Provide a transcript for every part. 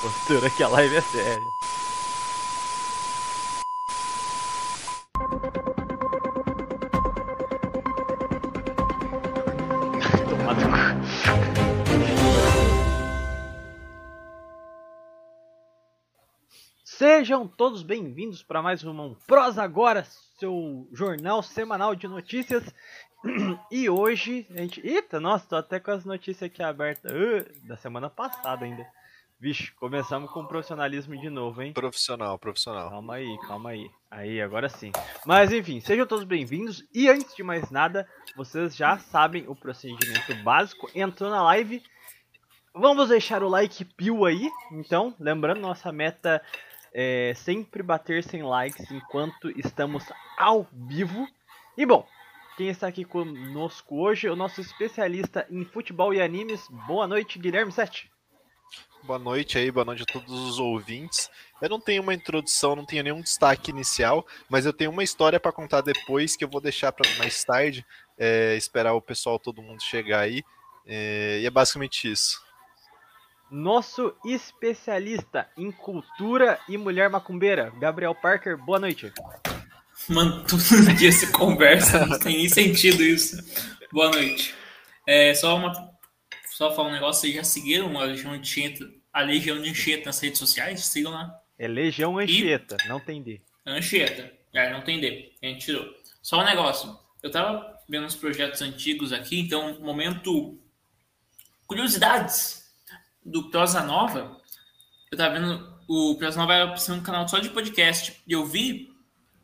Postura que a live é séria. Sejam todos bem-vindos para mais um Prosa Agora, seu jornal semanal de notícias. E hoje a gente. Eita, nossa, tô até com as notícias aqui abertas. Uh, da semana passada ainda. Vixe, começamos com profissionalismo de novo, hein? Profissional, profissional. Calma aí, calma aí. Aí, agora sim. Mas enfim, sejam todos bem-vindos. E antes de mais nada, vocês já sabem o procedimento básico. Entrou na live. Vamos deixar o like pio aí. Então, lembrando, nossa meta é sempre bater 100 likes enquanto estamos ao vivo. E bom, quem está aqui conosco hoje é o nosso especialista em futebol e animes. Boa noite, Guilherme Sete. Boa noite aí, boa noite a todos os ouvintes. Eu não tenho uma introdução, não tenho nenhum destaque inicial, mas eu tenho uma história para contar depois que eu vou deixar para mais tarde, é, esperar o pessoal, todo mundo chegar aí. É, e é basicamente isso. Nosso especialista em cultura e mulher macumbeira, Gabriel Parker, boa noite. Mano, todo dia se conversa, não tem nem sentido isso. Boa noite. É, só uma. Só falar um negócio, vocês já seguiram a Legião Anchieta, a Legião de Anchieta nas redes sociais? Sigam lá. É Legião Anchieta, e... não tem D. Anchieta, é, não tem D, a gente tirou. Só um negócio, eu tava vendo os projetos antigos aqui, então, momento curiosidades do Prosa Nova. Eu tava vendo, o Prosa Nova era um canal só de podcast, e eu vi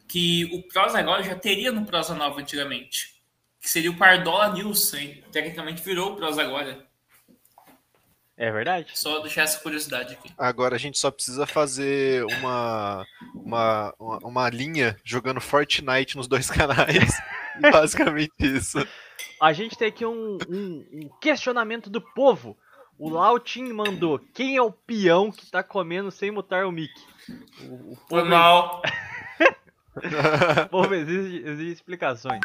que o Prosa agora já teria no Prosa Nova antigamente. Que seria o Pardola News, hein? tecnicamente virou o Prosa agora. É verdade. Só deixar essa curiosidade aqui. Agora a gente só precisa fazer uma, uma, uma, uma linha jogando Fortnite nos dois canais. Basicamente isso. A gente tem aqui um, um, um questionamento do povo. O Lautin mandou: quem é o peão que tá comendo sem mutar o mic? O, o Foi mal. Pô, exige, exige explicações.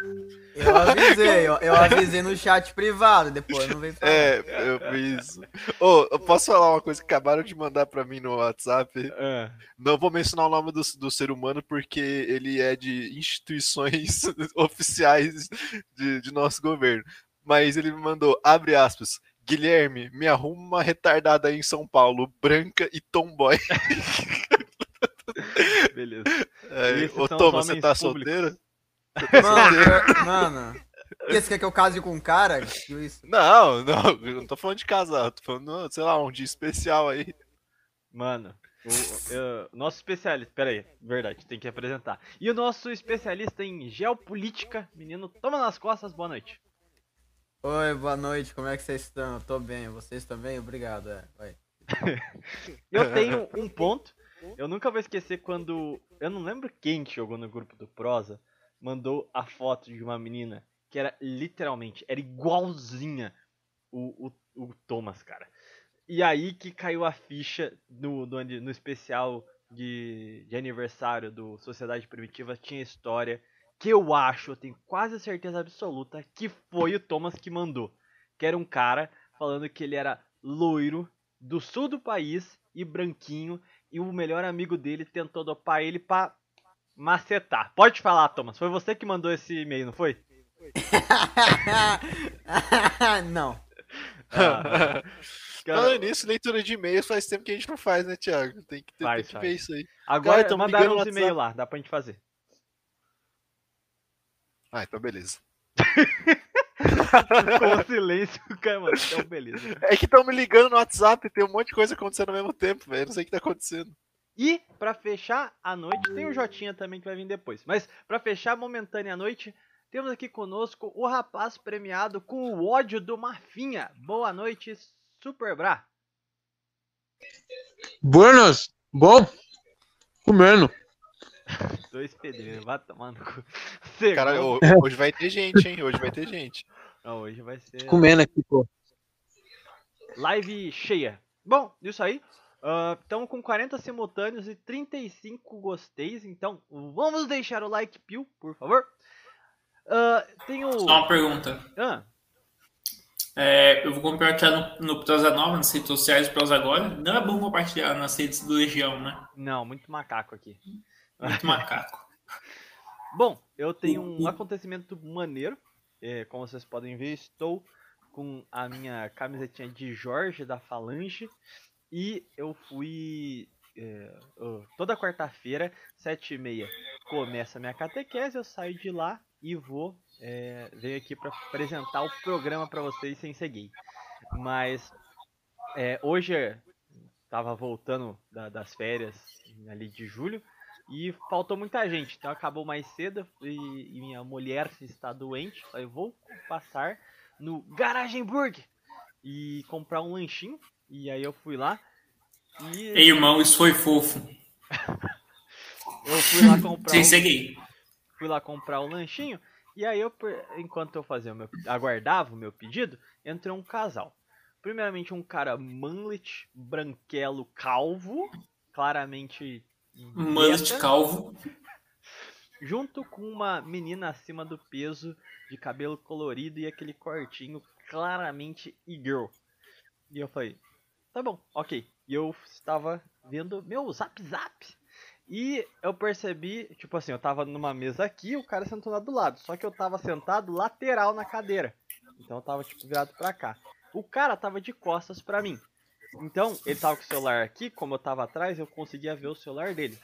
Eu avisei, eu, eu, avisei no chat privado, depois não vem falar. É, eu fiz. Ô, oh, eu posso falar uma coisa que acabaram de mandar pra mim no WhatsApp? É. Não vou mencionar o nome do, do ser humano porque ele é de instituições oficiais de, de nosso governo. Mas ele me mandou, abre aspas, Guilherme, me arruma uma retardada aí em São Paulo, branca e tomboy. Beleza. É, ô, Thomas, você tá solteiro? Mano, mano. Você quer que eu case com um cara? Isso. Não, não, eu não tô falando de casar, tô falando, sei lá, um dia especial aí. Mano, o, nosso especialista, pera aí, verdade, tem que apresentar. E o nosso especialista em geopolítica, menino, toma nas costas, boa noite. Oi, boa noite, como é que vocês estão? Eu tô bem, vocês também? Obrigado, é, vai. eu tenho um ponto eu nunca vou esquecer quando. Eu não lembro quem que jogou no grupo do Prosa. Mandou a foto de uma menina que era literalmente, era igualzinha o, o, o Thomas, cara. E aí que caiu a ficha no, no, no especial de, de aniversário do Sociedade Primitiva. Tinha história que eu acho, eu tenho quase certeza absoluta, que foi o Thomas que mandou. Que era um cara falando que ele era loiro, do sul do país e branquinho e o melhor amigo dele tentou dopar ele pra macetar. Pode falar, Thomas. Foi você que mandou esse e-mail, não foi? não. Ah, cara... Falando nisso, leitura de e-mails faz tempo que a gente não faz, né, Thiago? Tem que, ter, faz, tem que ver isso aí. Agora cara, mandaram uns e-mails lá, dá pra gente fazer. Ah, então beleza. Com silêncio, cara, mano. Então, beleza. É que estão me ligando no WhatsApp, tem um monte de coisa acontecendo ao mesmo tempo, velho. Não sei o que tá acontecendo. E, para fechar a noite, tem o Jotinha também que vai vir depois. Mas, para fechar momentânea a noite, temos aqui conosco o rapaz premiado com o ódio do Marfinha. Boa noite, Super Bra. Buenas, bom? Comendo. Dois pedreiros, vai tomar no cu. Cara, hoje vai ter gente, hein? Hoje vai ter gente. Não, hoje vai ser. Comendo aqui, pô. Live cheia. Bom, isso aí. Estamos uh, com 40 simultâneos e 35 gosteis, então vamos deixar o like, Pio, por favor. Uh, tem o... Só uma pergunta. Ah. É, eu vou compartilhar no, no Prosa Nova, nas redes sociais do Prosa Agora. Não é bom compartilhar nas redes do Legião, né? Não, muito macaco aqui. Muito macaco. Bom, eu tenho um acontecimento maneiro. É, como vocês podem ver, estou com a minha camisetinha de Jorge da Falange. E eu fui. É, toda quarta-feira, sete e meia, começa a minha catequese. Eu saio de lá e vou é, venho aqui para apresentar o programa para vocês sem seguir. Mas é, hoje estava voltando da, das férias ali de julho e faltou muita gente, então acabou mais cedo e, e minha mulher está doente. Falei, vou passar no Garagenburg e comprar um lanchinho. E aí eu fui lá. E... Ei, irmão, isso foi fofo. eu fui lá comprar. Sem um... seguir. Fui lá comprar o um lanchinho. E aí, eu, enquanto eu fazia o meu, aguardava o meu pedido, entrou um casal. Primeiramente, um cara manlet, branquelo, calvo, claramente. Manlet calvo. Junto com uma menina acima do peso, de cabelo colorido e aquele cortinho claramente e-girl. E eu falei, tá bom, ok. E eu estava vendo meu zap zap e eu percebi, tipo assim, eu tava numa mesa aqui, o cara sentou lá do lado. Só que eu tava sentado lateral na cadeira. Então eu tava, tipo, virado pra cá. O cara tava de costas pra mim. Então, ele tava com o celular aqui, como eu tava atrás, eu conseguia ver o celular dele.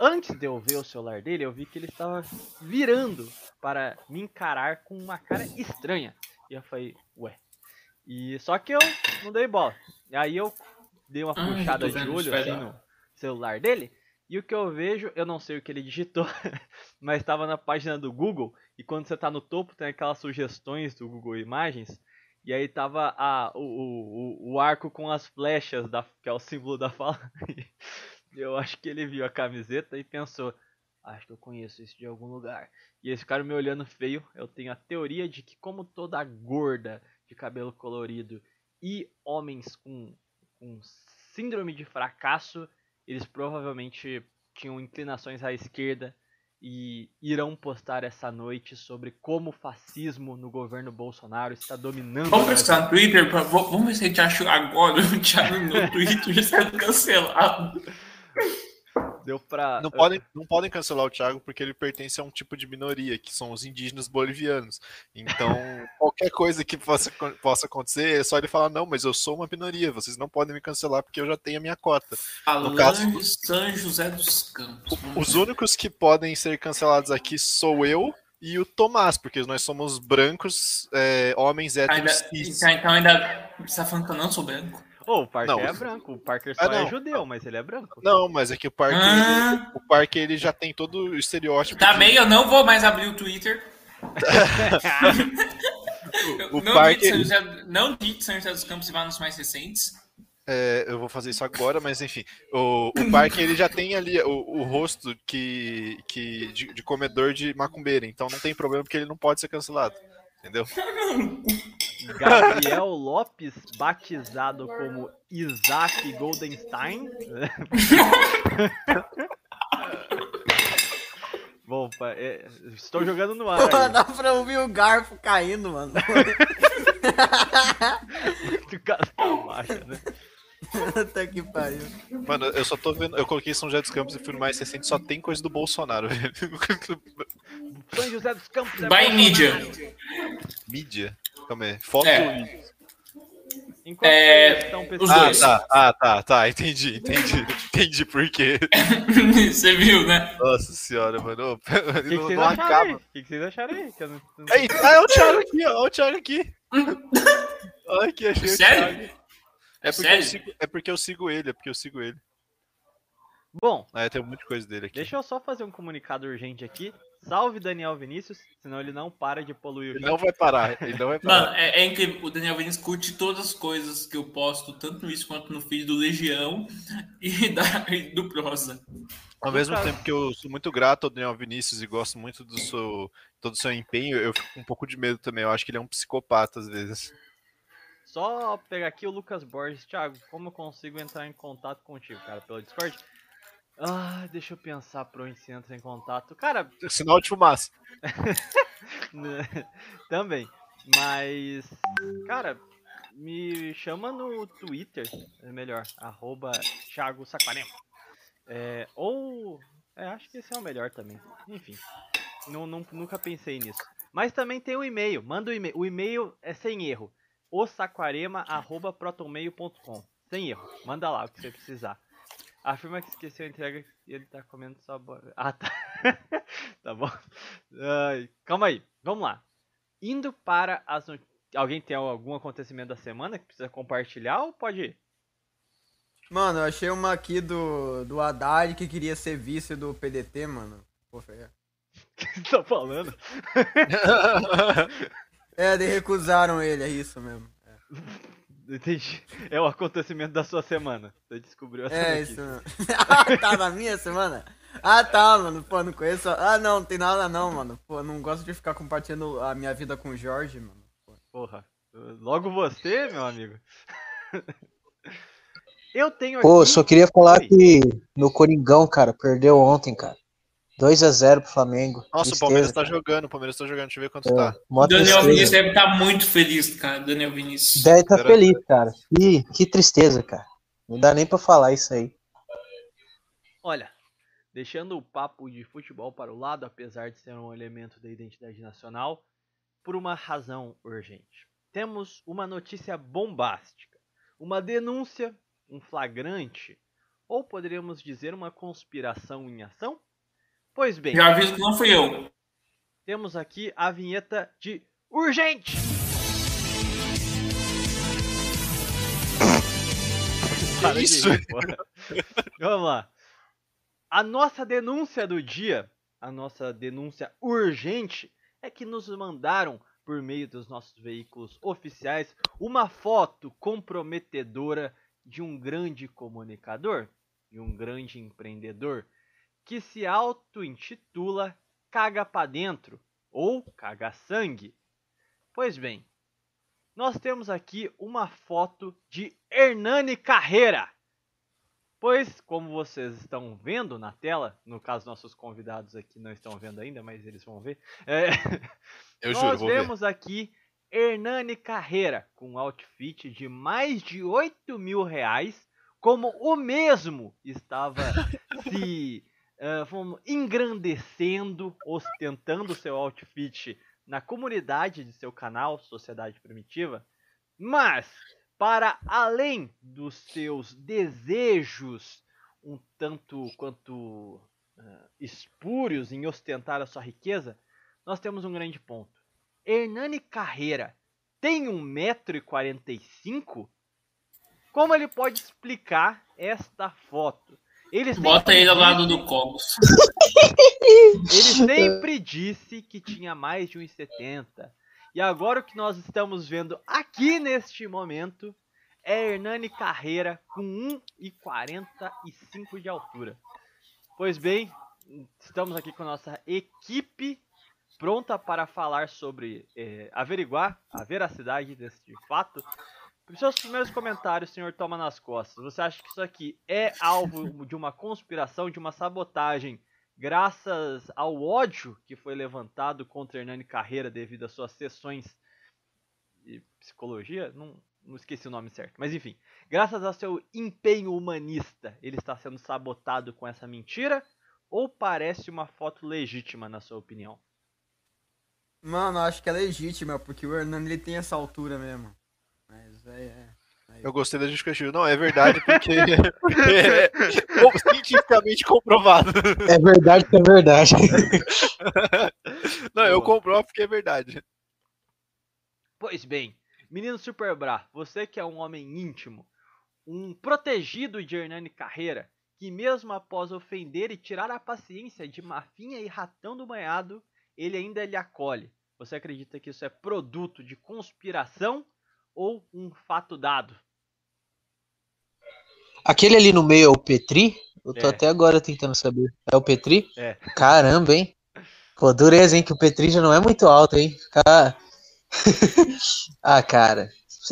Antes de eu ver o celular dele, eu vi que ele estava virando para me encarar com uma cara estranha. E eu falei, ué. E só que eu não dei bola. E aí eu dei uma puxada de olho assim no celular dele. E o que eu vejo, eu não sei o que ele digitou, mas estava na página do Google. E quando você está no topo, tem aquelas sugestões do Google Imagens. E aí tava a, o, o, o arco com as flechas, da, que é o símbolo da fala. eu acho que ele viu a camiseta e pensou: Acho que eu conheço isso de algum lugar. E esse cara me olhando feio, eu tenho a teoria de que, como toda gorda de cabelo colorido e homens com, com síndrome de fracasso eles provavelmente tinham inclinações à esquerda e irão postar essa noite sobre como o fascismo no governo Bolsonaro está dominando. Vamos postar no Twitter, vamos ver se a gente acha agora o Thiago no Twitter sendo cancelado. Deu pra. Não podem, não podem cancelar o Thiago porque ele pertence a um tipo de minoria, que são os indígenas bolivianos. Então, qualquer coisa que possa, possa acontecer, é só ele falar: não, mas eu sou uma minoria, vocês não podem me cancelar porque eu já tenho a minha cota. Falando no caso, de São José dos Campos. Os únicos que podem ser cancelados aqui sou eu e o Tomás, porque nós somos brancos, é, homens héteros. Ainda, então, então ainda. Você tá falando que eu não sou branco? Oh, o Parker não. é branco. O Parker só ah, é judeu, mas ele é branco. Não, mas é que o Parker, ah. ele, o Parker ele já tem todo o estereótipo. Tá de... eu não vou mais abrir o Twitter. o, o não, Parker... José, não de São José dos Campos e vá nos mais recentes. É, eu vou fazer isso agora, mas enfim. O, o Parker ele já tem ali o, o rosto que, que de, de comedor de macumbeira, então não tem problema porque ele não pode ser cancelado. Entendeu? Gabriel Lopes, batizado como Isaac Goldenstein. Bom, é, estou jogando no ar. Pô, dá pra ouvir o garfo caindo, mano. Muito casca né? Até que pariu. Mano, eu só tô vendo. Eu coloquei São José dos Campos e fui no mais recente, só tem coisa do Bolsonaro, velho. São José dos Campos é By mídia. Mídia? Calma aí. Foto é. Enquanto é, estão pesquisando. Ah, tá, ah, tá, tá, entendi, entendi. entendi por quê. Você viu, né? Nossa senhora, mano. O que, que, vocês acharam O que, que vocês acharam aí? Que não, não... Aí, ah, é o Thiago aqui, ó. o Thiago aqui. Olha aqui, achei Sério? o Thiago. É porque, Sério? Eu sigo, é porque eu sigo ele, é porque eu sigo ele. Bom. Ah, tem um monte de coisa dele aqui. Deixa eu só fazer um comunicado urgente aqui. Salve Daniel Vinícius, senão ele não para de poluir o Ele não vai parar, ele não vai parar. Mano, é, é, incrível. O Daniel Vinícius curte todas as coisas que eu posto, tanto no isso quanto no feed do Legião e, da, e do Prosa. Ao mesmo tempo que eu sou muito grato ao Daniel Vinícius e gosto muito do seu, todo o seu empenho, eu fico com um pouco de medo também. Eu acho que ele é um psicopata às vezes. Só pegar aqui o Lucas Borges. Thiago, como eu consigo entrar em contato contigo, cara, pelo Discord? Ah, deixa eu pensar pra onde você entra em contato. Cara. Sinal de fumaça. Também. Mas, cara, me chama no Twitter, é melhor, arroba Thiago Saquarema. É, ou, é, acho que esse é o melhor também. Enfim, não, não, nunca pensei nisso. Mas também tem o e-mail, manda o e-mail. O e-mail é sem erro, osaquarema.protonmail.com. Sem erro, manda lá o que você precisar. Afirma que esqueceu a entrega e ele tá comendo só. Ah, tá. tá bom. Ai, calma aí, vamos lá. Indo para as notícias. Alguém tem algum acontecimento da semana que precisa compartilhar ou pode ir? Mano, eu achei uma aqui do, do Haddad que queria ser vice do PDT, mano. Pô, feia. O que você tá falando? é, de recusaram ele, é isso mesmo. É. Entendi. É o acontecimento da sua semana. Você descobriu essa É isso mesmo. ah, tá na minha semana? Ah, tá, mano. Pô, não conheço. Ah, não, não tem nada não, mano. Pô, não gosto de ficar compartilhando a minha vida com o Jorge, mano. Pô. Porra. Logo você, meu amigo. Eu tenho Pô, aqui... só queria falar Oi. que no Coringão, cara, perdeu ontem, cara. 2x0 pro Flamengo. Nossa, tristeza, o Palmeiras tá cara. jogando, o Palmeiras tá jogando, deixa eu ver quanto é, tá. O Daniel Vinícius deve estar tá muito feliz, cara. Daniel Vinícius. Deve estar tá feliz, cara. Que, que tristeza, cara. Não dá nem pra falar isso aí. Olha, deixando o papo de futebol para o lado, apesar de ser um elemento da identidade nacional, por uma razão urgente. Temos uma notícia bombástica, uma denúncia, um flagrante, ou poderíamos dizer uma conspiração em ação? Pois bem. Já aviso que não fui eu. Temos aqui a vinheta de urgente. Para isso. Vamos lá. A nossa denúncia do dia, a nossa denúncia urgente, é que nos mandaram por meio dos nossos veículos oficiais uma foto comprometedora de um grande comunicador, de um grande empreendedor que se auto-intitula Caga Pra Dentro ou Caga Sangue. Pois bem, nós temos aqui uma foto de Hernani Carreira. Pois, como vocês estão vendo na tela, no caso nossos convidados aqui não estão vendo ainda, mas eles vão ver. É, Eu nós juro, vemos ver. aqui Hernani Carreira com um outfit de mais de 8 mil reais, como o mesmo estava se uh, vamos, engrandecendo, ostentando seu outfit na comunidade de seu canal, Sociedade Primitiva, mas para além dos seus desejos um tanto quanto uh, espúrios em ostentar a sua riqueza, nós temos um grande ponto. Hernani Carreira tem 1,45m? Como ele pode explicar esta foto? Ele Bota ele ao lado do Cobos. Ele sempre disse que tinha mais de 1,70. E agora o que nós estamos vendo aqui neste momento é Hernani Carreira com 1,45 de altura. Pois bem, estamos aqui com a nossa equipe pronta para falar sobre, é, averiguar a veracidade deste fato os seus primeiros comentários, senhor Toma nas Costas. Você acha que isso aqui é alvo de uma conspiração, de uma sabotagem, graças ao ódio que foi levantado contra Hernani Carreira devido às suas sessões de psicologia? Não, não esqueci o nome certo. Mas enfim, graças ao seu empenho humanista, ele está sendo sabotado com essa mentira? Ou parece uma foto legítima, na sua opinião? Mano, acho que é legítima, porque o Hernani ele tem essa altura mesmo. É, é. Eu gostei da justificativa. Não, é verdade, porque, porque é cientificamente comprovado. É verdade que é verdade. Não, eu comprovo porque é verdade. Pois bem, menino Super Bra, você que é um homem íntimo, um protegido de Hernani Carreira, que mesmo após ofender e tirar a paciência de Mafinha e Ratão do Banhado, ele ainda lhe acolhe. Você acredita que isso é produto de conspiração ou um fato dado? Aquele ali no meio é o Petri? Eu tô é. até agora tentando saber. É o Petri? É. Caramba, hein? Pô, dureza, hein? Que o Petri já não é muito alto, hein? Cara... ah, cara.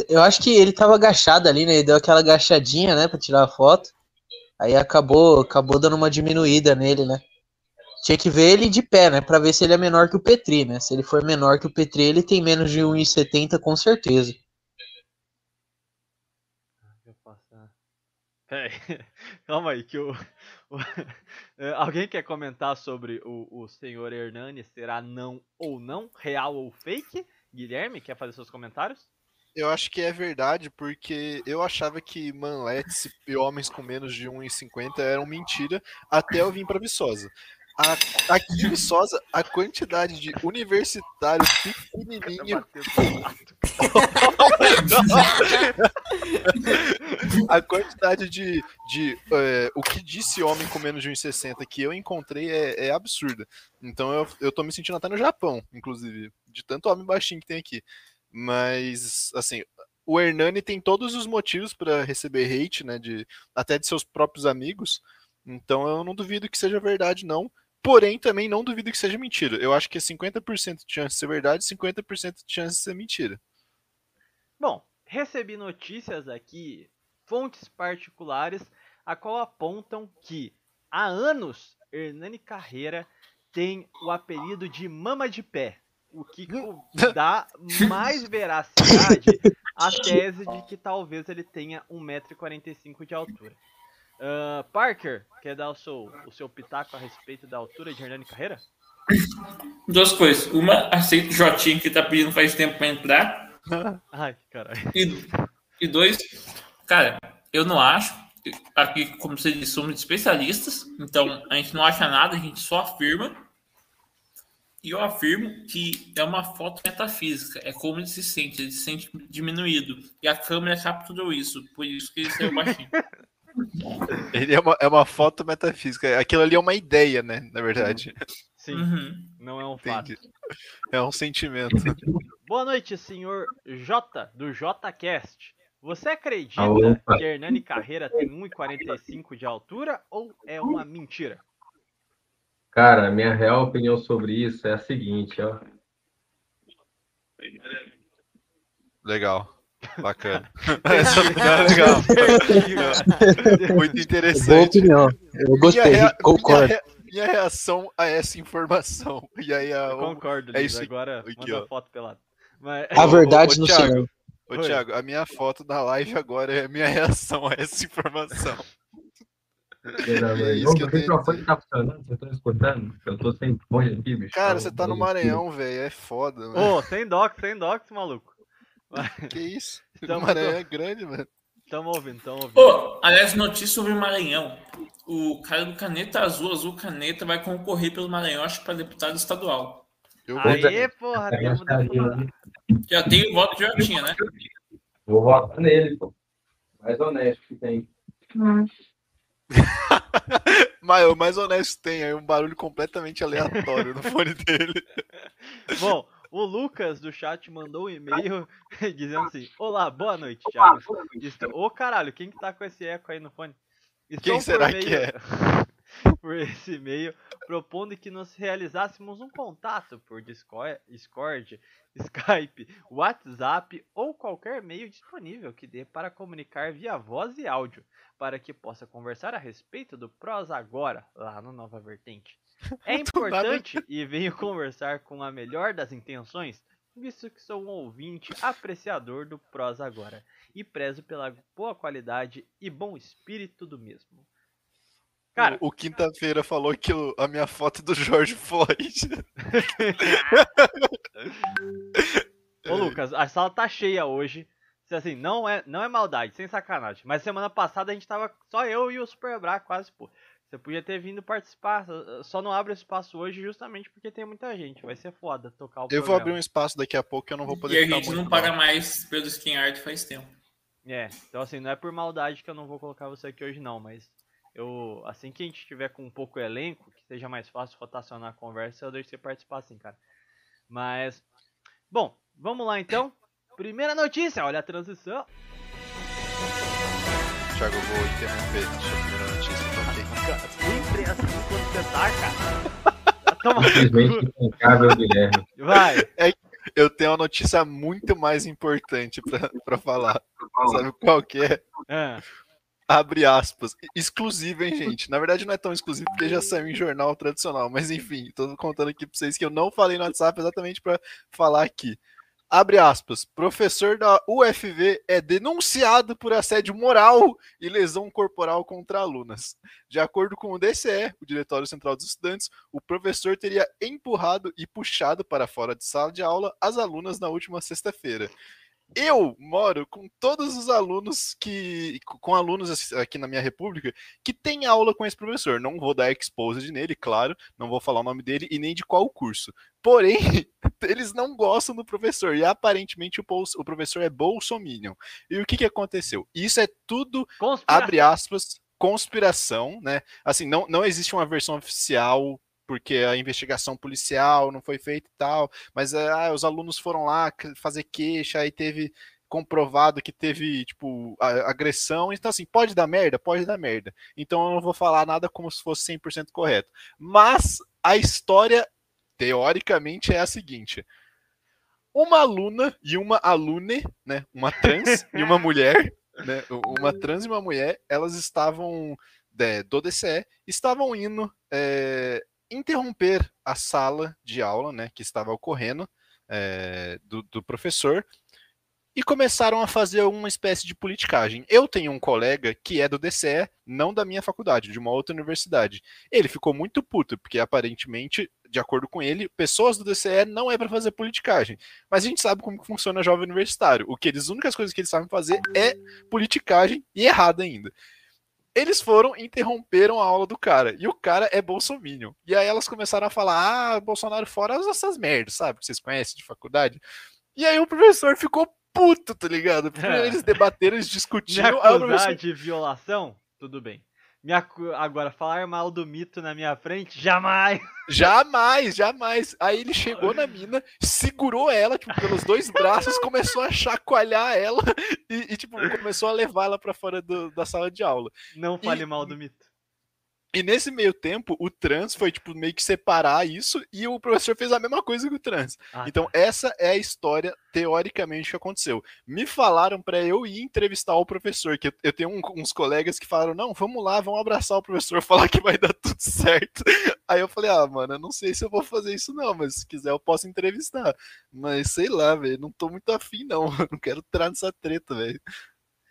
Eu acho que ele tava agachado ali, né? Ele deu aquela agachadinha, né? Pra tirar a foto. Aí acabou, acabou dando uma diminuída nele, né? tinha que ver ele de pé, né? Pra ver se ele é menor que o Petri, né? Se ele for menor que o Petri, ele tem menos de 1,70 com certeza. Peraí, calma aí, que o, o é, alguém quer comentar sobre o, o senhor Hernani será não ou não, real ou fake? Guilherme, quer fazer seus comentários? Eu acho que é verdade, porque eu achava que manletes e homens com menos de 1,50 eram mentira até eu vir para Viçosa. A, aqui em Viçosa, a quantidade de universitário pequenininho. a quantidade de, de é, o que disse homem com menos de 1,60 que eu encontrei é, é, absurda. Então eu, eu tô me sentindo até no Japão, inclusive, de tanto homem baixinho que tem aqui. Mas, assim, o Hernani tem todos os motivos para receber hate, né? De, até de seus próprios amigos. Então eu não duvido que seja verdade, não. Porém, também não duvido que seja mentira. Eu acho que é 50% de chance de ser verdade e 50% de chance de ser mentira. Bom, recebi notícias aqui, fontes particulares, a qual apontam que há anos Hernani Carreira tem o apelido de Mama de Pé, o que dá mais veracidade à tese de que talvez ele tenha 1,45m de altura. Uh, Parker, quer dar o seu, o seu pitaco a respeito da altura de Hernani Carreira? Duas coisas. Uma, aceito o Jotinho que tá pedindo faz tempo pra entrar. Ai, caralho. E, e dois, cara, eu não acho. Aqui, como você disse, somos especialistas, então a gente não acha nada, a gente só afirma. E eu afirmo que é uma foto metafísica, é como ele se sente, ele se sente diminuído. E a câmera capturou isso, por isso que ele saiu baixinho. Ele é uma, é uma foto metafísica. Aquilo ali é uma ideia, né? Na verdade. Sim. Uhum. Não é um fato. É um sentimento. Boa noite, senhor J, do JCast. Você acredita Opa. que Hernani Carreira tem 1,45 de altura ou é uma mentira? Cara, minha real opinião sobre isso é a seguinte, ó. Legal. Bacana. Essa opinião é legal. Muito interessante. Boa opinião. Eu gostei, minha, concordo. Minha, minha, reação a essa informação. E aí a, Eu concordo, é isso agora aqui, manda ó. foto pelada. Mas... A verdade ô, ô, no Thiago, Ô, Thiago, a minha foto da live agora é a minha reação a essa informação. É isso que eu tenho microfone tá funcionando? Vocês estão escutando? Eu tô sem fone aqui, bicho. Cara, você tá no Maranhão, velho. É foda, Ô, oh, sem doc, sem doc, maluco. Que isso? Tamo o Maranhão é grande, mano. Tamo ouvindo, tamo ouvindo. Oh, aliás, notícia sobre o Maranhão. O cara do Caneta Azul, Azul Caneta, vai concorrer pelo Maranhão, acho que pra deputado estadual. Eu Aê, porra, temos da Já tem o voto que já tinha, né? Vou votar nele, pô. Mais honesto que tem. Mas o mais honesto tem aí um barulho completamente aleatório no fone dele. Bom, o Lucas do chat mandou um e-mail dizendo assim: Olá, boa noite, Thiago. Estou... Ô caralho, quem que tá com esse eco aí no fone? Estou quem será meio... que é? por esse e-mail, propondo que nos realizássemos um contato por Discord, Skype, WhatsApp ou qualquer meio disponível que dê para comunicar via voz e áudio, para que possa conversar a respeito do Pros Agora, lá no Nova Vertente. É importante e venho conversar com a melhor das intenções, visto que sou um ouvinte apreciador do Pros Agora e prezo pela boa qualidade e bom espírito do mesmo. Cara, o, o quinta-feira falou que eu, a minha foto é do George Floyd. Ô Lucas, a sala tá cheia hoje. Assim, não é, não é maldade, sem sacanagem. Mas semana passada a gente tava só eu e o Super Bra quase, pô. Você podia ter vindo participar, só não abre espaço hoje justamente porque tem muita gente. Vai ser foda tocar o Eu programa. vou abrir um espaço daqui a pouco que eu não vou poder E a gente não paga mais pelo Skin Art faz tempo. É, então assim, não é por maldade que eu não vou colocar você aqui hoje não, mas eu assim que a gente tiver com um pouco elenco, que seja mais fácil rotacionar a conversa, eu deixo você participar assim, cara. Mas bom, vamos lá então. Primeira notícia, olha a transição. Thiago, eu vou interromper sua primeira notícia, ok? Sempre assim quando você tá, cara. Toma Guilherme. Vai. É, eu tenho uma notícia muito mais importante pra, pra falar. Sabe qual que é? é. abre aspas, exclusiva, hein, gente? Na verdade não é tão exclusivo porque já saiu em jornal tradicional, mas enfim, tô contando aqui pra vocês que eu não falei no WhatsApp exatamente para falar aqui. Abre aspas, professor da UFV é denunciado por assédio moral e lesão corporal contra alunas. De acordo com o DCE, o Diretório Central dos Estudantes, o professor teria empurrado e puxado para fora de sala de aula as alunas na última sexta-feira. Eu moro com todos os alunos que. com alunos aqui na minha república que tem aula com esse professor. Não vou dar exposed nele, claro, não vou falar o nome dele e nem de qual curso. Porém, eles não gostam do professor e aparentemente o, o professor é bolsominion. E o que, que aconteceu? Isso é tudo, abre aspas, conspiração, né? Assim, não, não existe uma versão oficial porque a investigação policial não foi feita e tal, mas ah, os alunos foram lá fazer queixa e teve comprovado que teve, tipo, agressão. Então, assim, pode dar merda? Pode dar merda. Então, eu não vou falar nada como se fosse 100% correto. Mas a história, teoricamente, é a seguinte. Uma aluna e uma alune, né, uma trans e uma mulher, né, uma trans e uma mulher, elas estavam, é, do DCE, estavam indo é, interromper a sala de aula, né, que estava ocorrendo é, do, do professor, e começaram a fazer uma espécie de politicagem. Eu tenho um colega que é do DCE, não da minha faculdade, de uma outra universidade. Ele ficou muito puto, porque aparentemente, de acordo com ele, pessoas do DCE não é para fazer politicagem. Mas a gente sabe como funciona jovem universitário. O que eles, as únicas coisas que eles sabem fazer é politicagem e errada ainda. Eles foram interromperam a aula do cara. E o cara é bolsominion. E aí elas começaram a falar: ah, Bolsonaro fora essas merdas, sabe? Que vocês conhecem de faculdade. E aí o professor ficou puto, tá ligado? Porque eles debateram, eles discutiram. Me professor... de violação? Tudo bem. Agora, falar mal do mito na minha frente? Jamais! Jamais, jamais. Aí ele chegou na mina, segurou ela, tipo, pelos dois braços, começou a chacoalhar ela e, e tipo, começou a levar ela para fora do, da sala de aula. Não fale e, mal do mito. E nesse meio tempo, o trans foi, tipo, meio que separar isso e o professor fez a mesma coisa que o trans. Ah, então, tá. essa é a história, teoricamente, que aconteceu. Me falaram para eu ir entrevistar o professor, que eu, tenho um, uns colegas que falaram: não, vamos lá, vamos abraçar o professor, falar que vai dar tudo certo. Aí eu falei: ah, mano, eu não sei se eu vou fazer isso, não, mas se quiser eu posso entrevistar. Mas sei lá, velho, não tô muito afim, não. Eu não quero entrar nessa treta, velho.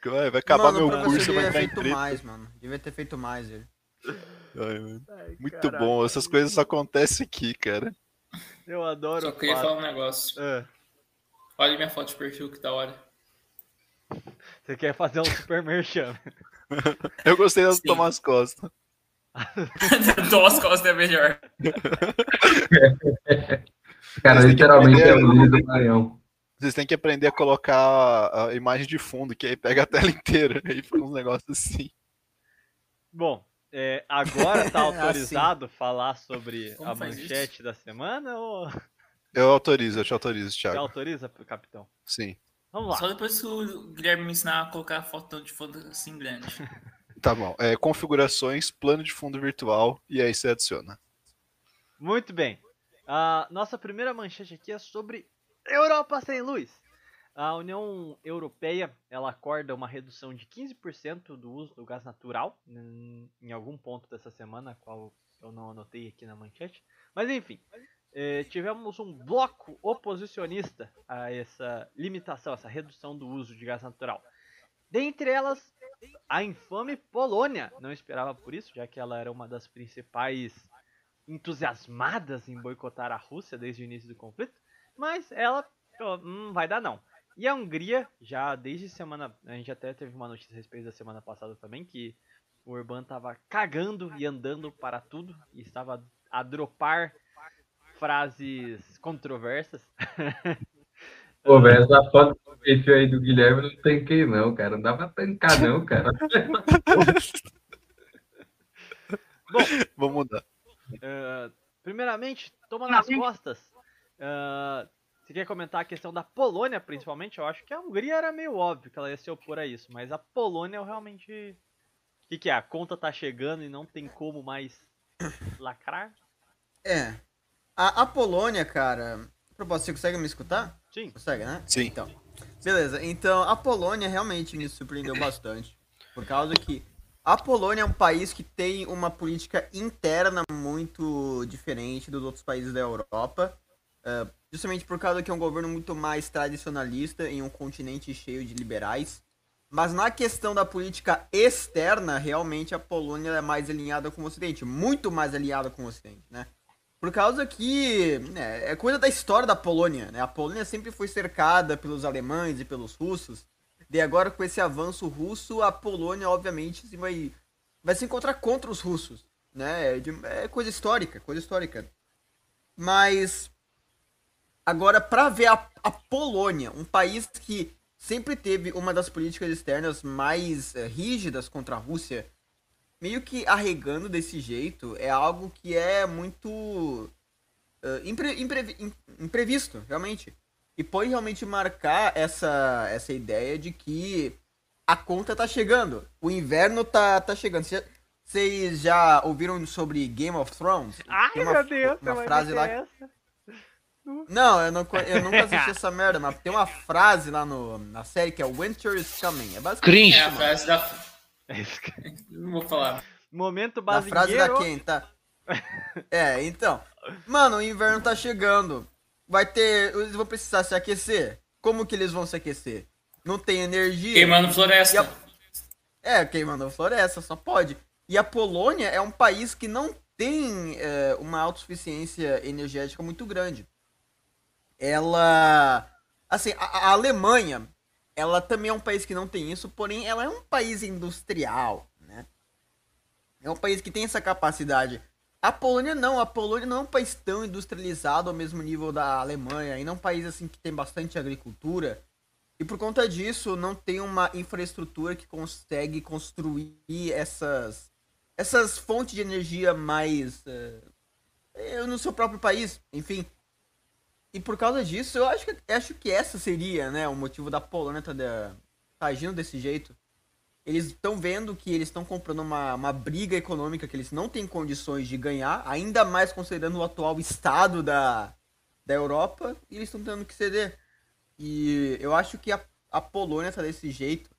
Vai, acabar mano, meu curso, vai entrar em treta. mais, mano. Devia ter feito mais, ele. Ai, Muito caraca. bom, essas coisas acontecem aqui, cara. Eu adoro. Só queria falar um negócio. É. Olha minha foto de perfil, que da hora. Você quer fazer um super merchan. Eu gostei das Thomas Costa. Thomas Costa é melhor. Cara, literalmente é o líder do Maranhão. Vocês têm que aprender a colocar a imagem de fundo, que aí pega a tela inteira. Aí fica uns negócios assim. Bom, é, agora tá autorizado assim. falar sobre Como a manchete isso? da semana ou. Eu autorizo, eu te autorizo, Thiago. Você autoriza, capitão? Sim. Vamos lá. Só depois que o Guilherme me ensinar a colocar a foto de fundo assim grande. tá bom. É, configurações, plano de fundo virtual e aí você adiciona. Muito bem. A nossa primeira manchete aqui é sobre Europa sem luz. A União Europeia ela acorda uma redução de 15% do uso do gás natural em algum ponto dessa semana, qual eu não anotei aqui na manchete. Mas enfim, eh, tivemos um bloco oposicionista a essa limitação, essa redução do uso de gás natural. Dentre elas, a infame Polônia. Não esperava por isso, já que ela era uma das principais entusiasmadas em boicotar a Rússia desde o início do conflito. Mas ela hum, vai dar não. E a Hungria, já desde semana. A gente até teve uma notícia a respeito da semana passada também, que o Urban estava cagando e andando para tudo e estava a dropar frases controversas. Pô, velho, essa foto do perfil aí do Guilherme não tem que não, cara. Não dá pra tancar, não, cara. Bom, vamos mudar. Uh, primeiramente, toma nas costas. Uh, você quer comentar a questão da Polônia, principalmente? Eu acho que a Hungria era meio óbvio que ela ia se opor a isso, mas a Polônia eu realmente. O que, que é? A conta tá chegando e não tem como mais lacrar? É. A, a Polônia, cara. Propósito, você consegue me escutar? Sim. Consegue, né? Sim. Então. Beleza, então a Polônia realmente me surpreendeu bastante. Por causa que a Polônia é um país que tem uma política interna muito diferente dos outros países da Europa. Uh, justamente por causa que é um governo muito mais tradicionalista em um continente cheio de liberais. Mas na questão da política externa, realmente a Polônia é mais alinhada com o Ocidente, muito mais alinhada com o Ocidente, né? Por causa que né, é coisa da história da Polônia, né? A Polônia sempre foi cercada pelos alemães e pelos russos. E agora com esse avanço russo, a Polônia obviamente vai vai se encontrar contra os russos, né? É, é coisa histórica, coisa histórica. Mas agora para ver a, a Polônia, um país que sempre teve uma das políticas externas mais uh, rígidas contra a Rússia, meio que arregando desse jeito é algo que é muito uh, impre, impre, imprevisto, realmente. E pode realmente marcar essa, essa ideia de que a conta tá chegando. O inverno tá, tá chegando. Vocês já ouviram sobre Game of Thrones? Ai, uma, meu Deus, uma frase lá. Essa. Não, eu, não, eu nunca assisti essa merda, mas tem uma frase lá no, na série que é Winter is Coming. É basicamente. Cringe. É a frase da. não vou falar. Momento base. A frase da quem, tá? É, então. Mano, o inverno tá chegando. Vai ter. Eles vão precisar se aquecer. Como que eles vão se aquecer? Não tem energia. Queimando floresta. A... É, queimando floresta, só pode. E a Polônia é um país que não tem é, uma autossuficiência energética muito grande ela. Assim, a, a, Alemanha, ela também é um país que não tem isso, porém ela é um país industrial, né? É um país que tem essa capacidade. A Polônia não, a Polônia não é um país tão industrializado ao mesmo nível da Alemanha, ainda é um país assim que tem bastante agricultura. E por conta disso, não tem uma infraestrutura que consegue construir essas essas fontes de energia mais uh, no seu próprio país. Enfim, e por causa disso, eu acho que, acho que essa seria, né, o motivo da Polônia tá, tá agindo desse jeito. Eles estão vendo que eles estão comprando uma, uma briga econômica que eles não têm condições de ganhar, ainda mais considerando o atual estado da, da Europa, e eles estão tendo que ceder. E eu acho que a, a Polônia tá desse jeito.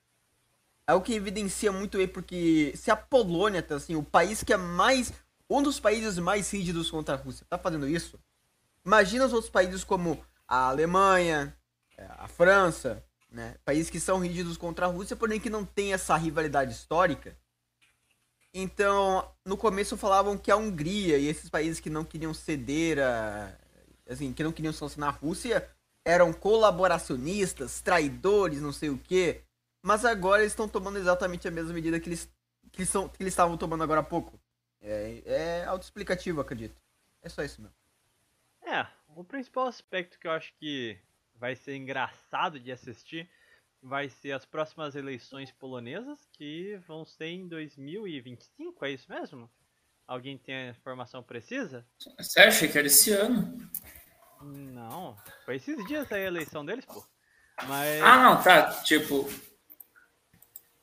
É o que evidencia muito aí, porque se a Polônia tá assim, o país que é mais. Um dos países mais rígidos contra a Rússia, tá fazendo isso, Imagina os outros países como a Alemanha, é, a França, né? Países que são rígidos contra a Rússia, porém que não tem essa rivalidade histórica. Então, no começo falavam que a Hungria e esses países que não queriam ceder a, assim, que não queriam sancionar a Rússia, eram colaboracionistas, traidores, não sei o quê. Mas agora eles estão tomando exatamente a mesma medida que eles, que eles, estavam tomando agora há pouco. É, é autoexplicativo, acredito. É só isso mesmo. É, o principal aspecto que eu acho que vai ser engraçado de assistir vai ser as próximas eleições polonesas, que vão ser em 2025, é isso mesmo? Alguém tem a informação precisa? Você acha que era esse ano? Não, foi esses dias aí a eleição deles, pô. Mas... Ah, não, tá, tipo...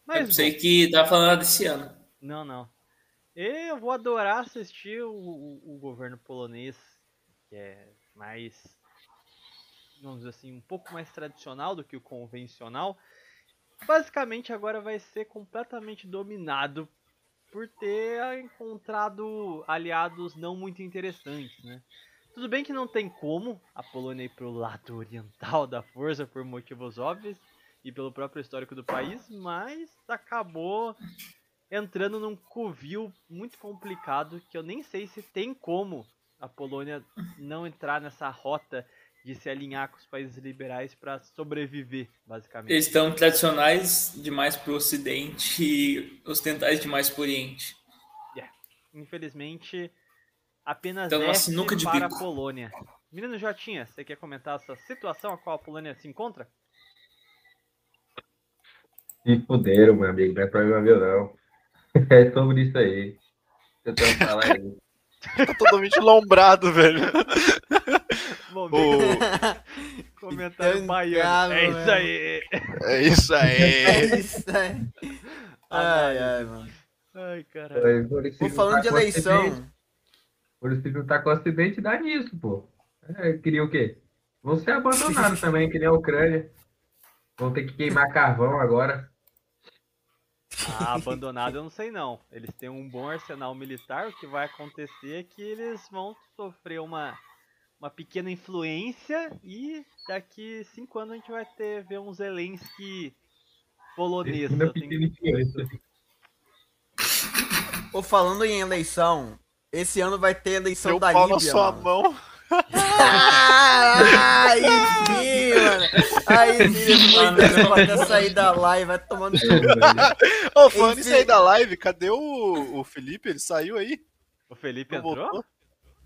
Mas, eu sei bom. que tá falando desse ano. Não, não. Eu vou adorar assistir o, o, o governo polonês que é mais, vamos dizer assim, um pouco mais tradicional do que o convencional, basicamente agora vai ser completamente dominado por ter encontrado aliados não muito interessantes, né? Tudo bem que não tem como a Polônia ir pro lado oriental da força por motivos óbvios e pelo próprio histórico do país, mas acabou entrando num covil muito complicado que eu nem sei se tem como a Polônia não entrar nessa rota de se alinhar com os países liberais para sobreviver, basicamente. Eles estão tradicionais demais para o Ocidente e ocidentais demais para o Oriente. Yeah. Infelizmente, apenas então, de para bico. a Polônia. Menino Jotinha, você quer comentar essa situação a qual a Polônia se encontra? Se fuderam, meu amigo, não é problema meu não. É sobre isso aí. Tentando falar aí. Tá totalmente lombrado, velho. o... Comentário baiano. É isso aí. É isso aí. É isso aí. Ai, ai, mano. Ai, caralho. Vou falando de eleição. Por isso que juntar com o Ocidente dá nisso, pô. É, queria o quê? Vão ser abandonados também, que nem a Ucrânia. Vão ter que queimar carvão agora. Ah, abandonado eu não sei não. Eles têm um bom arsenal militar. O que vai acontecer é que eles vão sofrer uma, uma pequena influência e daqui cinco anos a gente vai ter ver um Zelensky polonês. Ou falando em eleição, esse ano vai ter eleição Meu da Líbia. na sua mano. mão. Aí sim, mano. Aí sim, pra até sair da live, vai tomando. Ô, falando Enfim. isso aí da live, cadê o, o Felipe? Ele saiu aí? O Felipe Não entrou? voltou?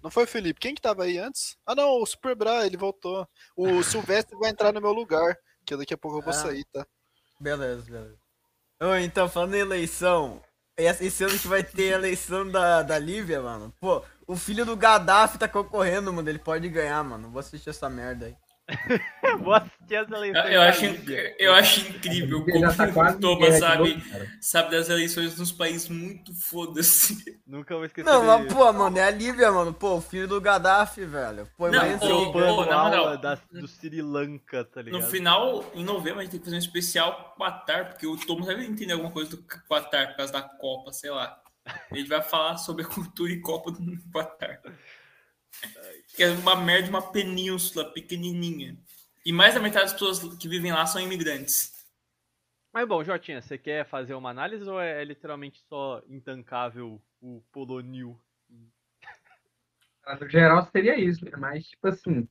Não foi o Felipe. Quem que tava aí antes? Ah, não, o Super Bra, ele voltou. O Silvestre vai entrar no meu lugar, que daqui a pouco eu vou Ah. sair, tá? Beleza, beleza. Ô, então, falando em eleição, esse esse ano que vai ter a eleição da, da Lívia, mano. Pô, o filho do Gaddafi tá concorrendo, mano. Ele pode ganhar, mano. Vou assistir essa merda aí. Vou assistir as eleições. eu acho, Líbia. eu acho incrível como tá o Thomas sabe, sabe das eleições nos países muito foda-se. Nunca vou esquecer Não, mas, pô, mano, é a Lívia, mano. Pô, o filho do Gaddafi, velho. Pô, Não, mas ô, ô, na moral, da, do Sri Lanka, tá ligado? No final, em novembro, a gente tem que fazer um especial Qatar, porque o Thomas deve entender alguma coisa do Qatar por causa da Copa, sei lá. A gente vai falar sobre a cultura e Copa do Qatar. Que é uma merda, uma península pequenininha. E mais da metade das pessoas que vivem lá são imigrantes. Mas bom, Jotinha, você quer fazer uma análise ou é literalmente só intancável o Polonil? No geral seria isso, né? Mas, tipo assim,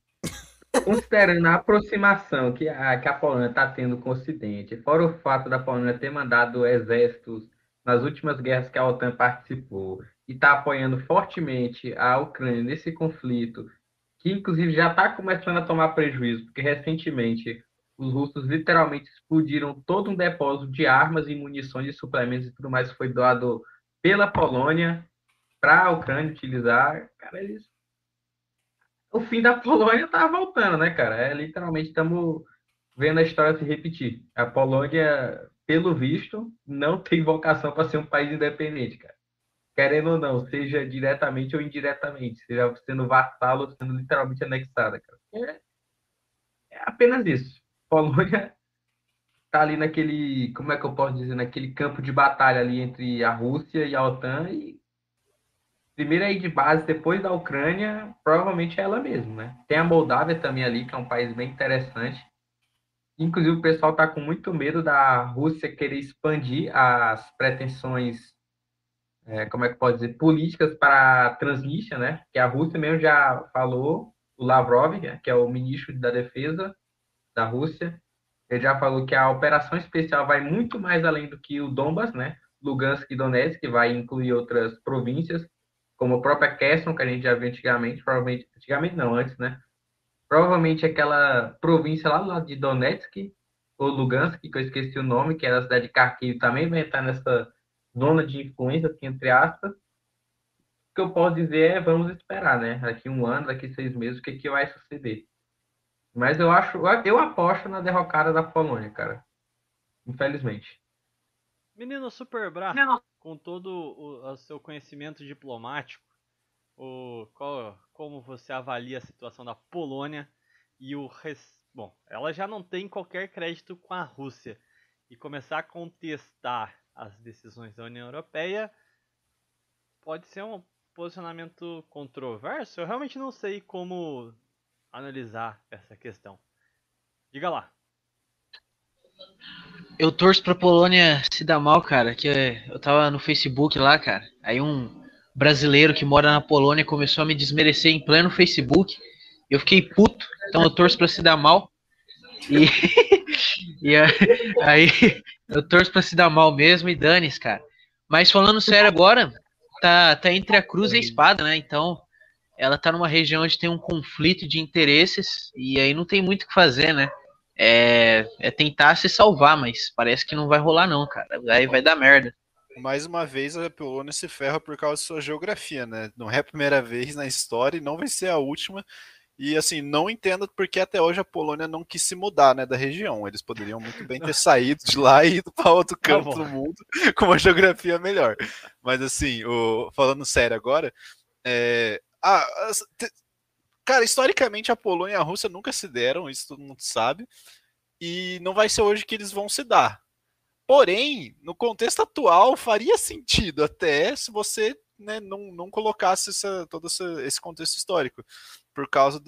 considerando a aproximação que a, que a Polônia está tendo com o Ocidente, fora o fato da Polônia ter mandado exércitos nas últimas guerras que a OTAN participou e está apoiando fortemente a Ucrânia nesse conflito, que inclusive já está começando a tomar prejuízo, porque recentemente os russos literalmente explodiram todo um depósito de armas e munições e suplementos e tudo mais que foi doado pela Polônia para a Ucrânia utilizar. Cara, eles o fim da Polônia tá voltando, né, cara? É literalmente estamos vendo a história se repetir. A Polônia, pelo visto, não tem vocação para ser um país independente, cara. Querendo ou não, seja diretamente ou indiretamente, seja sendo vassalo sendo literalmente anexada, cara. É, é apenas isso. Polônia tá ali naquele, como é que eu posso dizer, naquele campo de batalha ali entre a Rússia e a OTAN e primeiro aí de base, depois da Ucrânia, provavelmente é ela mesmo, né? Tem a Moldávia também ali, que é um país bem interessante. Inclusive, o pessoal está com muito medo da Rússia querer expandir as pretensões, é, como é que pode dizer, políticas para a Transnistria, né? Que a Rússia mesmo já falou, o Lavrov, que é o ministro da Defesa da Rússia, ele já falou que a operação especial vai muito mais além do que o Donbas, né? Lugansk e Donetsk, que vai incluir outras províncias, como a própria Kherson, que a gente já viu antigamente, provavelmente, antigamente não, antes, né? Provavelmente aquela província lá do lado de Donetsk, ou Lugansk, que eu esqueci o nome, que era a cidade de Kharkiv, também vai estar nessa zona de influência, assim, entre aspas. O que eu posso dizer é, vamos esperar, né? Daqui um ano, daqui seis meses, o que, que vai suceder. Mas eu acho, eu aposto na derrocada da Polônia, cara. Infelizmente. Menino Super Bra, com todo o, o seu conhecimento diplomático, o, qual, como você avalia a situação da Polônia e o res... bom, ela já não tem qualquer crédito com a Rússia e começar a contestar as decisões da União Europeia pode ser um posicionamento controverso. Eu realmente não sei como analisar essa questão. Diga lá. Eu torço pra Polônia se dar mal, cara. Que eu tava no Facebook lá, cara. Aí um brasileiro que mora na Polônia começou a me desmerecer em pleno Facebook. Eu fiquei puto, então eu torço pra se dar mal. E, e aí eu torço pra se dar mal mesmo e dane-se, cara. Mas falando sério agora, tá, tá entre a cruz e a espada, né? Então ela tá numa região onde tem um conflito de interesses e aí não tem muito o que fazer, né? É, é, tentar se salvar, mas parece que não vai rolar não, cara. Aí vai dar merda. Mais uma vez a Polônia se ferra por causa de sua geografia, né? Não é a primeira vez na história e não vai ser a última. E assim, não entendo porque até hoje a Polônia não quis se mudar, né, da região. Eles poderiam muito bem ter saído de lá e ido para outro canto do mundo com uma geografia melhor. Mas assim, o, falando sério agora, é, ah, Cara, historicamente a Polônia e a Rússia nunca se deram, isso todo mundo sabe. E não vai ser hoje que eles vão se dar. Porém, no contexto atual, faria sentido até se você né, não, não colocasse essa, todo essa, esse contexto histórico, por causa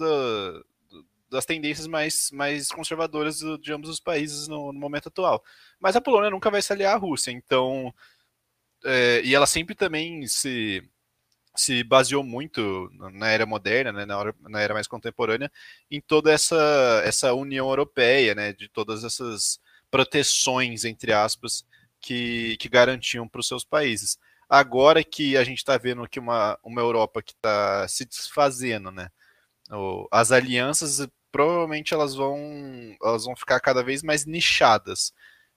das tendências mais, mais conservadoras de ambos os países no, no, momento atual. Mas a Polônia nunca vai se aliar à Rússia, então. É, e ela sempre também se, se baseou muito na era moderna, né, na, hora, na era mais contemporânea, em toda essa, essa União Europeia, né, de todas essas proteções, entre aspas, que, que garantiam para os seus países. Agora que a gente está vendo aqui uma, uma Europa que está se desfazendo, né? As alianças provavelmente elas vão, elas vão ficar cada vez mais nichadas.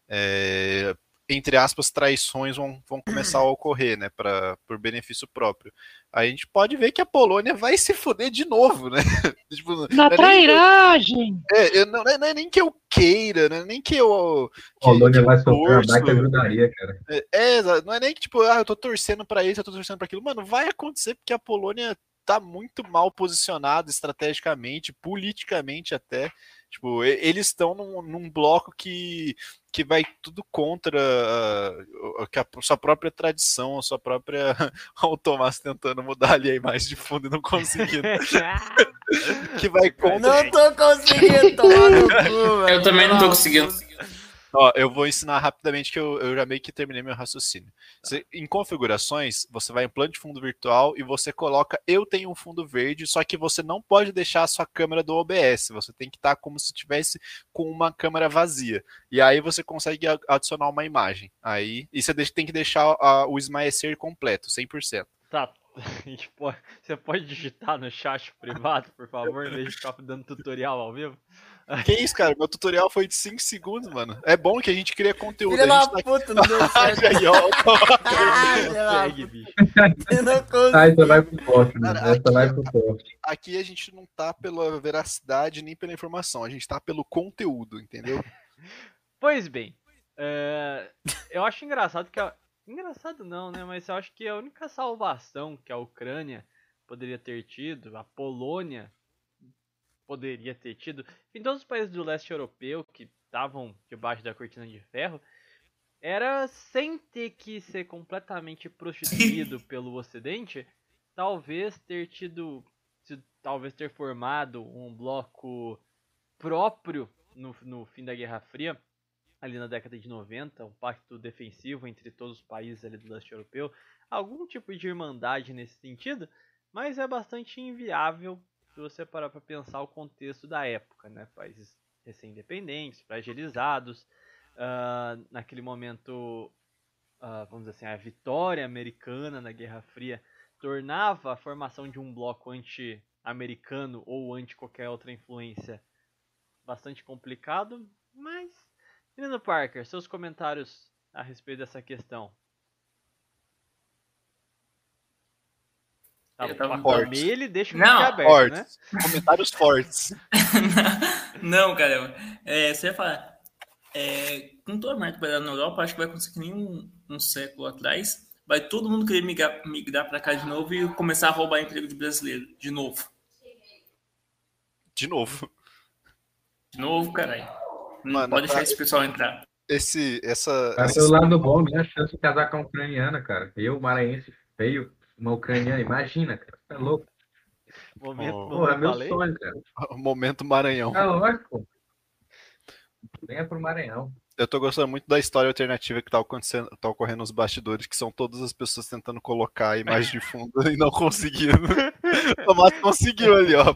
É, entre aspas, traições vão, vão começar a ocorrer, né, pra, por benefício próprio. Aí a gente pode ver que a Polônia vai se foder de novo, né? tipo, Na é trairagem! É, eu, não, não, é nem que eu queira, né? nem que eu. Que, Polônia que vai sofrer uma ajudaria, cara. É, é, não é nem que, tipo, ah, eu tô torcendo pra isso, eu tô torcendo pra aquilo. Mano, vai acontecer porque a Polônia tá muito mal posicionada estrategicamente, politicamente até. Tipo, eles estão num, num, bloco que, que vai tudo contra a, a, sua própria tradição, a sua própria. o Tomás tentando mudar ali a imagem de fundo e não conseguindo. que vai contra. Não tô conseguindo tomar no cu, Eu também não tô conseguindo. Ó, eu vou ensinar rapidamente que eu, eu já meio que terminei meu raciocínio. Você, em configurações, você vai em plano de fundo virtual e você coloca eu tenho um fundo verde, só que você não pode deixar a sua câmera do OBS. Você tem que estar tá como se tivesse com uma câmera vazia. E aí você consegue adicionar uma imagem. Aí, e você tem que deixar a, o esmaecer completo, 100%. Tá, você pode digitar no chat privado, por favor, em vez de ficar dando tutorial ao vivo? Que isso, cara? Meu tutorial foi de 5 segundos, mano. É bom que a gente cria conteúdo. Filha da tá... puta, não deu certo. Aí, ó. Segue, bicho. Ah, isso vai pro poste, né? Essa aqui, vai pro poste. Aqui a gente não tá pela veracidade nem pela informação, a gente tá pelo conteúdo, entendeu? Pois bem, é... eu acho engraçado que a... Engraçado não, né? Mas eu acho que a única salvação que a Ucrânia poderia ter tido, a Polônia poderia ter tido, em todos os países do leste europeu que estavam debaixo da cortina de ferro, era sem ter que ser completamente prostituído pelo Ocidente, talvez ter tido, talvez ter formado um bloco próprio no, no fim da Guerra Fria, ali na década de 90, um pacto defensivo entre todos os países ali do leste europeu, algum tipo de irmandade nesse sentido, mas é bastante inviável se você parar para pensar o contexto da época, né? Países recém-independentes, fragilizados, uh, naquele momento, uh, vamos dizer assim, a vitória americana na Guerra Fria tornava a formação de um bloco anti-americano ou anti qualquer outra influência bastante complicado, mas Menino Parker, seus comentários a respeito dessa questão. Tá, eu tava forte. ele deixa o não, aberto, fortes. né? Comentários fortes. não, cara. É, você ia falar. É, com todo o marketing na Europa, acho que vai acontecer que nem um, um, século atrás. Vai todo mundo querer migrar, migrar para cá de novo e começar a roubar emprego de brasileiro. De novo. De novo. De novo, caralho. Não Mano, pode deixar esse pessoal entrar. Esse, essa. Tá esse... lado bom, né? A chance de casar com a ucraniana, cara. Eu, maranhense, feio, uma ucraniana, imagina, cara. É louco. Momento, oh, Pô, é meu falei? sonho, cara. Momento Maranhão. É lógico. Venha pro Maranhão. Eu tô gostando muito da história alternativa que tá, acontecendo, tá ocorrendo nos bastidores, que são todas as pessoas tentando colocar a imagem de fundo e não conseguindo. o Tomás conseguiu ali, ó.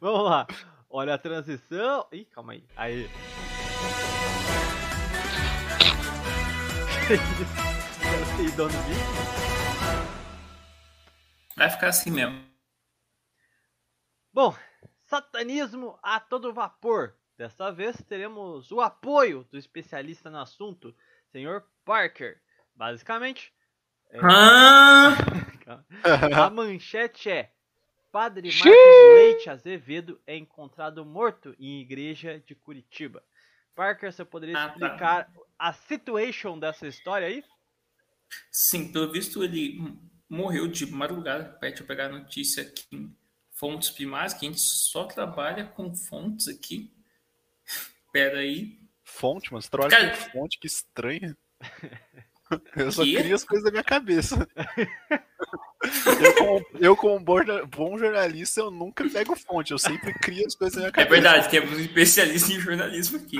Vamos lá. Olha a transição. Ih, calma aí. Aí. Vai ficar assim mesmo. Bom, satanismo a todo vapor. Desta vez teremos o apoio do especialista no assunto, Sr. Parker. Basicamente, é... ah! a manchete é Padre Marcos Leite Azevedo é encontrado morto em igreja de Curitiba. Parker, você poderia ah, tá. explicar tá. a situation dessa história aí? Sim, pelo visto ele morreu de madrugada. Deixa eu pegar a notícia aqui em fontes primárias, que a gente só trabalha com fontes aqui. Pera aí. fonte, mano. Você trabalha Cara... com fonte, que estranha. Eu só crio as coisas da minha cabeça. eu, como, eu, como bom, jornalista, eu nunca pego fonte, eu sempre crio as coisas da minha é cabeça. É verdade, temos um especialista em jornalismo aqui.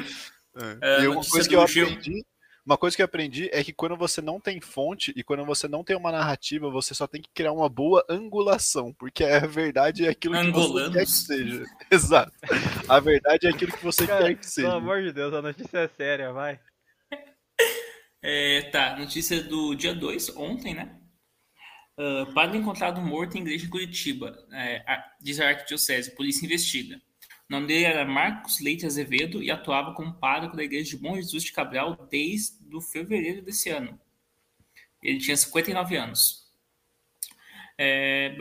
É. Uh, e uma coisa que eu aprendi uma coisa que eu aprendi é que quando você não tem fonte e quando você não tem uma narrativa, você só tem que criar uma boa angulação, porque a verdade é aquilo que você quer que seja. Exato. A verdade é aquilo que você Cara, quer que seja. Pelo amor de Deus, a notícia é séria, vai. É, tá, notícia do dia 2, ontem, né? Uh, padre encontrado morto em igreja em Curitiba, é, diz a arquidiocese, polícia investiga. O nome dele era Marcos Leite Azevedo e atuava como pároco da igreja de Bom Jesus de Cabral desde o fevereiro desse ano. Ele tinha 59 anos. É,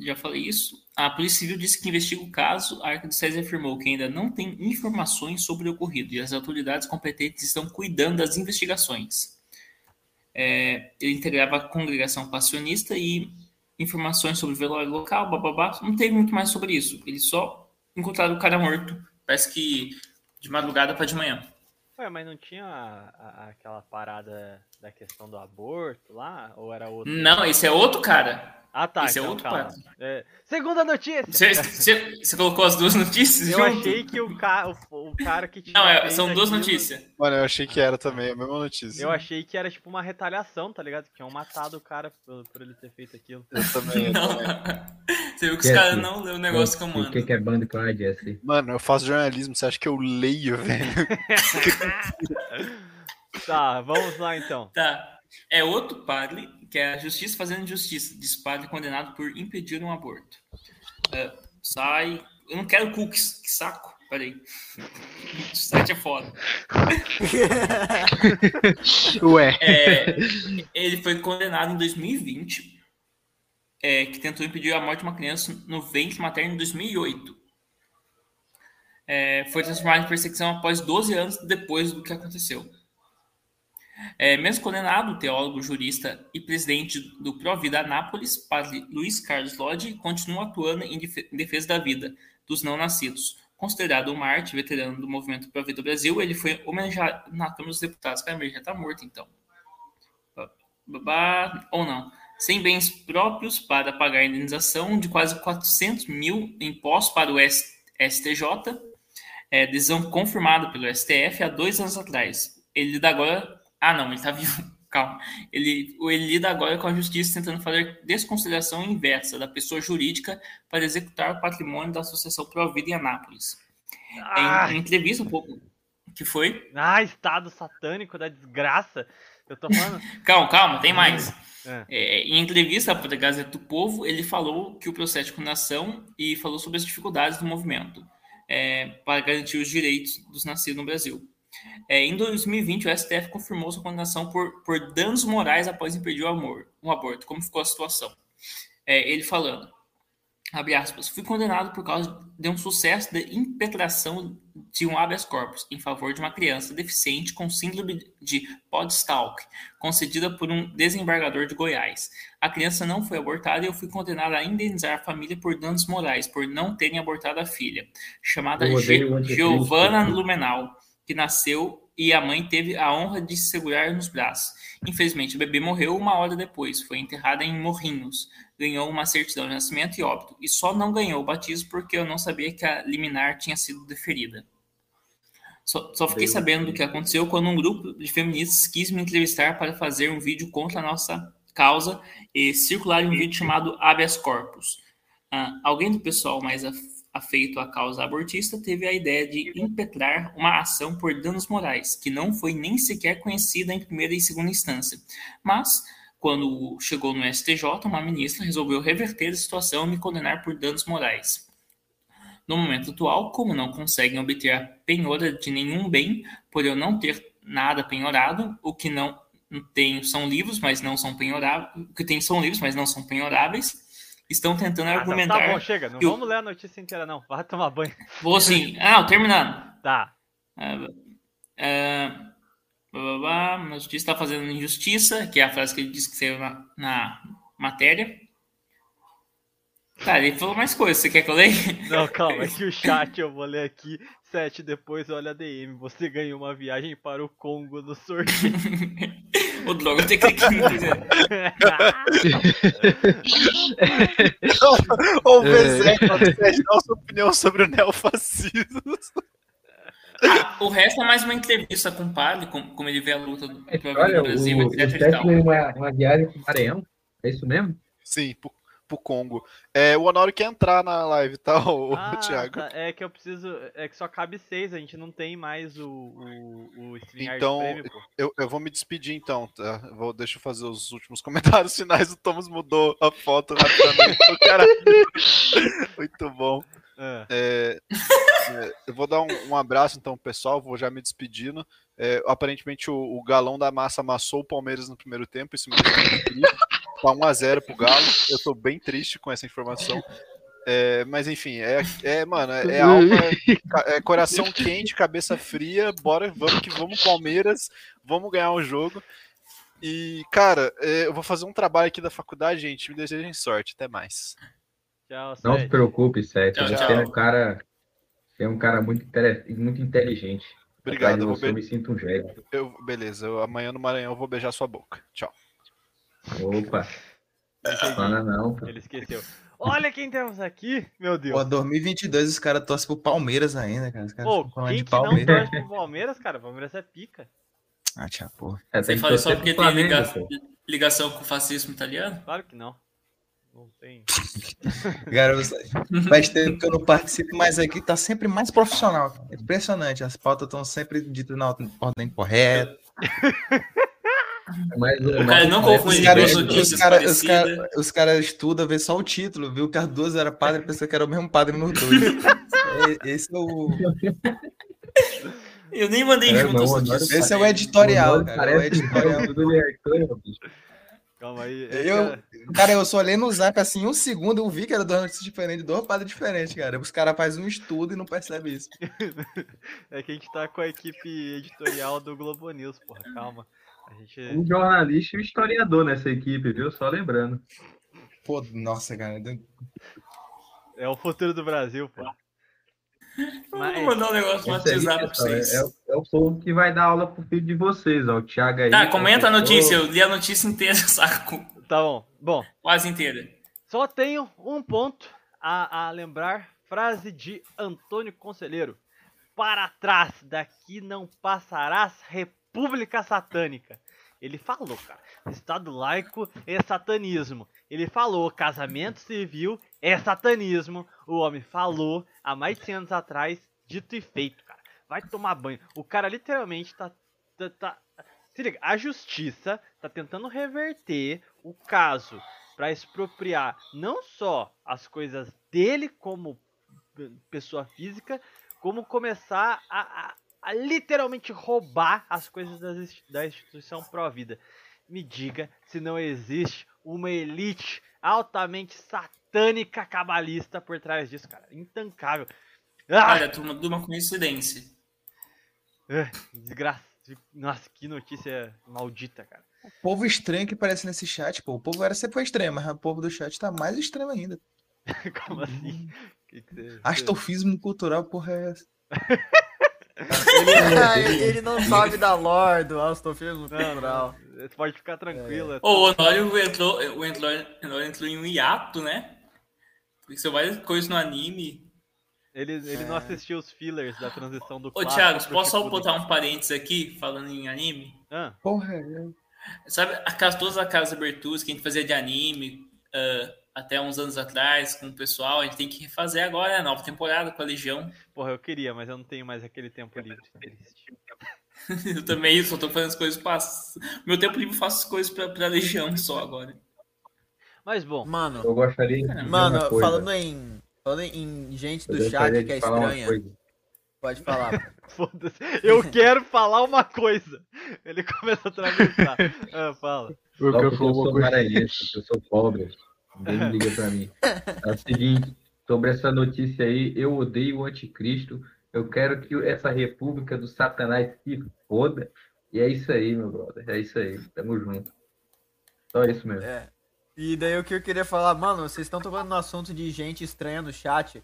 já falei isso. A Polícia Civil disse que investiga o caso. A Arquidiocese afirmou que ainda não tem informações sobre o ocorrido e as autoridades competentes estão cuidando das investigações. É, ele integrava a congregação passionista e informações sobre o velório local, bababá. Não teve muito mais sobre isso. Ele só encontraram o cara morto. Parece que de madrugada para de manhã. Ué, mas não tinha a, a, aquela parada da questão do aborto lá? Ou era outro? Não, esse é outro cara. Ah, tá. Esse é então, é outro quadro. É... Segunda notícia! Você colocou as duas notícias? Eu junto? achei que o, ca... o, o cara que tinha. Não, é, são duas aquilo... notícias. Mano, eu achei que era também, a mesma notícia. Eu achei que era tipo uma retaliação, tá ligado? Que tinham matado o cara por, por ele ter feito aquilo. Eu também. Eu não. Também. Você viu que os caras não leu o negócio que eu mando. O que, que é banda com Jesse? Mano, eu faço jornalismo, você acha que eu leio, velho? tá, vamos lá então. Tá. É outro padre que é a justiça fazendo justiça, diz padre condenado por impedir um aborto. Uh, sai. Eu não quero cookies, que saco. Peraí. O site é foda. Ué. É, ele foi condenado em 2020, é, que tentou impedir a morte de uma criança no ventre materno em 2008. É, foi transformado em perseguição após 12 anos depois do que aconteceu. É, mesmo condenado, o teólogo, jurista e presidente do Provida Anápolis, padre Luiz Carlos Lodi, continua atuando em defesa da vida dos não nascidos. Considerado um Marte, veterano do movimento Provida Brasil, ele foi homenageado na Câmara dos Deputados. Cara, ele já está morto, então. Babá, ou não. Sem bens próprios para pagar a indenização de quase 400 mil impostos para o STJ, é, decisão confirmada pelo STF há dois anos atrás. Ele lida agora ah, não, ele tá vivo. Calma. Ele, ele lida agora com a justiça tentando fazer desconsideração inversa da pessoa jurídica para executar o patrimônio da Associação Provida em Anápolis. Ah. Em, em entrevista um pouco. que foi? Ah, estado satânico da desgraça. Eu tô falando. calma, calma, tem mais. É. É, em entrevista para a Gazeta do Povo, ele falou que o processo de condenação e falou sobre as dificuldades do movimento é, para garantir os direitos dos nascidos no Brasil. É, em 2020, o STF confirmou sua condenação por, por danos morais após impedir o, amor, o aborto. Como ficou a situação? É, ele falando, abre aspas, fui condenado por causa de um sucesso de impetração de um habeas corpus em favor de uma criança deficiente com síndrome de Podstalk, concedida por um desembargador de Goiás. A criança não foi abortada e eu fui condenado a indenizar a família por danos morais por não terem abortado a filha, chamada Giovanna Lumenal que nasceu e a mãe teve a honra de se segurar nos braços. Infelizmente, o bebê morreu uma hora depois, foi enterrada em Morrinhos, ganhou uma certidão de nascimento e óbito, e só não ganhou o batismo porque eu não sabia que a liminar tinha sido deferida. Só, só fiquei sabendo do que aconteceu quando um grupo de feministas quis me entrevistar para fazer um vídeo contra a nossa causa e circular um vídeo chamado Habeas Corpus. Uh, alguém do pessoal mais afeito à causa abortista, teve a ideia de impetrar uma ação por danos morais, que não foi nem sequer conhecida em primeira e segunda instância. Mas, quando chegou no STJ, uma ministra resolveu reverter a situação e me condenar por danos morais. No momento atual, como não conseguem obter a penhora de nenhum bem, por eu não ter nada penhorado, o que não tenho são livros, mas não são penhoráveis, o que tem são livros, mas não são penhoráveis, estão tentando ah, argumentar. Tá, tá bom, chega. Não vamos eu... ler a notícia inteira, não. Vai tomar banho. Vou sim. Ah, terminando. Tá. É, blá, blá, A notícia está fazendo injustiça, que é a frase que ele disse que saiu na, na matéria. Cara, ele falou mais coisas. Você quer que eu leia? Não, calma, é que o chat eu vou ler aqui. Sete depois, olha a DM. Você ganhou uma viagem para o Congo no sorteio. o droga tem que clicar Ô, Bezé, dá sua opinião sobre o neofascismo. Ah, o resto é mais uma entrevista com o padre, como, como ele vê a luta do, é, olha, Brasil, o, etc. O uma, uma viagem para o Maranhão, é isso mesmo? Sim, pro Congo. É, o Honório quer entrar na live, tá, o, ah, Thiago? Tá. É que eu preciso. É que só cabe seis, a gente não tem mais o, o, o Então, eu, eu vou me despedir então, tá? Vou, deixa eu fazer os últimos comentários finais. O Thomas mudou a foto rapidamente. cara... Muito bom. É. É, é, eu vou dar um, um, abraço então, pessoal. Vou já me despedindo. É, aparentemente o, o, galão da massa amassou o Palmeiras no primeiro tempo. Isso me Tá 1x0 pro Galo. Eu tô bem triste com essa informação. É, mas enfim, é, é mano, é, é alma, é coração quente, cabeça fria, bora, vamos que vamos, Palmeiras, vamos ganhar o jogo. E, cara, é, eu vou fazer um trabalho aqui da faculdade, gente. Me desejem sorte, até mais. Tchau, Não se preocupe, Sete. Você é um cara, é um cara muito, muito inteligente. Obrigado, você, eu me sinto um jeito. Eu, beleza, eu, amanhã no Maranhão eu vou beijar sua boca. Tchau. Opa! Fala não, pô. Ele esqueceu. Olha quem temos aqui, meu Deus. Pô, 2022 os caras torcem pro Palmeiras ainda, cara. Os caras Pô, quem de que Palmeiras. não torce pro Palmeiras, cara? O Palmeiras é pica. Ah, tia porra. É, Você fala só porque tem ligação, ligação com o fascismo italiano? Claro que não. Não tem. Cara, faz tempo que eu não participo, mas aqui tá sempre mais profissional. Impressionante. As pautas estão sempre ditas na ordem correta. Mas, o cara não confunde os caras os cara, os cara, os cara estudam, vê só o título, viu que as duas era padre, pensou que era o mesmo padre nos dois. é, esse é o. Eu nem mandei é, junto. Não, esse é o editorial, cara. É o editorial. Calma aí. Eu, cara, eu só olhei no zap assim, um segundo, eu vi que era duas notícias diferentes, dois padres diferentes, cara. Os caras fazem um estudo e não percebem isso. é que a gente tá com a equipe editorial do Globo News, porra, calma. Gente... Um jornalista e um historiador nessa equipe, viu? Só lembrando. Pô, nossa, cara. É o futuro do Brasil, pô. Mas... Vou mandar um negócio no WhatsApp pra vocês. É, é, é, o povo que vai dar aula pro filho de vocês, ó. O Thiago aí. Tá, comenta a notícia. Eu li a notícia inteira, saco. Tá bom. Bom. Quase inteira. Só tenho um ponto a, a lembrar. Frase de Antônio Conselheiro. Para trás, daqui não passarás república satânica. Ele falou, cara, Estado laico é satanismo. Ele falou, casamento civil é satanismo. O homem falou há mais de 100 anos atrás, dito e feito, cara. Vai tomar banho. O cara literalmente tá. tá, tá se liga, a justiça tá tentando reverter o caso para expropriar não só as coisas dele como pessoa física, como começar a, a a literalmente roubar as coisas das, da instituição pró-vida. Me diga se não existe uma elite altamente satânica cabalista por trás disso, cara. Intancável. Ah! Olha, turma, de uma coincidência. Ah, desgraça. Nossa, que notícia maldita, cara. O povo estranho que aparece nesse chat, pô. O povo era sempre extremo, mas o povo do chat tá mais extremo ainda. Como assim? Que que você... Astrofismo cultural, porra, é essa? ele, ele, não sabe da lore do Astrofismo cultural. Você pode ficar tranquilo. É. O Honório entrou, o Honório entrou em um hiato, né? Porque você vai coisas no anime. Ele, ele é. não assistiu os fillers da transição do Ô, Thiago, posso só botar um parênteses aqui, falando em anime? Ah. Porra, é. Sabe, aquelas, todas aquelas aberturas que a gente fazia de anime, uh, até uns anos atrás com o pessoal. A gente tem que refazer agora a nova temporada com a Legião. Porra, eu queria, mas eu não tenho mais aquele tempo livre. eu também só tô fazendo as coisas para Meu tempo livre eu faço as coisas pra, pra Legião só agora. Mas bom. Mano, eu gostaria de Mano, falando em. Falando em gente do chat que é estranha. Pode falar. Foda-se. Eu quero falar uma coisa. Ele começa a atravessar. ah, fala. Porque eu, eu sou maranhense, eu sou pobre. Ninguém liga para mim. É o seguinte, sobre essa notícia aí, eu odeio o anticristo. Eu quero que essa república do satanás se foda. E é isso aí, meu brother. É isso aí. Tamo junto. Só isso mesmo. É. E daí o que eu queria falar, mano, vocês estão tocando no assunto de gente estranha no chat.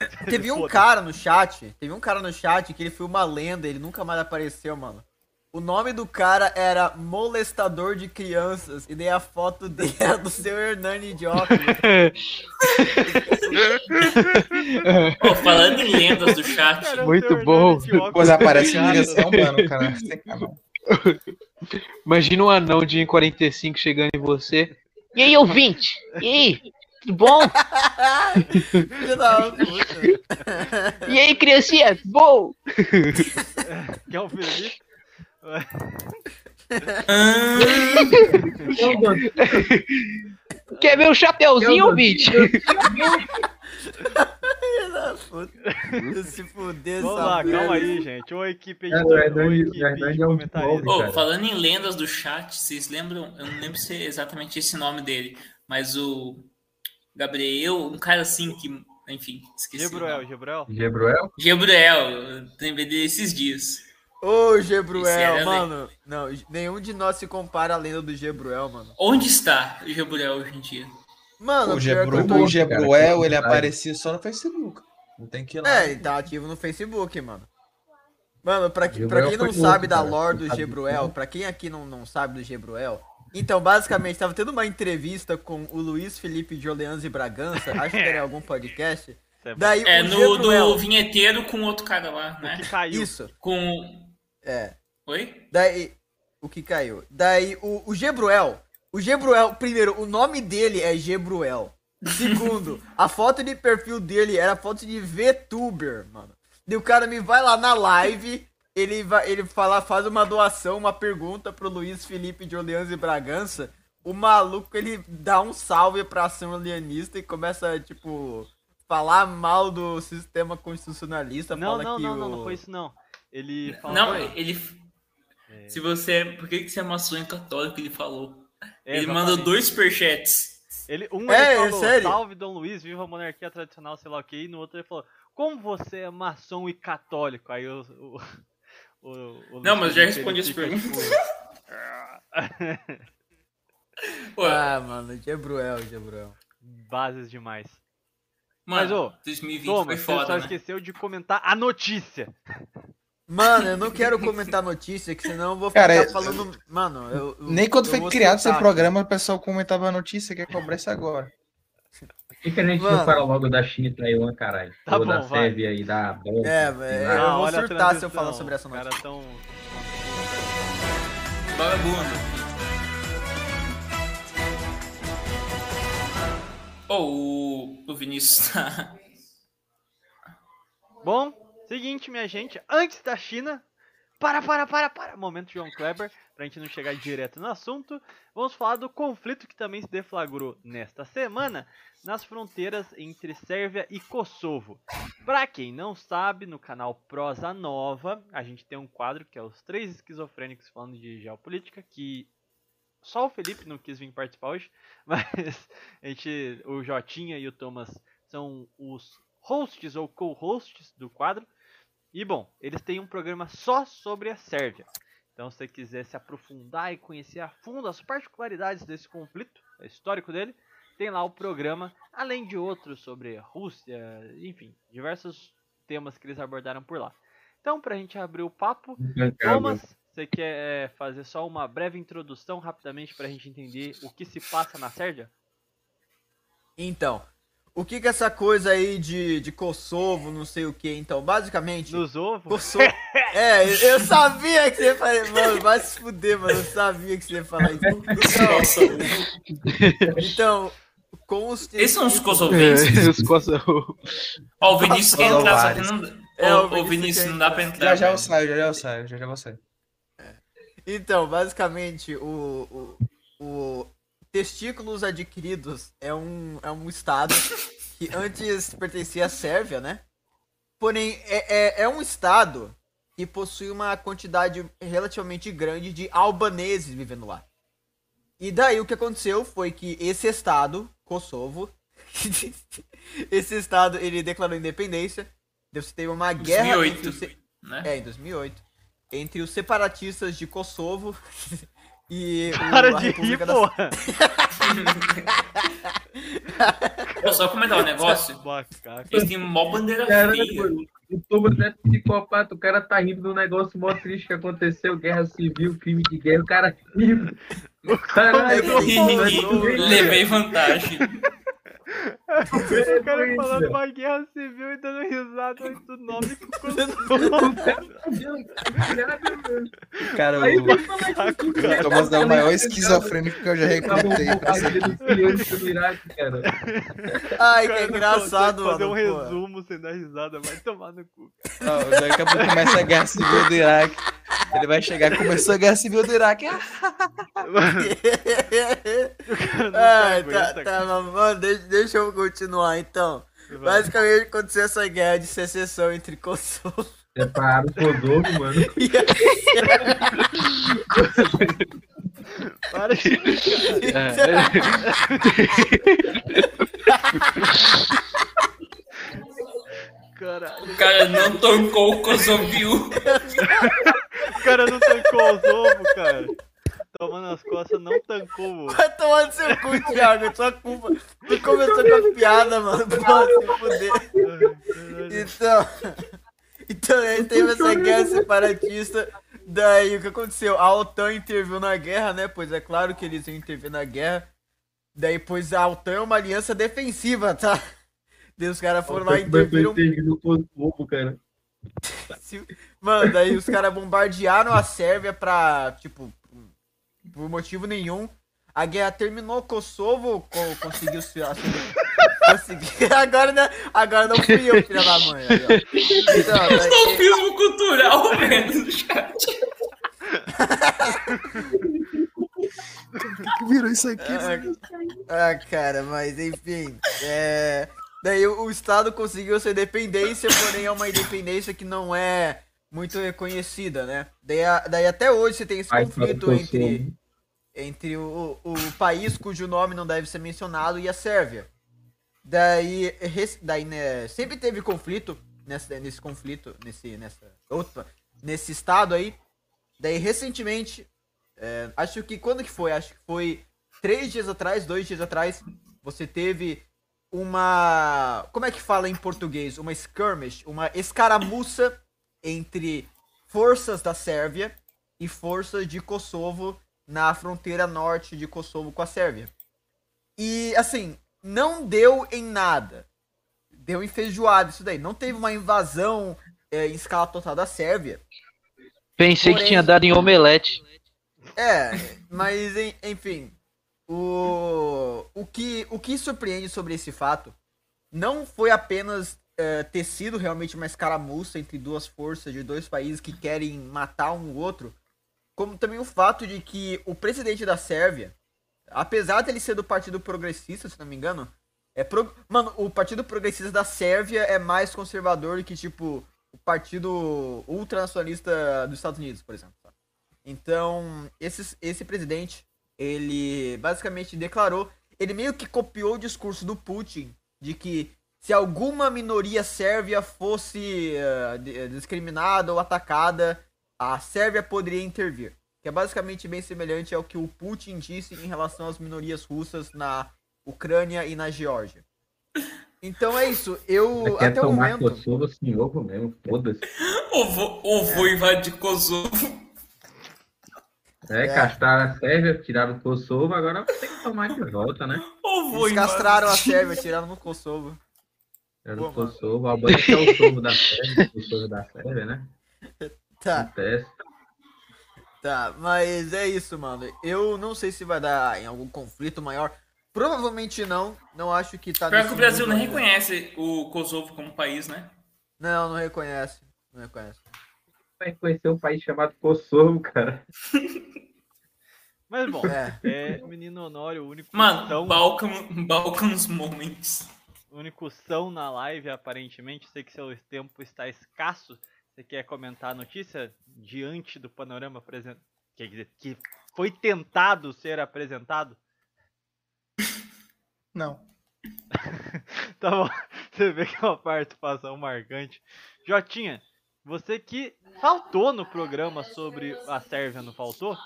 Teve um cara no chat, teve um cara no chat que ele foi uma lenda, ele nunca mais apareceu, mano. O nome do cara era Molestador de Crianças. E daí a foto dele era do seu Hernani de óculos. oh, falando em lendas do chat. Cara, Muito bom. Depois aparece em mano, cara. Imagina um anão de 45 chegando em você. E aí, ouvinte? E aí? Tudo bom? E aí, criancinha? Bom? Quer o Felipe? Quer ver o chapeuzinho, ouvinte? Se fuder, Vamos lá, calma aí, gente. Ô equipe É, equipe Hernani de é um. Oh, cara. falando em lendas do chat, vocês lembram? Eu não lembro se é exatamente esse nome dele, mas o Gabriel, um cara assim que, enfim, esqueci. Gebruel. Gebruel. Gebruel? Gabriel, eu lembrei dele esses dias. Ô, Gebruel, era mano. Não, nenhum de nós se compara à lenda do Gebruel, mano. Onde está o Gabriel hoje em dia? Mano, O, pior que eu Gebru, tô- o Gebruel, cara, ele aparecia só no Facebook. Não tem que ir lá. É, ele tá ativo no Facebook, mano. Mano, pra, que- Gebruel pra quem não sabe da lore do Gebruel, pra quem aqui não, não sabe do Gebruel, então, basicamente, tava tendo uma entrevista com o Luiz Felipe de Orleans e Bragança, acho que era em algum podcast. É. Daí É o no Gebruel, do vinheteiro com outro cara lá, O né? que caiu. Isso, Com. É. Oi? Daí, o que caiu? Daí, o, o Gebruel. O Gebruel, primeiro, o nome dele é Gebruel. Segundo, a foto de perfil dele era foto de VTuber, mano. Daí o cara me vai lá na live, ele vai, ele fala, faz uma doação, uma pergunta pro Luiz Felipe de Orleans e Bragança. O maluco, ele dá um salve pra ação alienista e começa, tipo, falar mal do sistema constitucionalista. Não, fala não, que não, o... não, não foi isso não. Ele falou. Não, ele. É. Se você. Por que que você é maçom católico? Ele falou. É, ele exatamente. mandou dois superchats. Ele, um É, ele é falou, sério? salve Dom Luiz, viva a monarquia tradicional, sei lá o que, e no outro ele falou, como você é maçom e católico? Aí o. o, o, o Não, mas já respondi essa fica, Pô, Ah, mano, Gebruel, Gebruel. tipo, bases demais. mano, mas, ô, 2020 Toma, foi você foda, só né? esqueceu de comentar a notícia. Mano, eu não quero comentar notícia, que senão eu vou ficar Cara, é- falando. Mano, eu. eu- Nem quando eu foi criado esse programa, o pessoal comentava a notícia que é cobrar isso agora. Por que a gente Mano. não fala logo da China e Taiwan, caralho? Tá Ou da bom, vai. Sérvia e da Bélgica? É, velho, Vai. eu vou surtar se eu falar sobre essa os caras notícia. tão- Vagabundo. Oh, o, o Vinícius tá. Bom, seguinte, minha gente, antes da China, para, para, para, para, momento João Kleber, pra gente não chegar direto no assunto, vamos falar do conflito que também se deflagrou nesta semana nas fronteiras entre Sérvia e Kosovo. Pra quem não sabe, no canal Prosa Nova, a gente tem um quadro que é os três esquizofrênicos falando de geopolítica, que só o Felipe não quis vir participar hoje, mas a gente, o Jotinha e o Thomas são os hosts ou co-hosts do quadro. E bom, eles têm um programa só sobre a Sérvia. Então, se você quiser se aprofundar e conhecer a fundo as particularidades desse conflito, o histórico dele, tem lá o programa, além de outros sobre a Rússia, enfim, diversos temas que eles abordaram por lá. Então, pra gente abrir o papo, Thomas, você quer é, fazer só uma breve introdução rapidamente pra gente entender o que se passa na Sérvia? Então, o que que é essa coisa aí de, de Kosovo, não sei o que, então, basicamente. Nos ovos? Kosovo. é, eu- eu sabia que você ia falar. Mano, vai se fuder, mano. Eu sabia que você ia falar isso. Então, então com os. esses são os kosovenses. Os Kosovo. Ó, o Vinícius quer entrar, só que não. É, o ô, Vinícius não dá pra entrar. Já já eu saio, já já eu saio, já já eu saio. Então, basicamente, o, o, o testículos adquiridos é um, é um estado que antes pertencia à Sérvia, né? Porém, é, é, é um estado que possui uma quantidade relativamente grande de albaneses vivendo lá. E daí o que aconteceu foi que esse estado, Kosovo, esse estado, ele declarou independência. Deus teve uma guerra 2008, entre os, se- né? é, em 2008. Entre os separatistas de Kosovo e o, Para a de rir, da porra! Vou só comentar um negócio. Eles têm mó bandeira Caramba, feia. O Thomas é psicopata, o cara tá rindo do negócio mó triste que aconteceu, guerra civil, crime de guerra, o cara rindo. Caralho, levei vantagem. O cara falando uma guerra civil e dando risada do nome Cara, o Thomas é o maior esquizofrênico que eu já recrutei pra Ai, que engraçado, mano. Fazer um resumo sem dar risada, vai tomar no cu. Não, daqui a pouco começa a guerra civil do Iraque. Ele vai chegar, começou a guerra civil do Iraque. Ai, tá, tá, mano, deixa, deixa eu continuar então. Vai. Basicamente aconteceu essa guerra de secessão entre Kosovo. Separaram o Kosovo, mano. Para de. Caralho. O cara não tocou o Kosovo. o cara não tancou o Kosovo, cara. Tomando as costas, não tancou, mano. Vai tomar no seu cu, Thiago, é sua culpa. Tu começou com a piada, mano. Pode se fuder. Então. Então aí teve essa guerra separatista. Daí o que aconteceu? A OTAN interviu na guerra, né? Pois é claro que eles iam intervir na guerra. Daí, pois a OTAN é uma aliança defensiva, tá? Daí os caras foram lá e interviram. cara. Mano, daí os caras bombardearam a Sérvia pra, tipo, por motivo nenhum. A guerra terminou, Kosovo conseguiu se conseguiu. Agora, né? Agora não fui eu, filha da mãe. Então, daí... cultural mesmo no chat. O que virou isso aqui? Ah, ah, cara, mas enfim. É... Daí o Estado conseguiu sua independência, porém é uma independência que não é muito reconhecida, né? Daí, daí até hoje você tem esse conflito entre, entre o, o país cujo nome não deve ser mencionado e a Sérvia. Daí, daí né, sempre teve conflito nesse, conflito, nesse, nessa, opa, nesse estado aí. Daí recentemente, é, acho que quando que foi? Acho que foi três dias atrás, dois dias atrás, você teve uma. Como é que fala em português? Uma skirmish, uma escaramuça entre forças da Sérvia e forças de Kosovo na fronteira norte de Kosovo com a Sérvia. E assim, não deu em nada. Deu em feijoada isso daí. Não teve uma invasão é, em escala total da Sérvia. Pensei Porém, que tinha dado em omelete. É, mas enfim, o, o, que, o que surpreende sobre esse fato não foi apenas é, ter sido realmente uma escaramuça entre duas forças de dois países que querem matar um outro, como também o fato de que o presidente da Sérvia, apesar de ele ser do Partido Progressista, se não me engano, é pro... mano, o Partido Progressista da Sérvia é mais conservador do que tipo o Partido Ultranacionalista dos Estados Unidos, por exemplo. Então, esse, esse presidente ele basicamente declarou, ele meio que copiou o discurso do Putin de que se alguma minoria sérvia fosse uh, discriminada ou atacada, a Sérvia poderia intervir. Que é basicamente bem semelhante ao que o Putin disse em relação às minorias russas na Ucrânia e na Geórgia. Então é isso. Eu Quer até o momento. Kosovo assim, ovo mesmo, foda-se. Ou vou, ou vou é. invadir Kosovo. É, é. castraram a Sérvia, tiraram o Kosovo, agora tem que tomar de volta, né? Eles castraram a Sérvia, tiraram no Kosovo. Tiraram no Kosovo, a Albânia é o Kosovo da Sérvia, o Kosovo da Sérvia, né? Tá. Tá, mas é isso, mano. Eu não sei se vai dar em algum conflito maior. Provavelmente não. Não acho que tá. Pior que o Brasil não reconhece o Kosovo como país, né? Não, não reconhece. Não reconhece vai conhecer um país chamado Kosovo, cara. Mas bom, é, é Menino Honório, o único Mano, são... Balkan, Balkans Moments. O único são na live, aparentemente. Sei que seu tempo está escasso. Você quer comentar a notícia diante do panorama apresentado? Quer dizer, que foi tentado ser apresentado? Não. tá bom. Você vê que é uma participação marcante. Jotinha, você que faltou no programa sobre a Sérvia, não faltou?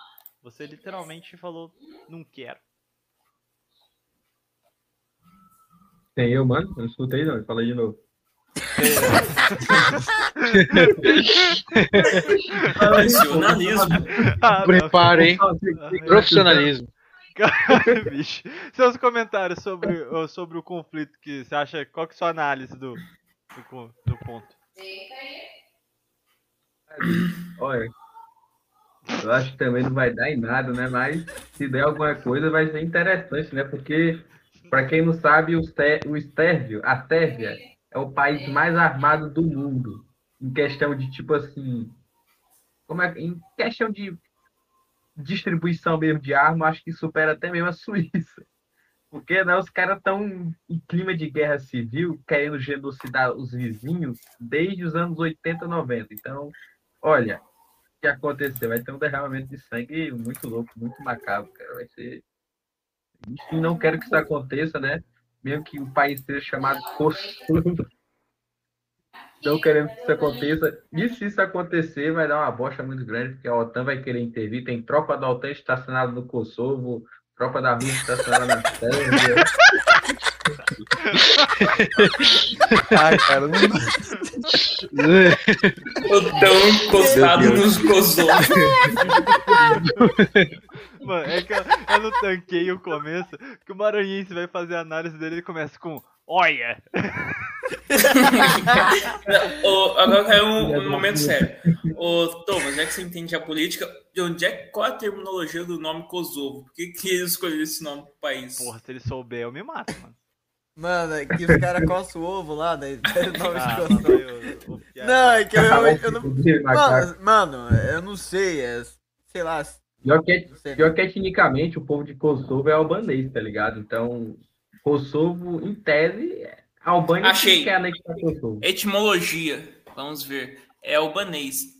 Você literalmente falou, não quero. Tem eu, mano? Eu não escutei não, fala de novo. Profissionalismo. Ah, Prepara, hein? Profissionalismo. Bicho. Seus comentários sobre, sobre o conflito que você acha. Qual que é a sua análise do, do, do ponto? Olha, eu acho que também não vai dar em nada, né? Mas se der alguma coisa vai ser interessante, né? Porque, para quem não sabe, o, o Stérvio, a Sérvia, é o país mais armado do mundo. Em questão de, tipo assim. Como é, em questão de distribuição mesmo de arma, acho que supera até mesmo a Suíça. Porque né, os caras estão em clima de guerra civil, querendo genocidar os vizinhos desde os anos 80, 90. Então, olha, o que aconteceu? Vai ter um derramamento de sangue muito louco, muito macabro, cara. Vai ser. Enfim, não quero que isso aconteça, né? Mesmo que o país seja chamado Kosovo. Não queremos que isso aconteça. E se isso acontecer, vai dar uma bosta muito grande, porque a OTAN vai querer intervir. Tem tropa da OTAN estacionada no Kosovo, tropa da Rússia estacionada na Sérvia. Ai, cara, não. OTAN encostado nos Kosovo. Mano, é que eu, eu não tanquei o começo, que o Maranhense vai fazer a análise dele e começa com Olha! agora quero um, um momento sério. Ô, Thomas, já que você entende a política, de onde é qual a terminologia do nome Kosovo? Por que, que eles escolheram esse nome pro país? Porra, se ele souber, eu me mato, mano. Mano, é que os caras coçam o ovo lá, daí o nome ah, de Kosovo. Não, é que eu, eu, eu não. Mano, mano, eu não sei, é, sei lá. Pior que, pior que etnicamente o povo de Kosovo é albanês, tá ligado? Então, Kosovo, em tese, a Albânia Achei. quer anexar Kosovo. Etimologia, vamos ver. É albanês.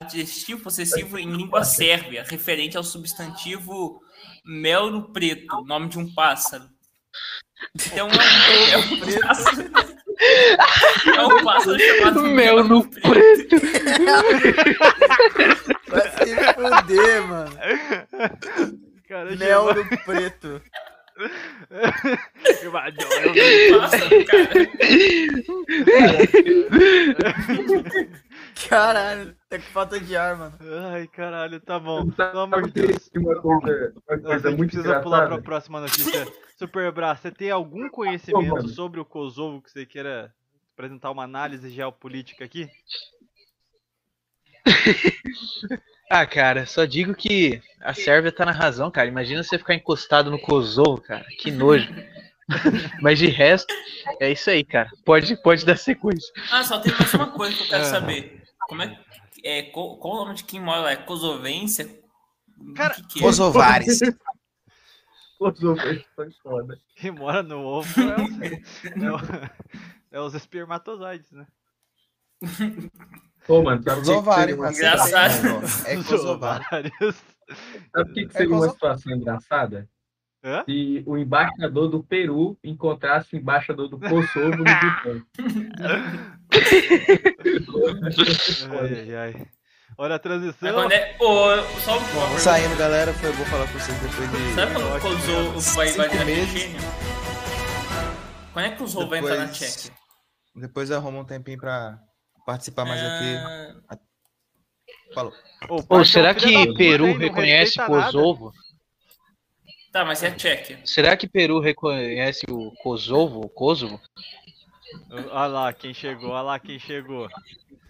Adjetivo possessivo em língua sérvia, referente ao substantivo mel no preto, nome de um pássaro. Então é um, é um pássaro. É um pássaro chamado mel no preto. Vai se fuder, mano. Cara, mel no preto. Caralho, tá com falta de ar, mano. Ai, caralho, tá bom. Pelo amor de Deus. Uma coisa, uma coisa muito precisa engraçada. pular pra próxima notícia. Super Bra, você tem algum conhecimento sobre o Kosovo que você queira apresentar uma análise geopolítica aqui? Ah, cara, só digo que a Sérvia tá na razão, cara. Imagina você ficar encostado no Kosovo, cara. Que nojo. Mas de resto, é isso aí, cara. Pode, pode dar sequência. Ah, só tem mais uma coisa que eu quero ah. saber. Como é, é qual, qual, o nome de quem mora lá? É Kosovência? Cara, que que é? Kosovares. Kosovares foi foda. Quem mora no ovo é, é, o, é os espermatozoides, né? Pô, mano, sabe Kosovário, que engraçado. É Kosovário. Sabe o que, que seria uma situação engraçada? Hã? Se o embaixador do Peru encontrasse o embaixador do Kosovo no Butão. ai, ai, ai. Olha a transição. Quando é... oh, só Bom, Saindo, galera, foi bom falar com vocês depois de. Sabe quando o Kosovo vai invadir a Chechênia? Quando é que o Kosovo vai entrar na Tchequia? Depois arruma um tempinho pra participar mais aqui. Ah. Falou. Ô, será que Peru reconhece Kosovo? Tá, mas é Tchequia. Será que Peru reconhece o Kosovo? O Kosovo? Olha lá quem chegou, olha lá quem chegou.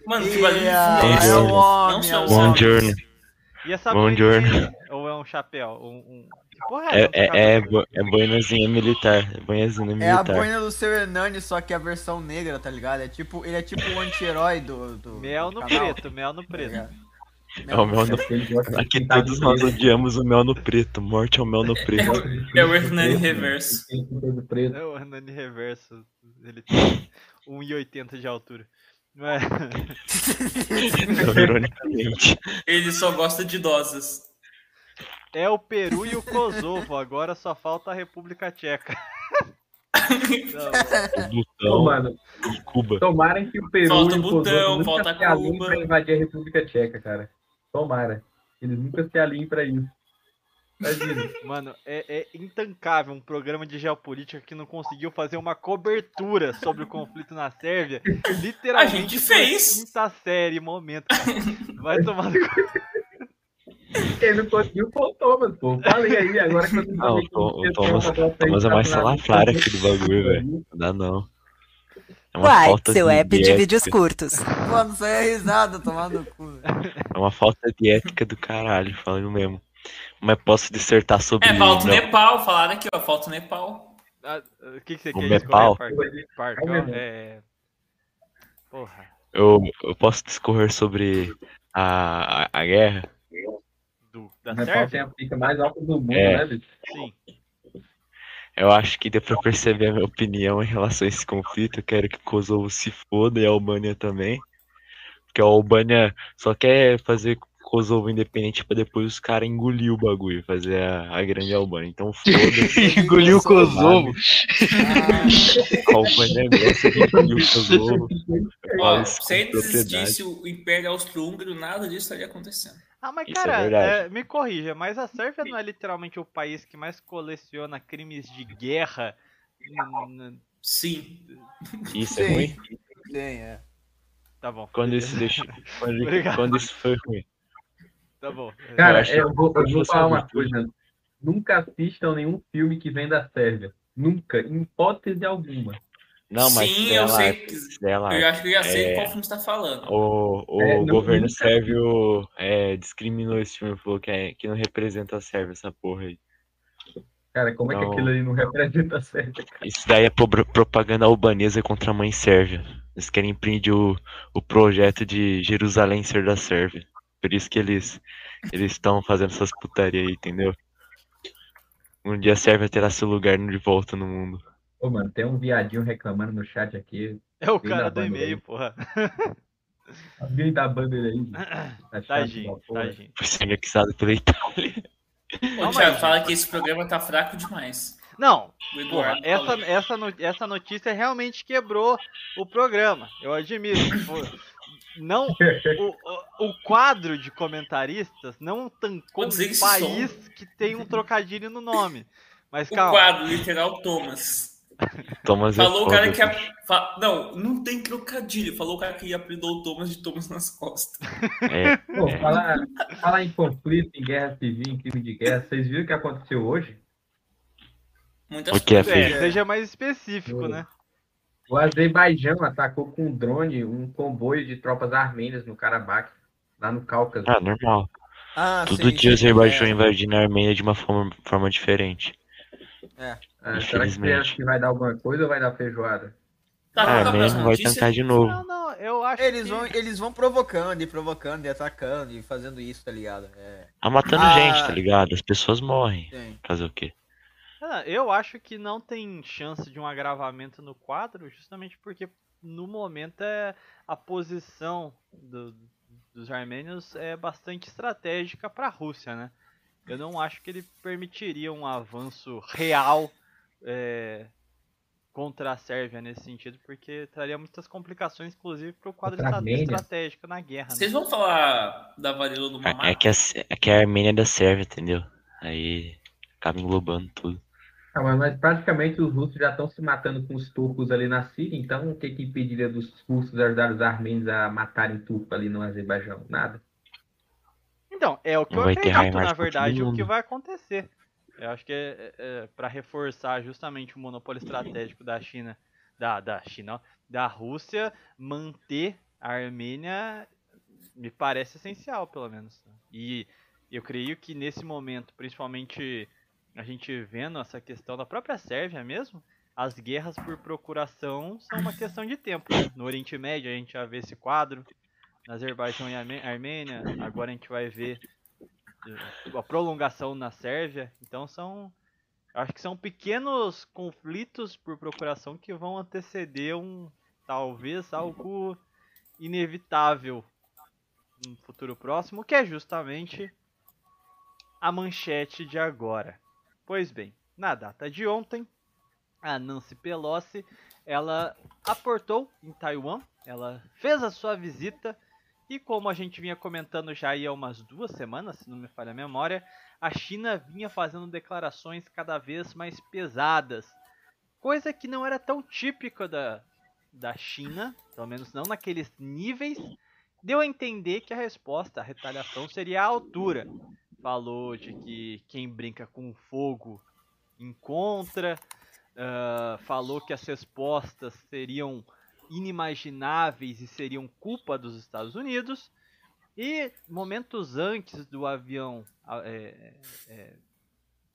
Mano, que barulho é o homem, é Bom giorno. E essa Bom giorno. Ou é um chapéu? Um, um... Porra, é, é, é, é, é boinazinha militar. É boinazinha militar. É a boina do seu Hernani, só que a versão negra, tá ligado? É tipo, ele é tipo o anti-herói do, do. Mel no canal. preto, mel no preto. Tá é o mel no preto. Aqui todos nós odiamos o mel no preto. Morte ao mel no preto. É o Hernani Reverso. É o Hernani Reverso. Ele tem 1,80 de altura. Não é? Não, ironicamente. Ele só gosta de idosas. É o Peru e o Kosovo, agora só falta a República Tcheca. o Butão mano, e Cuba. Tomara que o Peru falta e o Butão, falta se alinhem pra invadir a República Tcheca, cara. Tomara. Eles nunca se alinhem pra isso. Imagina. Mano, é, é, intancável um programa de geopolítica que não conseguiu fazer uma cobertura sobre o conflito na Sérvia. Literalmente. A gente fez! Quinta série, momento. Cara. Vai tomar no Quem não conseguiu foi o Thomas, pô. Falei aí, agora que eu não, o, o Thomas, Thomas é mais salafrário aqui do bagulho, velho. Não dá não. É uma Uai, falta seu de app de, de vídeos curtos. Mano, isso aí é risada, tomar no cu. É uma falta de ética do caralho, falando mesmo. Mas posso dissertar sobre. É, falta o Nepal, falaram aqui, ó. Falta o Nepal. Ah, o que, que você o quer Nepal? É. Porra. Eu, eu posso discorrer sobre a, a, a guerra? Do, da o Nepal tem a pica mais alta do mundo, é. né, bicho? Sim. Eu acho que deu pra perceber a minha opinião em relação a esse conflito. Eu quero que o Kosovo se foda e a Albânia também. Porque a Albânia só quer fazer Kosovo independente pra depois os caras engolir o bagulho, fazer a, a grande Albânia. Então foda-se. engolir o Kosovo. a Albânia gosta de engolir o Kosovo. Ó, se existisse o Império Austro-Húngaro, nada disso estaria acontecendo. Ah, mas Isso cara, é é, me corrija, mas a Sérvia não é literalmente o país que mais coleciona crimes de guerra? Sim. Isso Sim. é ruim? Sim, é. Tá bom. Quando isso, deixa... quando, quando isso foi ruim. Tá bom. Cara, eu, eu vou, eu vou falar uma coisa. Nunca assistam nenhum filme que vem da Sérvia. Nunca, em hipótese alguma. Não, mas Sim, eu sei. Que, dela, eu acho que eu já sei é, qual filme você tá falando. O, o é, governo nunca... sérvio é, discriminou esse filme, falou que, é, que não representa a Sérvia, essa porra aí. Cara, como não... é que aquilo aí não representa a Sérvia? Isso daí é propaganda albanesa contra a mãe sérvia. Eles querem impedir o, o projeto de Jerusalém ser da Sérvia. Por isso que eles eles estão fazendo essas putaria aí, entendeu? Um dia a Sérvia terá seu lugar de volta no mundo. Ô, mano, tem um viadinho reclamando no chat aqui. É o cara do e-mail, porra. Alguém da banda aí. Tá tadinho, tadinho. Foi ser anexado pela Itália. Ô, Thiago, fala que esse programa tá fraco demais. Não, porra, essa, essa, essa notícia realmente quebrou o programa. Eu admito. Não o, o, quadro de comentaristas não tancou um país som. que tem um trocadilho no nome. Mas o calma. quadro literal Thomas. Thomas é Falou é o cara que. Fa... Não, não tem trocadilho. Falou o cara que apelidou o Thomas de Thomas nas costas. É, Pô, é. Falar, falar em conflito, em guerra civil, em crime de guerra, vocês viram o que aconteceu hoje? Muitas o que é, é, seja mais específico, né? O Azerbaijão atacou com um drone um comboio de tropas armênias no Karabakh, lá no Cáucaso. Ah, normal. Ah, Todo sim, dia o Azerbaijão é. invadindo a Armênia de uma forma, forma diferente. É. Ah, será que você acha que vai dar alguma coisa ou vai dar feijoada? Tá, a Armênia não vai tentar de novo. Não, não, eu acho Eles que... vão, eles vão provocando e provocando e atacando e fazendo isso, tá ligado? É. Tá matando Ah. gente, tá ligado? As pessoas morrem. Sim. Fazer o quê? Ah, Eu acho que não tem chance de um agravamento no quadro, justamente porque no momento é a posição do- dos armênios é bastante estratégica para a Rússia, né? Eu não acho que ele permitiria um avanço real é, contra a Sérvia nesse sentido, porque traria muitas complicações, inclusive, para o quadro estratégico na guerra. né? Vocês vão falar da varíola do É, Mamá? é que a, é que a Armênia é da Sérvia, entendeu? Aí acaba englobando tudo. Ah, mas, mas praticamente os russos já estão se matando com os turcos ali na Síria, então o que, que impediria dos russos ajudar os armênios a matarem turco ali no Azerbaijão? Nada. Então, é o que eu vai acredito, na verdade, o que vai acontecer. Eu acho que é, é para reforçar justamente o monopólio estratégico da China, da, da China, ó, da Rússia, manter a Armênia me parece essencial, pelo menos. E eu creio que nesse momento, principalmente a gente vendo essa questão da própria Sérvia mesmo, as guerras por procuração são uma questão de tempo. No Oriente Médio a gente já vê esse quadro, na Azerbaijão e Armê- Armênia, agora a gente vai ver eh, a prolongação na Sérvia. Então são. Acho que são pequenos conflitos por procuração que vão anteceder um. talvez algo inevitável no futuro próximo, que é justamente a manchete de agora. Pois bem, na data de ontem, a Nancy Pelosi ela aportou em Taiwan, ela fez a sua visita E como a gente vinha comentando já há umas duas semanas, se não me falha a memória, a China vinha fazendo declarações cada vez mais pesadas. Coisa que não era tão típica da, da China, pelo menos não naqueles níveis, deu a entender que a resposta à retaliação seria a altura. Falou de que quem brinca com fogo encontra, uh, falou que as respostas seriam inimagináveis e seriam culpa dos Estados Unidos. E momentos antes do avião é, é,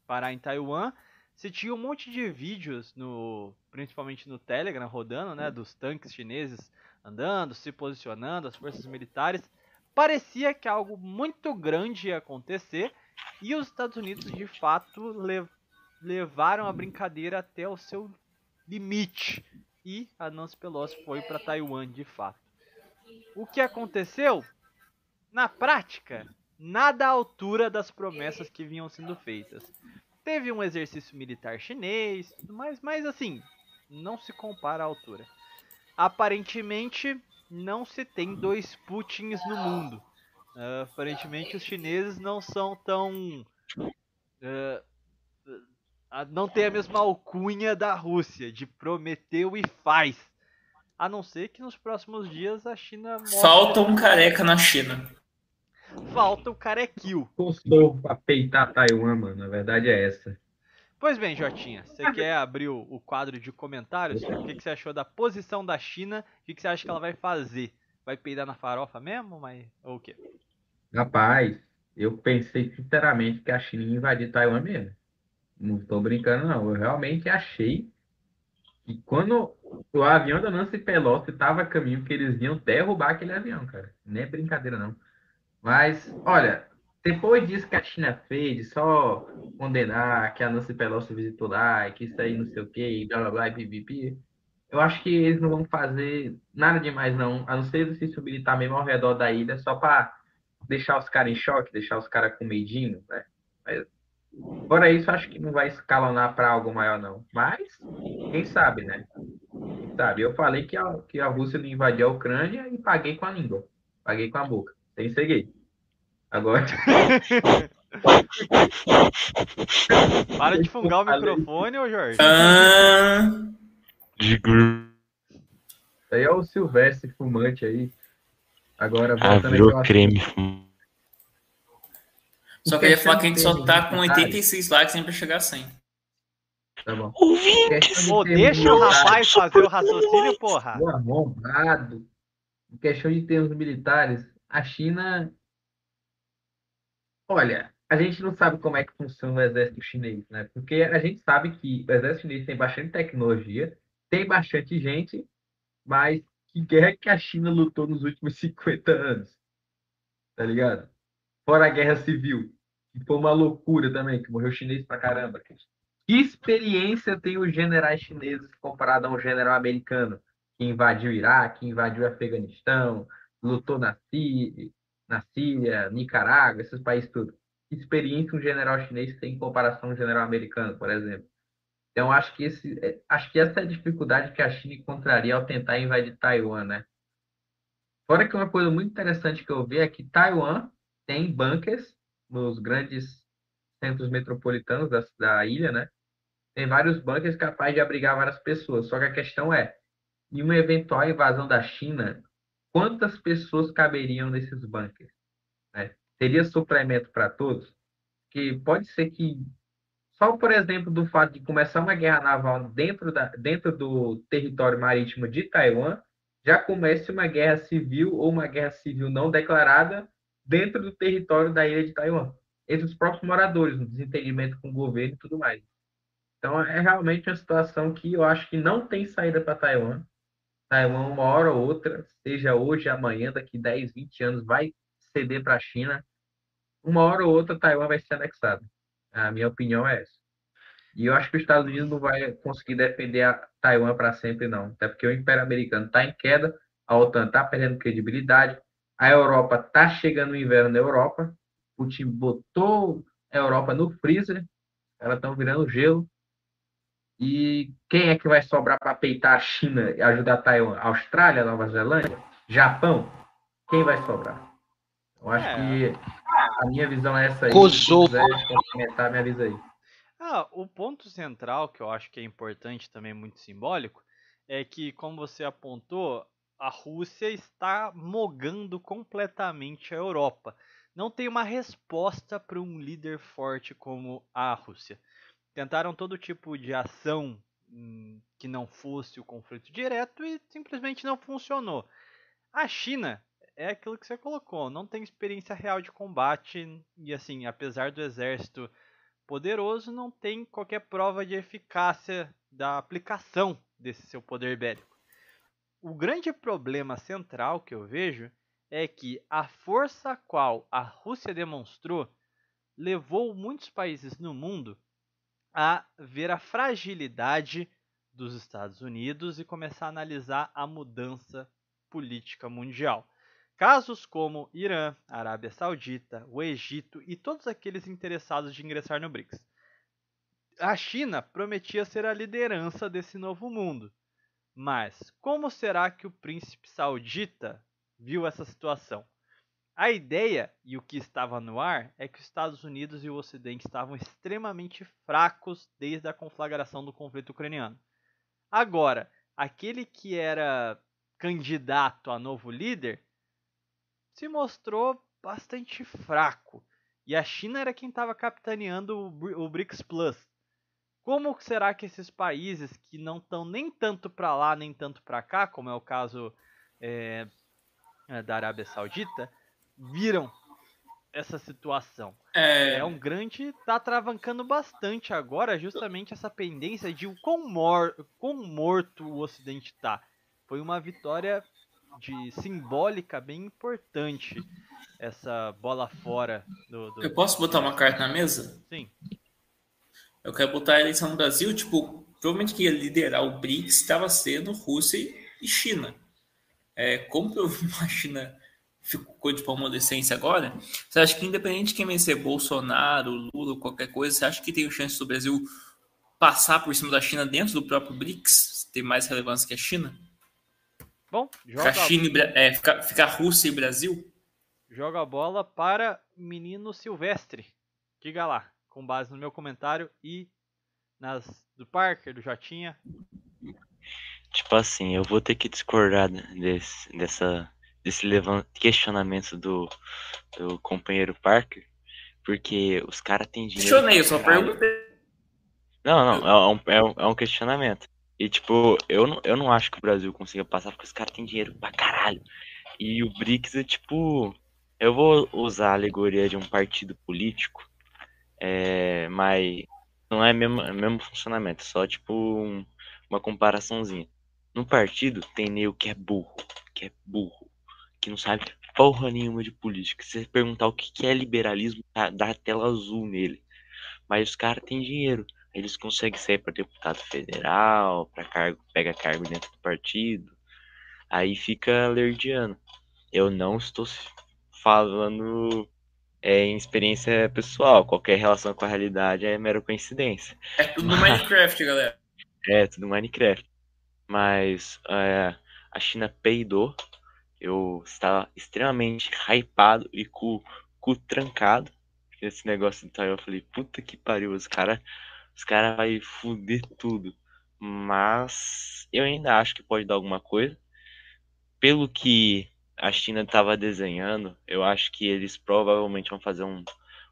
parar em Taiwan, se tinha um monte de vídeos, no, principalmente no Telegram, rodando, né, dos tanques chineses andando, se posicionando, as forças militares. Parecia que algo muito grande ia acontecer e os Estados Unidos de fato lev levaram a brincadeira até o seu limite e a Nancy Pelosi foi para Taiwan de fato. O que aconteceu? Na prática, nada à altura das promessas que vinham sendo feitas. Teve um exercício militar chinês, mas, mas assim, não se compara à altura. Aparentemente, não se tem dois Putins no mundo. Uh, aparentemente, os chineses não são tão. Uh, não tem a mesma alcunha da Rússia, de prometeu e faz. A não ser que nos próximos dias a China. Falta um careca na China. Falta o carequil. Custou pra peitar Taiwan, mano. A verdade é essa. Pois bem, Jotinha, você quer abrir o, o quadro de comentários? O que, que, você achou da posição da China? O que, que, você acha que ela vai fazer? Vai peidar na farofa mesmo? Mas, ou o quê? Rapaz, eu pensei sinceramente que a China ia invadir Taiwan mesmo. Não estou brincando, não. Eu realmente achei que quando o avião da Nancy Pelosi estava a caminho, que eles iam derrubar aquele avião, cara. Não é brincadeira, não. Mas, olha, depois disso que a China fez, só condenar que a Nancy Pelosi visitou lá, que isso aí não sei o que, blá blá blá, pipipi, eu acho que eles não vão fazer nada demais, não, a não ser exercício militar mesmo ao redor da ilha, só para deixar os caras em choque, deixar os caras com medinho, né? Mas, fora isso, acho que não vai escalonar para algo maior, não. Mas, quem sabe, né? Quem sabe? Eu falei que a, que a Rússia não invadiu a Ucrânia e paguei com a língua, paguei com a boca, sem segredo. Agora. Para de fungar o microfone, ô Jorge. Ah... Aí é o Silvestre fumante aí. Agora ah, virou creme. Só queria falar que a gente só tá com 86 likes sempre chegar a 100. Tá bom. Pô, deixa o rapaz fazer o raciocínio, porra. O arrombado. Em questão de termos militares, a China Olha, a gente não sabe como é que funciona o exército chinês, né? Porque a gente sabe que o exército chinês tem bastante tecnologia, tem bastante gente, mas que guerra que a China lutou nos últimos 50 anos? Tá ligado? Fora a guerra civil, que foi uma loucura também, que morreu chinês pra caramba. Que experiência tem os generais chineses comparado a um general americano que invadiu o Iraque, invadiu o Afeganistão, lutou na Síria, na Síria, Nicarágua, esses países tudo. Experiência um general chinês tem em comparação a um general americano, por exemplo. Então, acho que, esse, é, acho que essa é a dificuldade que a China encontraria ao tentar invadir Taiwan, né? Fora que uma coisa muito interessante que eu vi é que Taiwan tem bunkers nos grandes centros metropolitanos da, da ilha, né? Tem vários bunkers capazes de abrigar várias pessoas. Só que a questão é, em uma eventual invasão da China, quantas pessoas caberiam nesses bunkers? Né? Teria suplemento para todos? Que pode ser que só por exemplo do fato de começar uma guerra naval dentro, da, dentro do território marítimo de Taiwan, já comece uma guerra civil ou uma guerra civil não declarada dentro do território da ilha de Taiwan, entre os próprios moradores, no desentendimento com o governo e tudo mais. Então é realmente uma situação que eu acho que não tem saída para Taiwan. Taiwan, uma hora ou outra, seja hoje, amanhã, daqui 10, 20 anos, vai ceder para a China. Uma hora ou outra, Taiwan vai ser anexado. A minha opinião é essa. E eu acho que os Estados Unidos não vai conseguir defender a Taiwan para sempre, não. Até porque o Império Americano está em queda, a OTAN está perdendo credibilidade, a Europa está chegando o inverno na Europa, Putin botou a Europa no freezer, elas estão virando gelo. E quem é que vai sobrar para peitar a China e ajudar a Taiwan? Austrália, Nova Zelândia? Japão? quem vai sobrar? Eu acho é. que a minha visão é essa aí. Kosovo. Se quiser complementar, me avisa aí. Ah, o ponto central, que eu acho que é importante também, muito simbólico, é que, como você apontou, a Rússia está mogando completamente a Europa. Não tem uma resposta para um líder forte como a Rússia. Tentaram todo tipo de ação hum, que não fosse o conflito direto e simplesmente não funcionou. A China é aquilo que você colocou, não tem experiência real de combate e assim, apesar do exército poderoso, não tem qualquer prova de eficácia da aplicação desse seu poder bélico. O grande problema central que eu vejo é que a força a qual a Rússia demonstrou levou muitos países no mundo a ver a fragilidade dos Estados Unidos e começar a analisar a mudança política mundial. Casos como Irã, Arábia Saudita, o Egito e todos aqueles interessados de ingressar no BRICS. A China prometia ser a liderança desse novo mundo. Mas como será que o príncipe saudita viu essa situação? A ideia e o que estava no ar é que os Estados Unidos e o Ocidente estavam extremamente fracos desde a conflagração do conflito ucraniano. Agora, aquele que era candidato a novo líder se mostrou bastante fraco. E a China era quem estava capitaneando o BRICS Plus. Como será que esses países que não estão nem tanto para lá nem tanto para cá, como é o caso é, da Arábia Saudita, viram essa situação? É, é um grande. está travancando bastante agora, justamente essa pendência de o quão, mor, quão morto o Ocidente está. Foi uma vitória de simbólica bem importante essa bola fora do, do, Eu posso botar uma carta na mesa? Sim. Eu quero botar a eleição no Brasil, tipo, provavelmente que ia liderar o BRICS estava sendo Rússia e China. É, como a China ficou de palmodescência agora, você acha que independente de quem vencer, Bolsonaro, Lula, qualquer coisa, você acha que tem chance do Brasil passar por cima da China dentro do próprio BRICS, ter mais relevância que a China? Bom, joga ficar, China, é, ficar, ficar Rússia e Brasil? Joga a bola para Menino Silvestre. Diga lá, com base no meu comentário e nas do Parker, do Jotinha. Tipo assim, eu vou ter que discordar desse, dessa, desse questionamento do, do companheiro Parker, porque os caras têm dinheiro. Questionei, eu só perguntei. Não, não, é um, é um, é um questionamento. E, tipo, eu não, eu não acho que o Brasil consiga passar porque os caras têm dinheiro pra caralho. E o BRICS é tipo. Eu vou usar a alegoria de um partido político, é, mas não é mesmo, é mesmo funcionamento, só tipo um, uma comparaçãozinha. No partido tem nego que é burro, que é burro, que não sabe porra nenhuma de política. Se você perguntar o que é liberalismo, dá a tela azul nele. Mas os caras têm dinheiro. Eles conseguem sair para deputado federal, para cargo, pega cargo dentro do partido. Aí fica lerdiano. Eu não estou falando é, em experiência pessoal. Qualquer relação com a realidade é mera coincidência. É tudo Mas... Minecraft, galera. É, tudo Minecraft. Mas é, a China peidou. Eu estava extremamente hypado e o cu trancado. Esse negócio então eu falei, puta que pariu, os caras os caras vão fuder tudo. Mas eu ainda acho que pode dar alguma coisa. Pelo que a China estava desenhando, eu acho que eles provavelmente vão fazer um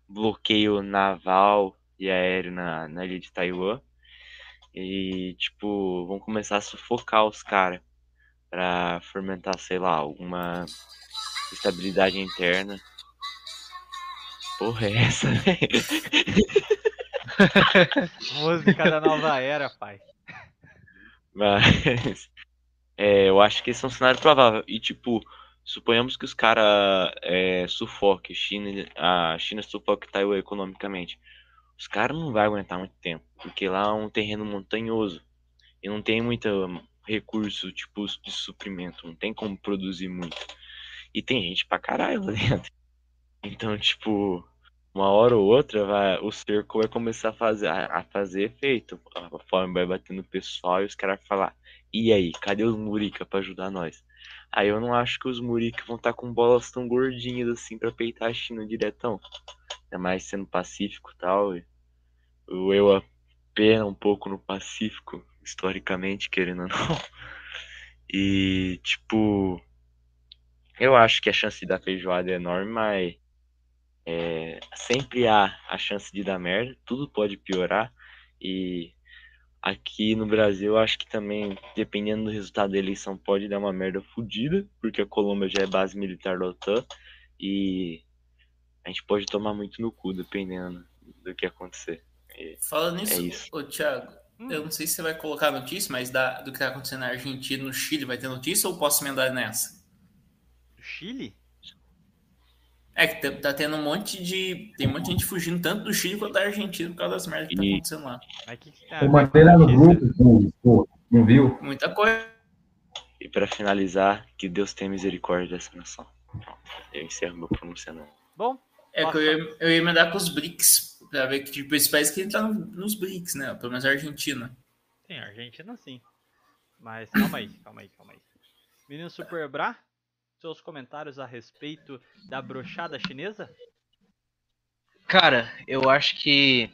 bloqueio naval e aéreo na, na ilha de Taiwan. E, tipo, vão começar a sufocar os caras para fomentar, sei lá, alguma estabilidade interna. Porra, é essa, velho? Música da nova era, pai. Mas é, eu acho que esse é um cenário provável. E tipo, suponhamos que os caras é, sufoquem China, a China sufoque Taiwan economicamente. Os caras não vão aguentar muito tempo, porque lá é um terreno montanhoso e não tem muito recurso tipo de suprimento, não tem como produzir muito. E tem gente pra caralho lá dentro. Então, tipo, uma hora ou outra vai, o cerco vai começar a fazer, a, fazer efeito. A forma vai bater no pessoal e os caras falar, e aí, cadê os Murica pra ajudar nós? Aí eu não acho que os Murik vão estar tá com bolas tão gordinhas assim para peitar a China diretão. Ainda mais sendo pacífico e tal. O eu apena um pouco no Pacífico, historicamente, querendo ou não. E, tipo, eu acho que a chance de dar feijoada é enorme, mas é, sempre há a chance de dar merda, tudo pode piorar. E aqui no Brasil, eu acho que também, dependendo do resultado da eleição, pode dar uma merda fodida, porque a Colômbia já é base militar da OTAN e a gente pode tomar muito no cu, dependendo do que acontecer. E Falando nisso, é isso. ô Thiago. Eu não sei se você vai colocar notícia, mas da, do que está acontecendo na Argentina no Chile, vai ter notícia ou posso emendar nessa? Do Chile? É que tá, tá tendo um monte de. Tem um monte de gente fugindo tanto do Chile quanto da Argentina por causa das merdas que tá acontecendo lá. Que que tá? Eu mandei lá no grupo, não viu? Muita coisa. E para finalizar, que Deus tenha misericórdia dessa nação. Eu encerro meu pronunciamento. Bom. É que eu ia, eu ia emendar com os BRICS, pra ver que tipo, esse país que entrar nos BRICS, né? Pelo menos a Argentina. Sim, a Argentina sim. Mas calma aí, calma aí, calma aí. Menino Super Bra, seus comentários a respeito da brochada chinesa? Cara, eu acho que.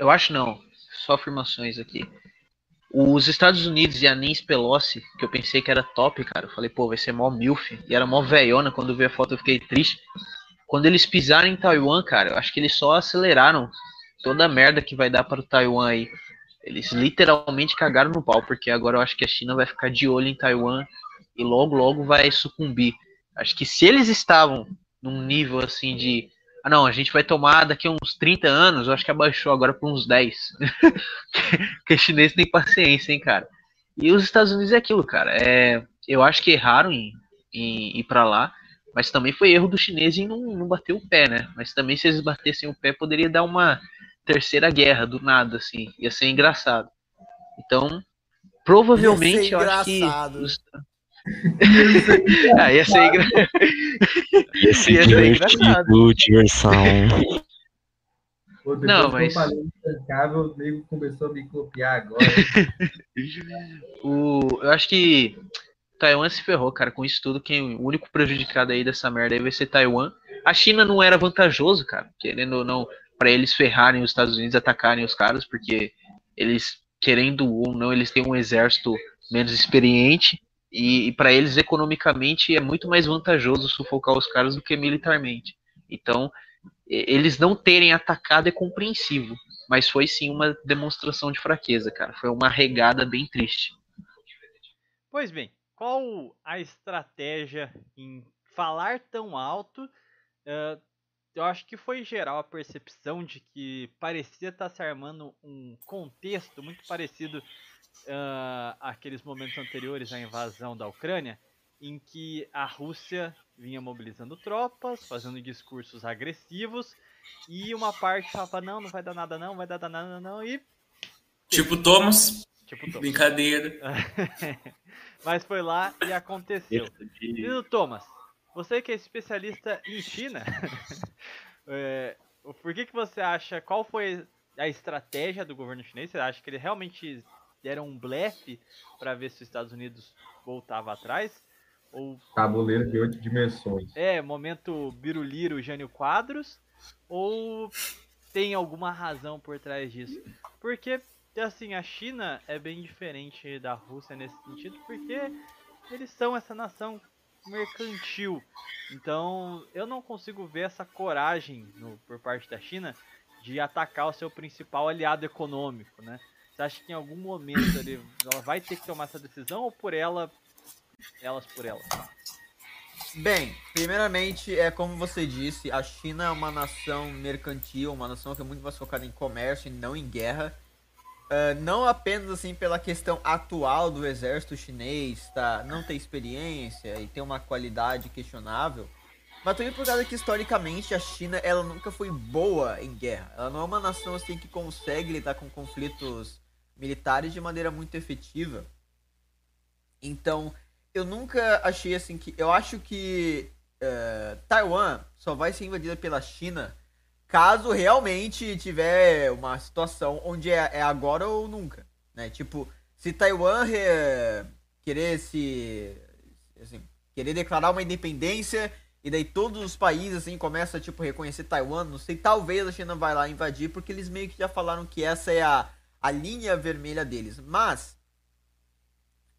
Eu acho não, só afirmações aqui. Os Estados Unidos e a Nancy Pelosi, que eu pensei que era top, cara. Eu falei, pô, vai ser mó milf. E era mó velhona. Quando eu vi a foto eu fiquei triste. Quando eles pisaram em Taiwan, cara, eu acho que eles só aceleraram toda a merda que vai dar para o Taiwan aí. Eles literalmente cagaram no pau, porque agora eu acho que a China vai ficar de olho em Taiwan e logo, logo vai sucumbir. Acho que se eles estavam num nível assim de. Ah, não, a gente vai tomar daqui uns 30 anos, eu acho que abaixou agora para uns 10. Porque chinês tem paciência, hein, cara. E os Estados Unidos é aquilo, cara. É, eu acho que erraram em, em ir para lá, mas também foi erro do chinês em não, não bater o pé, né? Mas também se eles batessem o pé, poderia dar uma terceira guerra do nada, assim. Ia ser engraçado. Então, provavelmente eu acho que. Os, ah, ia ser, engra... ia ser, ia ser engraçado. Diversão. Pô, não, mas. o nego começou a me copiar agora. o... Eu acho que Taiwan se ferrou, cara, com isso tudo. Quem o único prejudicado aí dessa merda aí vai ser Taiwan. A China não era vantajoso, cara, querendo ou não, para eles ferrarem os Estados Unidos, atacarem os caras, porque eles, querendo ou não, eles têm um exército menos experiente e, e para eles, economicamente, é muito mais vantajoso sufocar os caras do que militarmente. Então, eles não terem atacado é compreensivo, mas foi sim uma demonstração de fraqueza, cara. Foi uma regada bem triste. Pois bem, qual a estratégia em falar tão alto? Uh, eu acho que foi geral a percepção de que parecia estar se armando um contexto muito parecido uh, aqueles momentos anteriores à invasão da Ucrânia, em que a Rússia vinha mobilizando tropas, fazendo discursos agressivos, e uma parte falava, não, não vai dar nada não, vai dar nada não, e... Tipo Thomas. Tipo Thomas. Brincadeira. Mas foi lá e aconteceu. E Thomas, você que é especialista em China, é, por que, que você acha, qual foi a estratégia do governo chinês? Você acha que ele realmente deram um blefe para ver se os Estados Unidos voltava atrás. Ou... Tabuleiro de oito dimensões. É, momento Biruliro Jânio Quadros. Ou tem alguma razão por trás disso? Porque, assim, a China é bem diferente da Rússia nesse sentido, porque eles são essa nação mercantil. Então, eu não consigo ver essa coragem no, por parte da China de atacar o seu principal aliado econômico, né? Você acha que em algum momento ele, ela vai ter que tomar essa decisão ou por ela, elas por ela? Bem, primeiramente, é como você disse, a China é uma nação mercantil, uma nação que é muito mais focada em comércio e não em guerra. Uh, não apenas assim pela questão atual do exército chinês, tá? Não ter experiência e ter uma qualidade questionável, mas também por causa que historicamente a China ela nunca foi boa em guerra. Ela não é uma nação assim que consegue lidar com conflitos militares de maneira muito efetiva. Então, eu nunca achei assim que. Eu acho que uh, Taiwan só vai ser invadida pela China caso realmente tiver uma situação onde é, é agora ou nunca. Né? Tipo, se Taiwan re, querer se Assim, querer declarar uma independência e daí todos os países assim começam a tipo reconhecer Taiwan, não sei, talvez a China vai lá invadir porque eles meio que já falaram que essa é a, a linha vermelha deles. Mas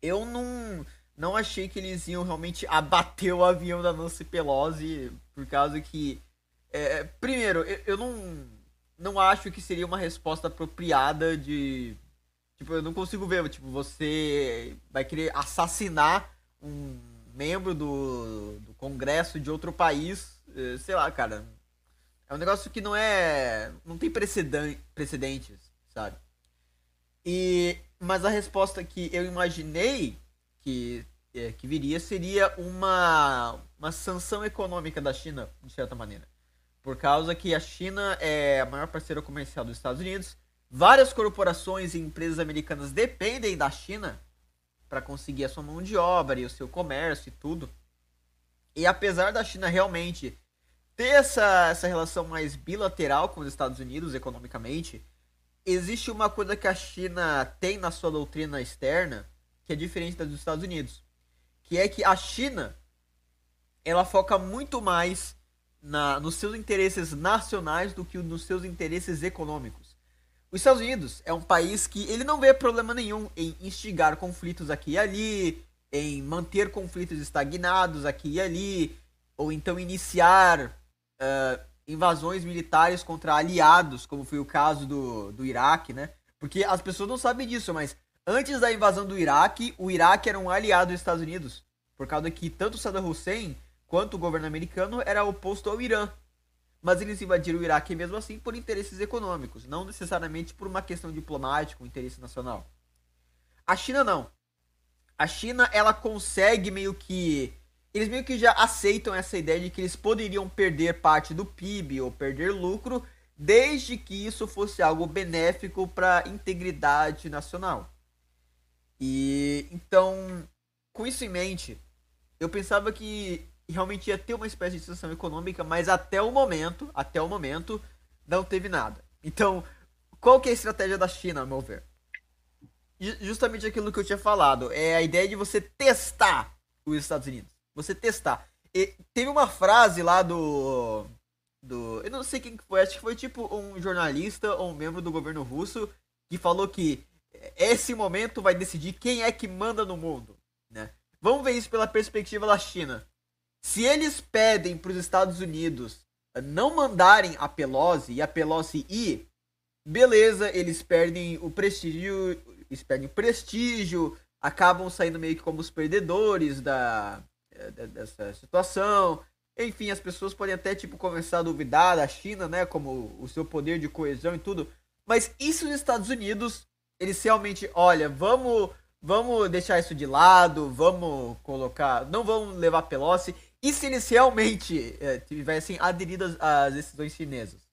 eu não não achei que eles iam realmente abater o avião da Nancy Pelosi por causa que é, primeiro, eu, eu não não acho que seria uma resposta apropriada de tipo, eu não consigo ver, tipo, você vai querer assassinar um membro do, do Congresso de outro país, eh, sei lá, cara. É um negócio que não é. não tem precedentes, sabe? E. Mas a resposta que eu imaginei que, é, que viria seria uma, uma sanção econômica da China, de certa maneira. Por causa que a China é a maior parceira comercial dos Estados Unidos. Várias corporações e empresas americanas dependem da China para conseguir a sua mão de obra e o seu comércio e tudo. E apesar da China realmente ter essa, essa relação mais bilateral com os Estados Unidos economicamente, existe uma coisa que a China tem na sua doutrina externa que é diferente da dos Estados Unidos, que é que a China ela foca muito mais na, nos seus interesses nacionais do que nos seus interesses econômicos. Os Estados Unidos é um país que ele não vê problema nenhum em instigar conflitos aqui e ali, em manter conflitos estagnados aqui e ali, ou então iniciar uh, invasões militares contra aliados, como foi o caso do, do Iraque, né? Porque as pessoas não sabem disso, mas antes da invasão do Iraque, o Iraque era um aliado dos Estados Unidos, por causa que tanto Saddam Hussein quanto o governo americano era oposto ao Irã mas eles invadiram o Iraque mesmo assim por interesses econômicos, não necessariamente por uma questão diplomática, um interesse nacional. A China não. A China ela consegue meio que eles meio que já aceitam essa ideia de que eles poderiam perder parte do PIB ou perder lucro, desde que isso fosse algo benéfico para a integridade nacional. E então, com isso em mente, eu pensava que realmente ia ter uma espécie de sanção econômica, mas até o momento, até o momento, não teve nada. Então, qual que é a estratégia da China, ao meu ver? Justamente aquilo que eu tinha falado, é a ideia de você testar os Estados Unidos. Você testar. E teve uma frase lá do do, eu não sei quem foi, acho que foi tipo um jornalista ou um membro do governo russo que falou que esse momento vai decidir quem é que manda no mundo, né? Vamos ver isso pela perspectiva da China. Se eles pedem para os Estados Unidos não mandarem a Pelosi e a Pelosi ir, beleza, eles perdem o prestígio, eles perdem o prestígio, acabam saindo meio que como os perdedores da, dessa situação. Enfim, as pessoas podem até tipo começar a duvidar da China, né, como o seu poder de coesão e tudo. Mas isso os Estados Unidos, eles realmente, olha, vamos vamos deixar isso de lado, vamos colocar, não vamos levar Pelosi. E se eles realmente é, tivessem aderido às decisões chinesas?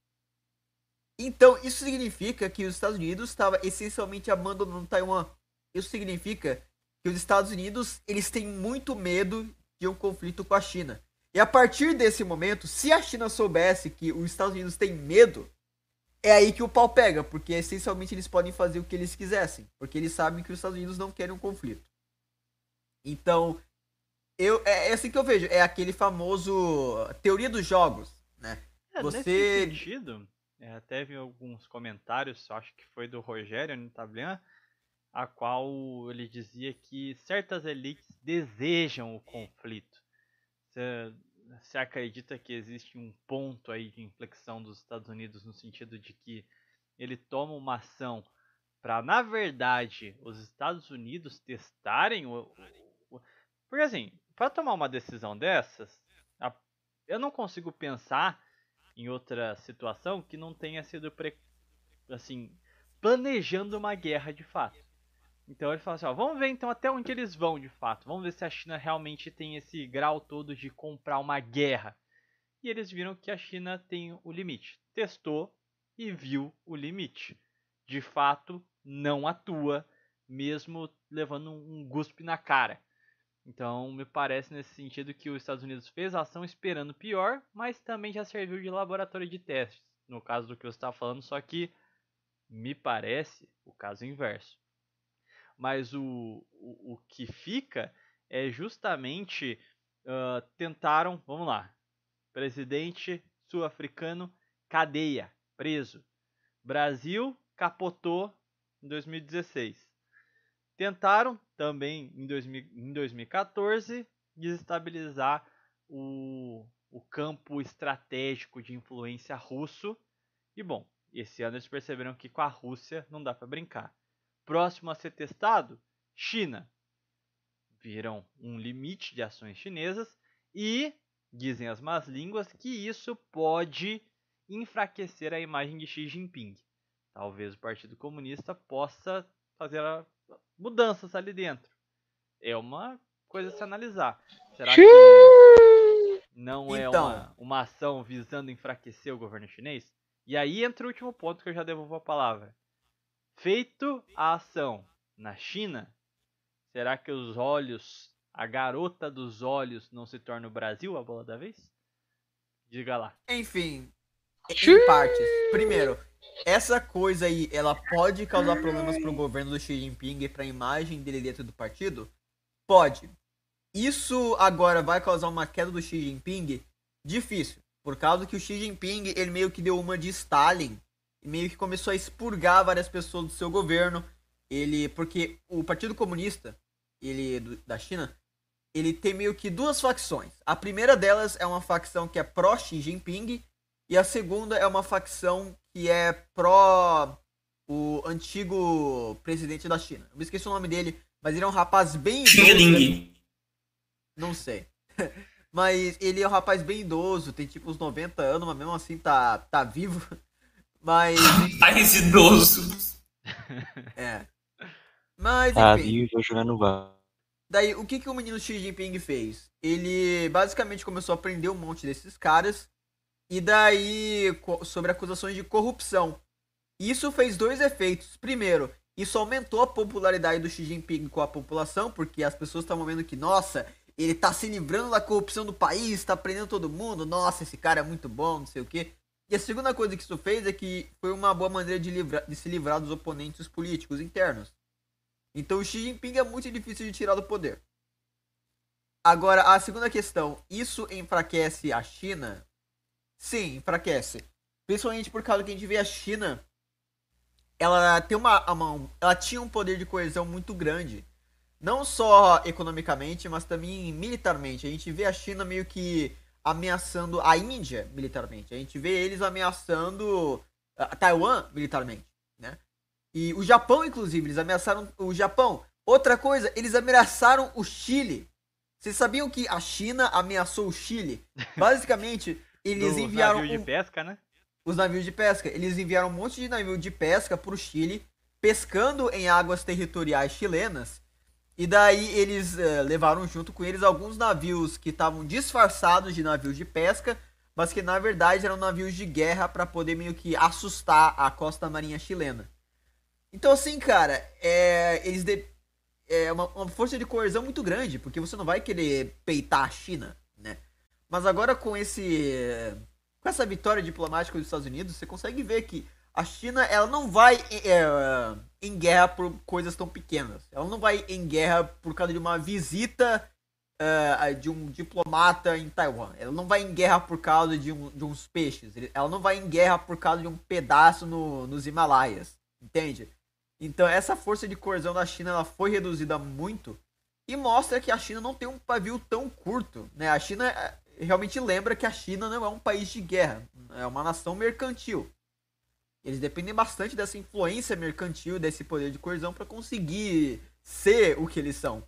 Então, isso significa que os Estados Unidos estava essencialmente abandonando Taiwan. Isso significa que os Estados Unidos eles têm muito medo de um conflito com a China. E a partir desse momento, se a China soubesse que os Estados Unidos têm medo, é aí que o pau pega, porque essencialmente eles podem fazer o que eles quisessem, porque eles sabem que os Estados Unidos não querem um conflito. Então, eu, é, é assim que eu vejo. É aquele famoso teoria dos jogos, né? É, Você... Nesse sentido, é, até vi alguns comentários, acho que foi do Rogério no Tablian, a qual ele dizia que certas elites desejam o conflito. Você, você acredita que existe um ponto aí de inflexão dos Estados Unidos no sentido de que ele toma uma ação para, na verdade, os Estados Unidos testarem o, o, porque assim, para tomar uma decisão dessas, eu não consigo pensar em outra situação que não tenha sido pre... assim planejando uma guerra de fato. Então ele fala assim, ó, vamos ver então até onde eles vão de fato. Vamos ver se a China realmente tem esse grau todo de comprar uma guerra. E eles viram que a China tem o limite. Testou e viu o limite. De fato, não atua, mesmo levando um guspe na cara. Então, me parece nesse sentido que os Estados Unidos fez a ação esperando pior, mas também já serviu de laboratório de testes, no caso do que você está falando, só que me parece o caso inverso. Mas o, o, o que fica é justamente uh, tentaram, vamos lá, presidente sul-africano cadeia, preso. Brasil capotou em 2016. Tentaram também em, 2000, em 2014 desestabilizar o, o campo estratégico de influência russo. E bom, esse ano eles perceberam que com a Rússia não dá para brincar. Próximo a ser testado, China. Viram um limite de ações chinesas e dizem as más línguas que isso pode enfraquecer a imagem de Xi Jinping. Talvez o Partido Comunista possa fazer mudanças ali dentro. É uma coisa a se analisar. Será que não é então, uma, uma ação visando enfraquecer o governo chinês? E aí entra o último ponto que eu já devolvo a palavra. Feito a ação na China, será que os olhos, a garota dos olhos, não se torna o Brasil a bola da vez? Diga lá. Enfim, em partes. Primeiro, essa coisa aí, ela pode causar problemas para o governo do Xi Jinping e para a imagem dele dentro do partido? Pode. Isso agora vai causar uma queda do Xi Jinping? Difícil. Por causa que o Xi Jinping, ele meio que deu uma de Stalin. E meio que começou a expurgar várias pessoas do seu governo. Ele, porque o Partido Comunista, ele da China, ele tem meio que duas facções. A primeira delas é uma facção que é pró Xi Jinping e a segunda é uma facção que é pró o antigo presidente da China. Eu me esqueci o nome dele, mas ele é um rapaz bem Xing Não sei. Mas ele é um rapaz bem idoso, tem tipo uns 90 anos, mas mesmo assim tá, tá vivo. Mas. Rapaz idoso. É. Mas. Tá vivo bar. Daí, o que, que o menino Xi Jinping fez? Ele basicamente começou a prender um monte desses caras. E daí, sobre acusações de corrupção. Isso fez dois efeitos. Primeiro, isso aumentou a popularidade do Xi Jinping com a população, porque as pessoas estavam vendo que, nossa, ele tá se livrando da corrupção do país, tá prendendo todo mundo, nossa, esse cara é muito bom, não sei o quê. E a segunda coisa que isso fez é que foi uma boa maneira de, de se livrar dos oponentes políticos internos. Então o Xi Jinping é muito difícil de tirar do poder. Agora, a segunda questão, isso enfraquece a China? Sim, enfraquece. Principalmente por causa que a gente vê a China, ela tem uma, ela tinha um poder de coesão muito grande não só economicamente, mas também militarmente. A gente vê a China meio que ameaçando a Índia militarmente. A gente vê eles ameaçando a Taiwan militarmente, né? E o Japão, inclusive, eles ameaçaram o Japão. Outra coisa, eles ameaçaram o Chile. Vocês sabiam que a China ameaçou o Chile? Basicamente, eles enviaram. Navios um... de pesca, né? Os navios de pesca. Eles enviaram um monte de navio de pesca pro Chile, pescando em águas territoriais chilenas e daí eles uh, levaram junto com eles alguns navios que estavam disfarçados de navios de pesca, mas que na verdade eram navios de guerra para poder meio que assustar a costa marinha chilena. Então assim, cara, é, eles de, é uma, uma, força de coerção muito grande, porque você não vai querer peitar a China? Mas agora com esse com essa vitória diplomática dos Estados Unidos, você consegue ver que a China ela não vai é, em guerra por coisas tão pequenas. Ela não vai em guerra por causa de uma visita uh, de um diplomata em Taiwan. Ela não vai em guerra por causa de, um, de uns peixes. Ela não vai em guerra por causa de um pedaço no, nos Himalaias. Entende? Então essa força de coerção da China ela foi reduzida muito e mostra que a China não tem um pavio tão curto. Né? A China realmente lembra que a China não é um país de guerra, é uma nação mercantil. Eles dependem bastante dessa influência mercantil, desse poder de coerção para conseguir ser o que eles são.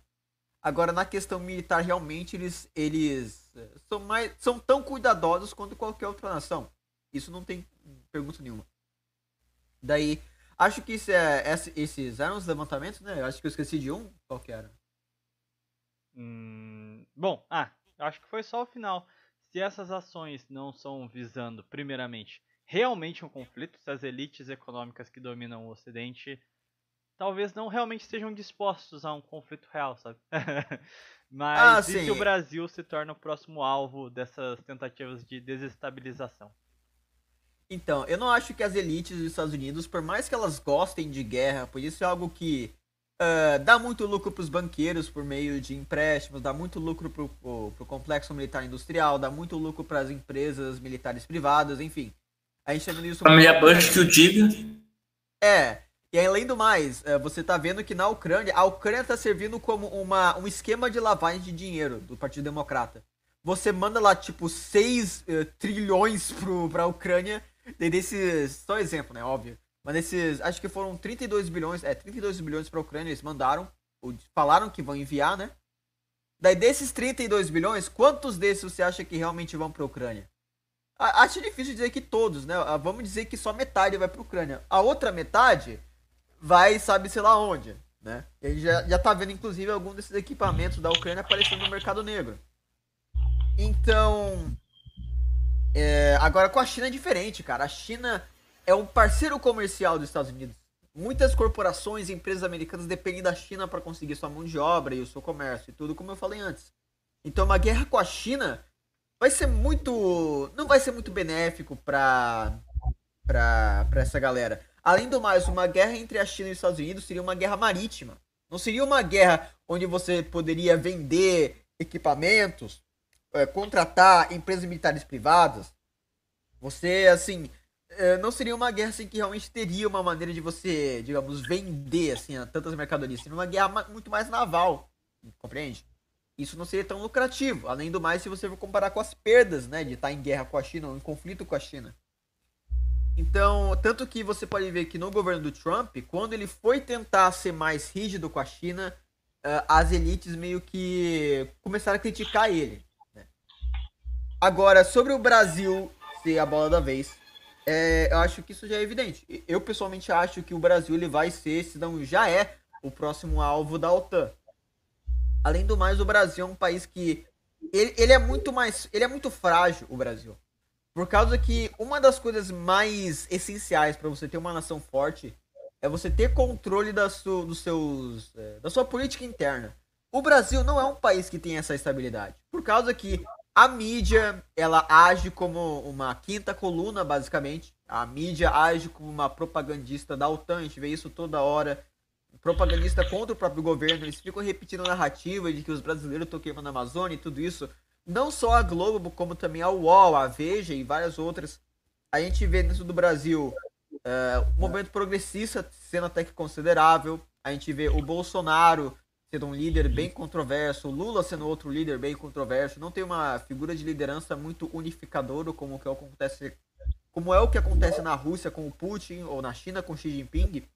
Agora, na questão militar, realmente eles, eles eh, são, mais, são tão cuidadosos quanto qualquer outra nação. Isso não tem pergunta nenhuma. Daí, acho que esse é, esses eram os levantamentos, né? Eu acho que eu esqueci de um. Qual que era? Hum, bom, ah, acho que foi só o final. Se essas ações não são visando, primeiramente, realmente um conflito, se as elites econômicas que dominam o Ocidente talvez não realmente estejam dispostos a um conflito real, sabe? Mas ah, e se o Brasil se torna o próximo alvo dessas tentativas de desestabilização? Então, eu não acho que as elites dos Estados Unidos, por mais que elas gostem de guerra, pois isso é algo que Uh, dá muito lucro para os banqueiros por meio de empréstimos, dá muito lucro para o complexo militar industrial, dá muito lucro para as empresas militares privadas, enfim. A gente tá vendo isso. Família Bush que o diga. É. E além do mais, uh, você está vendo que na Ucrânia, a Ucrânia está servindo como uma, um esquema de lavagem de dinheiro do Partido Democrata. Você manda lá, tipo, 6 uh, trilhões para a Ucrânia, desses. Só exemplo, né? Óbvio. Mas esses, acho que foram 32 bilhões, é, 32 bilhões para a Ucrânia, eles mandaram, falaram que vão enviar, né? Daí desses 32 bilhões, quantos desses você acha que realmente vão para a Ucrânia? Acho difícil dizer que todos, né? Ah, vamos dizer que só metade vai para a Ucrânia. A outra metade vai, sabe sei lá onde, né? E a gente já, já tá vendo, inclusive, algum desses equipamentos da Ucrânia aparecendo no mercado negro. Então, é, agora com a China é diferente, cara. A China é um parceiro comercial dos Estados Unidos. Muitas corporações e empresas americanas dependem da China para conseguir sua mão de obra e o seu comércio e tudo, como eu falei antes. Então, uma guerra com a China vai ser muito. não vai ser muito benéfico para para essa galera. Além do mais, uma guerra entre a China e os Estados Unidos seria uma guerra marítima. Não seria uma guerra onde você poderia vender equipamentos, é, contratar empresas militares privadas. Você, assim, não seria uma guerra assim que realmente teria uma maneira de você, digamos, vender assim tantas mercadorias. Seria uma guerra muito mais naval, compreende? Isso não seria tão lucrativo. Além do mais, se você for comparar com as perdas, né, de estar em guerra com a China ou em conflito com a China. Então, tanto que você pode ver que no governo do Trump, quando ele foi tentar ser mais rígido com a China, uh, as elites meio que começaram a criticar ele. Né? Agora, sobre o Brasil ser a bola da vez, é, eu acho que isso já é evidente. Eu pessoalmente acho que o Brasil ele vai ser, se não já é, o próximo alvo da OTAN. Além do mais, o Brasil é um país que ele, ele é muito mais, ele é muito frágil, o Brasil. Por causa que uma das coisas mais essenciais para você ter uma nação forte é você ter controle da, su, dos seus, é, da sua política interna. O Brasil não é um país que tem essa estabilidade. Por causa que a mídia, ela age como uma quinta coluna, basicamente. A mídia age como uma propagandista da OTAN, a gente vê isso toda hora. Propagandista contra o próprio governo, eles ficam repetindo a narrativa de que os brasileiros estão queimando a Amazônia e tudo isso. Não só a Globo, como também a UOL, a Veja e várias outras. A gente vê dentro do Brasil uh, um movimento progressista sendo até que considerável. A gente vê o Bolsonaro sendo um líder bem controverso, Lula sendo outro líder bem controverso, não tem uma figura de liderança muito unificadora como que acontece, como é o que acontece na Rússia com o Putin ou na China com Xi Jinping.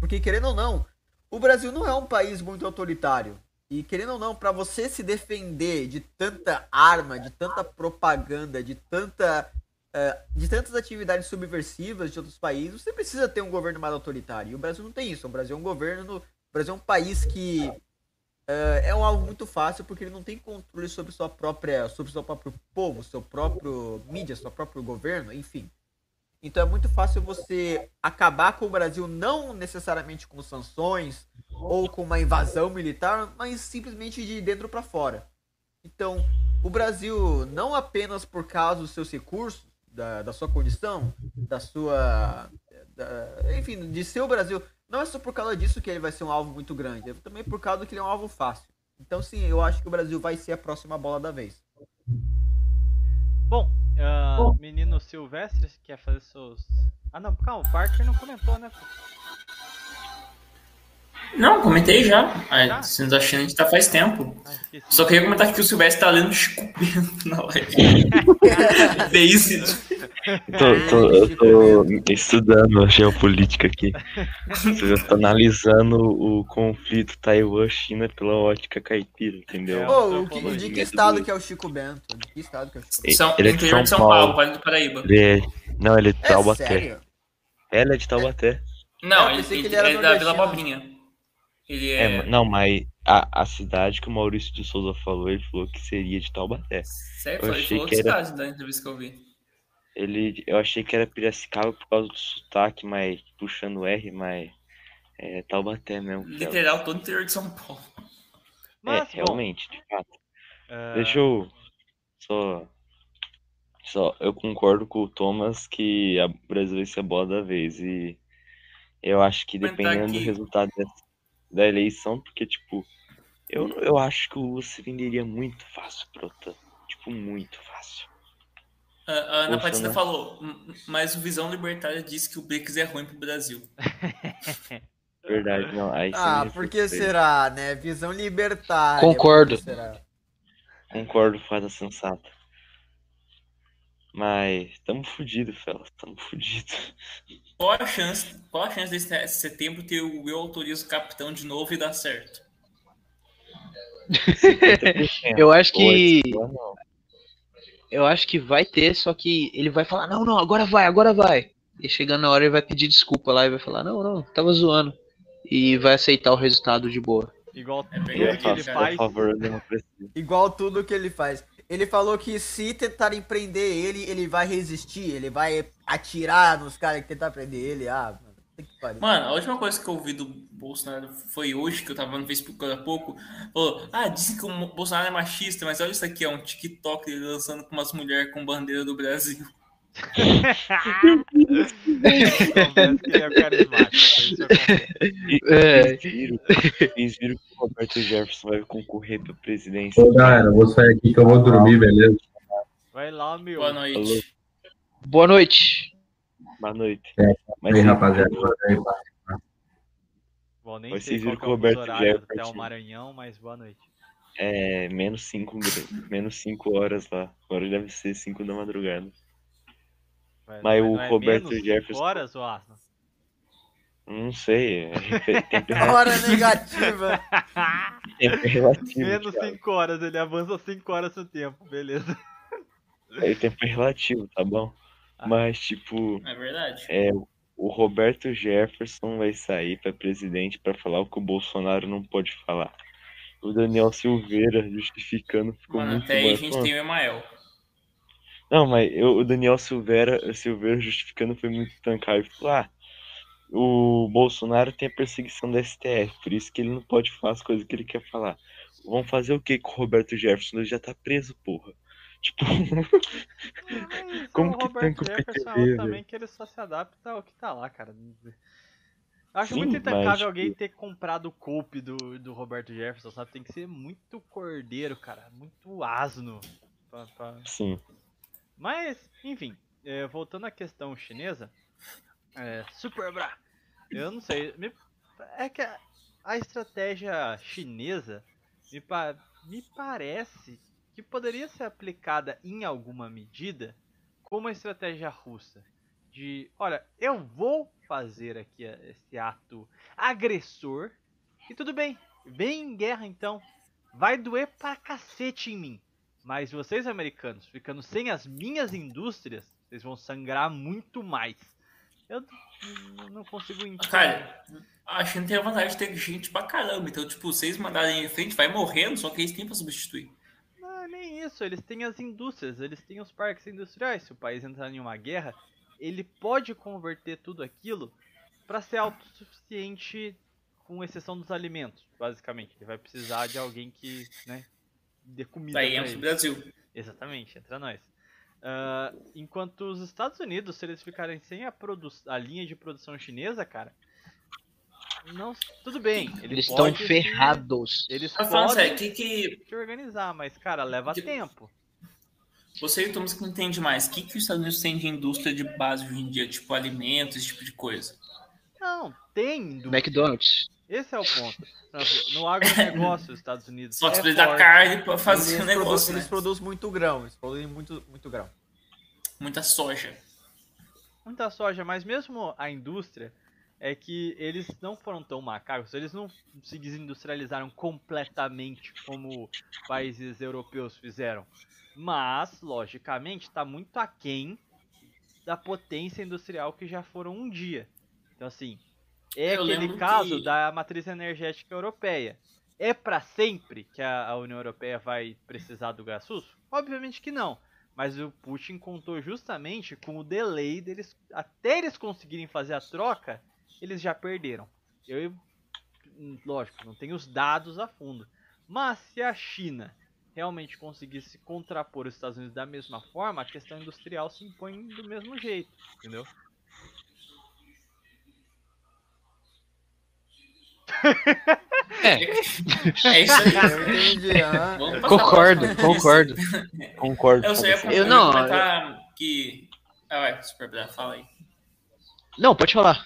Porque querendo ou não, o Brasil não é um país muito autoritário. E querendo ou não, para você se defender de tanta arma, de tanta propaganda, de tanta uh, de tantas atividades subversivas de outros países, você precisa ter um governo mais autoritário. E o Brasil não tem isso. O Brasil é um governo Brasil é um país que uh, é um alvo muito fácil porque ele não tem controle sobre sua própria, sobre seu próprio povo, seu próprio mídia, seu próprio governo, enfim. Então é muito fácil você acabar com o Brasil não necessariamente com sanções ou com uma invasão militar, mas simplesmente de dentro para fora. Então, o Brasil não apenas por causa dos seus recursos, da, da sua condição, da sua, da, enfim, de ser o Brasil, não é só por causa disso que ele vai ser um alvo muito grande, é também por causa que ele é um alvo fácil. Então, sim, eu acho que o Brasil vai ser a próxima bola da vez. Bom, uh, menino Silvestre, quer fazer seus. Ah, não, calma, o Parker não comentou, né? Não, comentei já. A Sinos da China a gente tá faz tempo. Ah, Só queria comentar que o Silvestre tá lendo Chico Bento na live. é isso. Tô, tô, eu tô estudando a geopolítica aqui. Já tá analisando o conflito Taiwan-China pela ótica caipira, entendeu? Oh, que, de que estado que é o Chico Bento? De que estado que é o Chico Bento? São, ele é de São, São Paulo, Paulo, do Paraíba. Ele é, não, ele é de é Taubaté. Sério? Ela é de Taubaté. Não, ele, ele, ele, ele é da Vila Bobrinha. Ele é... é... Não, mas a, a cidade que o Maurício de Souza falou, ele falou que seria de Taubaté. Sério? Eu ele achei falou que era... cidade da entrevista que eu vi. Ele, eu achei que era Piracicaba por causa do sotaque, mas puxando R, mas é Taubaté mesmo. É Literal, todo o interior de São Paulo. Mas, é, realmente, de fato. Uh... Deixa eu só, só. Eu concordo com o Thomas que a Brasil vai ser a bola da vez. E eu acho que dependendo do resultado dessa da eleição, porque, tipo, eu, eu acho que o Lula se venderia muito fácil OTAN. Tipo, muito fácil. A, a Ana Patrícia falou, mas o Visão Libertária disse que o BRICS é ruim pro Brasil. Verdade, não. Aí ah, por que será, né? Visão libertária. Concordo. Concordo, fada sensata. Mas tamo fudido, Fela. Tamo fudido. Qual a chance, qual a chance desse setembro ter o Eu Autorizo o Capitão de novo e dar certo? eu acho que. Eu acho que vai ter, só que ele vai falar, não, não, agora vai, agora vai. E chegando na hora ele vai pedir desculpa lá e vai falar, não, não, tava zoando. E vai aceitar o resultado de boa. Igual é tudo que ele faz. Igual tudo que ele faz. Ele falou que se tentarem prender ele, ele vai resistir, ele vai atirar nos caras que tentar prender ele. Ah, mano. Mano, a última coisa que eu ouvi do Bolsonaro foi hoje, que eu tava no Facebook há pouco. Falou, ah, disse que o Bolsonaro é machista, mas olha isso aqui, é um TikTok dançando com umas mulheres com bandeira do Brasil. é viram que o Roberto Jefferson vai concorrer pra presidência? Ô, galera, vou sair aqui que eu vou dormir, beleza? Vai lá, meu. Boa noite. Boa noite. Boa noite. É, Mas, aí, rapaziada. Bom, nem Vocês viram que o Roberto Jefferson até o Maranhão, mas boa noite. É, menos 5 menos cinco horas lá. Agora deve ser 5 da madrugada. Mas, mas o é Roberto Jefferson. horas, ou Não sei. É Hora negativa. tempo relativo. Menos 5 horas, ele avança 5 horas no tempo, beleza. É tempo relativo, tá bom? Ah. Mas, tipo. É verdade. É, o Roberto Jefferson vai sair para presidente para falar o que o Bolsonaro não pode falar. O Daniel Silveira justificando ficou Mano, muito até aí a gente tem o Emael. Não, mas eu, o Daniel Silveira, Silveira justificando foi muito tancado. Ele falou, ah, o Bolsonaro tem a perseguição da STF, por isso que ele não pode falar as coisas que ele quer falar. Vão fazer o que com o Roberto Jefferson? Ele já tá preso, porra. Tipo, como que tem que Jefferson é também que ele só se adapta ao que tá lá, cara. Acho Sim, muito intancável mas... alguém ter comprado o coupe do, do Roberto Jefferson, sabe? Tem que ser muito cordeiro, cara. Muito asno. Pra, pra... Sim. Mas, enfim, é, voltando à questão chinesa, é, Super Bra, eu não sei, me, é que a, a, estratégia chinesa me, me parece que poderia ser aplicada em alguma medida como a estratégia russa. De, olha, eu vou fazer aqui esse ato agressor e tudo bem, vem em guerra então. Vai doer pra cacete em mim. Mas vocês americanos, ficando sem as minhas indústrias, vocês vão sangrar muito mais. Eu não consigo entender. Cara, a China tem a vantagem de ter gente pra caramba. Então, tipo, vocês mandarem em frente, vai morrendo, só que eles têm pra substituir. Não, nem isso. Eles têm as indústrias, eles têm os parques industriais. Se o país entrar em uma guerra, ele pode converter tudo aquilo para ser autossuficiente, com exceção dos alimentos, basicamente. Ele vai precisar de alguém que, né, de comida. Daí entra o Brasil. Exatamente, entra nós. Uh, enquanto os Estados Unidos, se eles ficarem sem a, a linha de produção chinesa, cara, não, tudo bem. Ele eles estão ferrados. Eles tá podem que, que... que organizar, mas cara, leva que... tempo. Você e o Thomas que entende mais. O que, que os Estados Unidos têm de indústria de base hoje em dia? Tipo alimentos, esse tipo de coisa? Não, tem. McDonald's. Esse é o ponto. No agronegócio dos Estados Unidos. Só que é precisa da carne para fazer o negócio. Produzem, né? Eles produzem muito grão. Eles produzem muito, muito grão. Muita soja. Muita soja, mas mesmo a indústria é que eles não foram tão macacos, eles não se desindustrializaram completamente como países europeus fizeram. Mas, logicamente, está muito aquém da potência industrial que já foram um dia. Então, assim, é Eu aquele caso que... da matriz energética europeia. É para sempre que a, a, União Europeia vai precisar do gás russo? Obviamente que não. Mas o Putin contou justamente com o delay deles. Até eles conseguirem fazer a troca, eles já perderam. Eu, lógico, não tenho os dados a fundo. Mas se a China realmente conseguisse contrapor os Estados Unidos da mesma forma, a questão industrial se impõe do mesmo jeito, entendeu? É. É isso aí. Eu entendi. ah. Concordo, concordo. Concordo. Eu só ia, com eu não, que. Ah, vai, Super fala aí. Não, pode falar.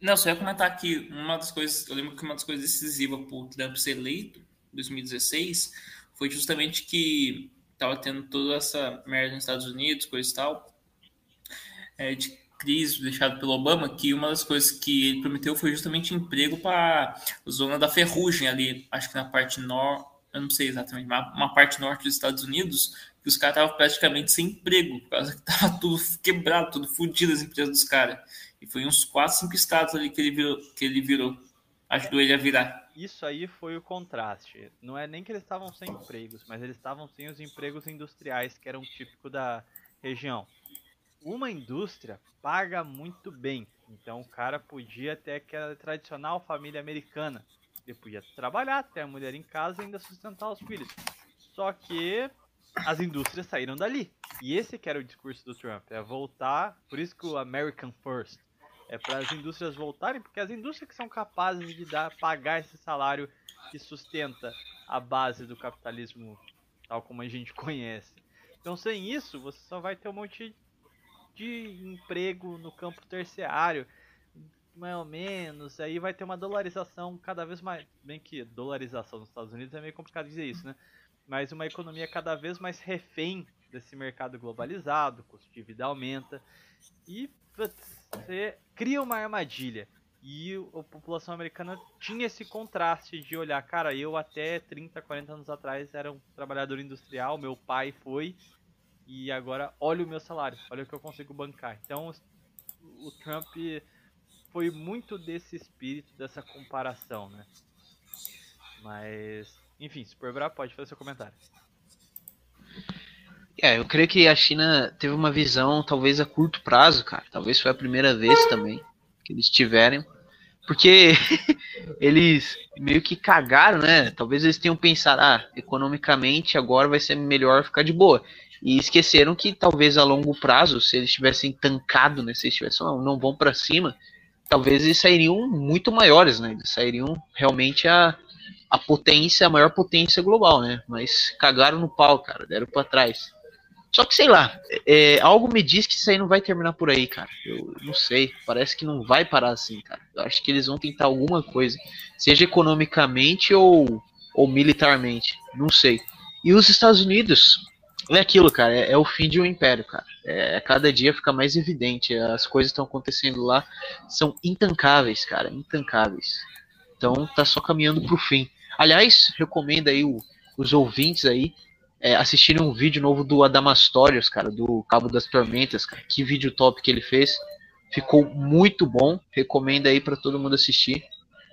Não, só ia comentar que uma das coisas. Eu lembro que uma das coisas decisivas pro Trump ser eleito em 2016 foi justamente que tava tendo toda essa merda nos Estados Unidos, coisa e tal, é, de crise deixado pelo Obama, que uma das coisas que ele prometeu foi justamente emprego para a zona da ferrugem ali, acho que na parte norte, eu não sei exatamente, mas uma parte norte dos Estados Unidos, que os caras estavam praticamente sem emprego, por causa que tava tudo quebrado, tudo fodido as empresas dos caras. E foi uns 4, 5 estados ali que ele virou, que ele virou. Ajudou ele a virar. Isso aí foi o contraste. Não é nem que eles estavam sem empregos, mas eles estavam sem os empregos industriais que eram típicos da região. Uma indústria paga muito bem, então o cara podia ter aquela tradicional família americana. Ele podia trabalhar, ter a mulher em casa e ainda sustentar os filhos. Só que as indústrias saíram dali. E esse que era o discurso do Trump, é voltar, por isso que o American First é para as indústrias voltarem, porque as indústrias que são capazes de dar, pagar esse salário que sustenta a base do capitalismo tal como a gente conhece. Então, sem isso, você só vai ter um monte de emprego no campo terciário, mais ou menos. Aí vai ter uma dolarização cada vez mais. Bem que dolarização nos Estados Unidos é meio complicado dizer isso, né? Mas uma economia cada vez mais refém desse mercado globalizado, o custo de vida aumenta. E putz, você cria uma armadilha. E a população americana tinha esse contraste de olhar, cara, eu até 30, 40 anos atrás era um trabalhador industrial, meu pai foi, e agora olha o meu salário, olha o que eu consigo bancar. Então o Trump foi muito desse espírito, dessa comparação, né? Mas, enfim, Super Bra, pode fazer seu comentário. É, eu creio que a China teve uma visão, talvez a curto prazo, cara. Talvez foi a primeira vez também que eles tiveram. Porque eles meio que cagaram, né? Talvez eles tenham pensado, ah, economicamente agora vai ser melhor ficar de boa. E esqueceram que talvez a longo prazo, se eles tivessem tancado, né? Se eles tivessem, não, não vão para cima, talvez eles sairiam muito maiores, né? Eles sairiam realmente a, a potência, a maior potência global, né? Mas cagaram no pau, cara, deram para trás. Só que sei lá, é, algo me diz que isso aí não vai terminar por aí, cara. Eu não sei, parece que não vai parar assim, cara. Eu acho que eles vão tentar alguma coisa, seja economicamente ou, ou militarmente, não sei. E os Estados Unidos, é aquilo, cara, é, é o fim de um império, cara. É, cada dia fica mais evidente, as coisas estão acontecendo lá, são intancáveis, cara, intancáveis. Então tá só caminhando pro fim. Aliás, recomendo aí o, os ouvintes aí é, assistirem um vídeo novo do Adamastorius, cara, do Cabo das Tormentas, cara. Que vídeo top que ele fez. Ficou muito bom. Recomendo aí para todo mundo assistir.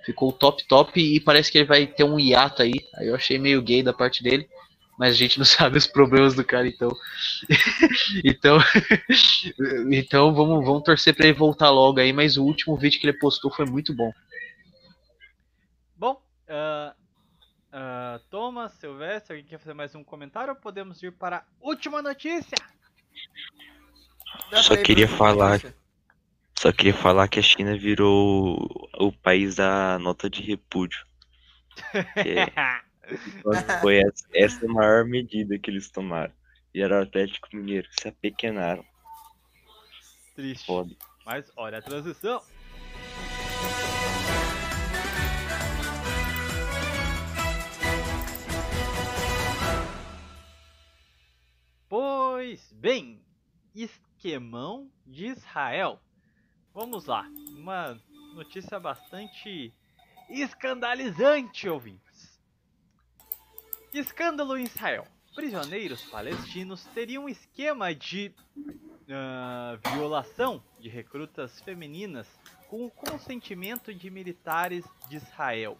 Ficou top, top. E parece que ele vai ter um hiato aí. Aí eu achei meio gay da parte dele. Mas a gente não sabe os problemas do cara, então. então. então vamos, vamos torcer para ele voltar logo aí. Mas o último vídeo que ele postou foi muito bom. Bom, uh, Uh, Thomas, Silvestre, alguém quer fazer mais um comentário ou podemos ir para a última notícia? Só queria falar. Só queria falar que a China virou o país da nota de repúdio. É, foi essa, essa a maior medida que eles tomaram. E era o Atlético Mineiro, se apequenaram. Triste. Foda. Mas olha a transição. Pois bem, esquemão de Israel. Vamos lá, uma notícia bastante escandalizante, ouvintes. Escândalo em Israel. Prisioneiros palestinos teriam um esquema de uh, violação de recrutas femininas com o consentimento de militares de Israel.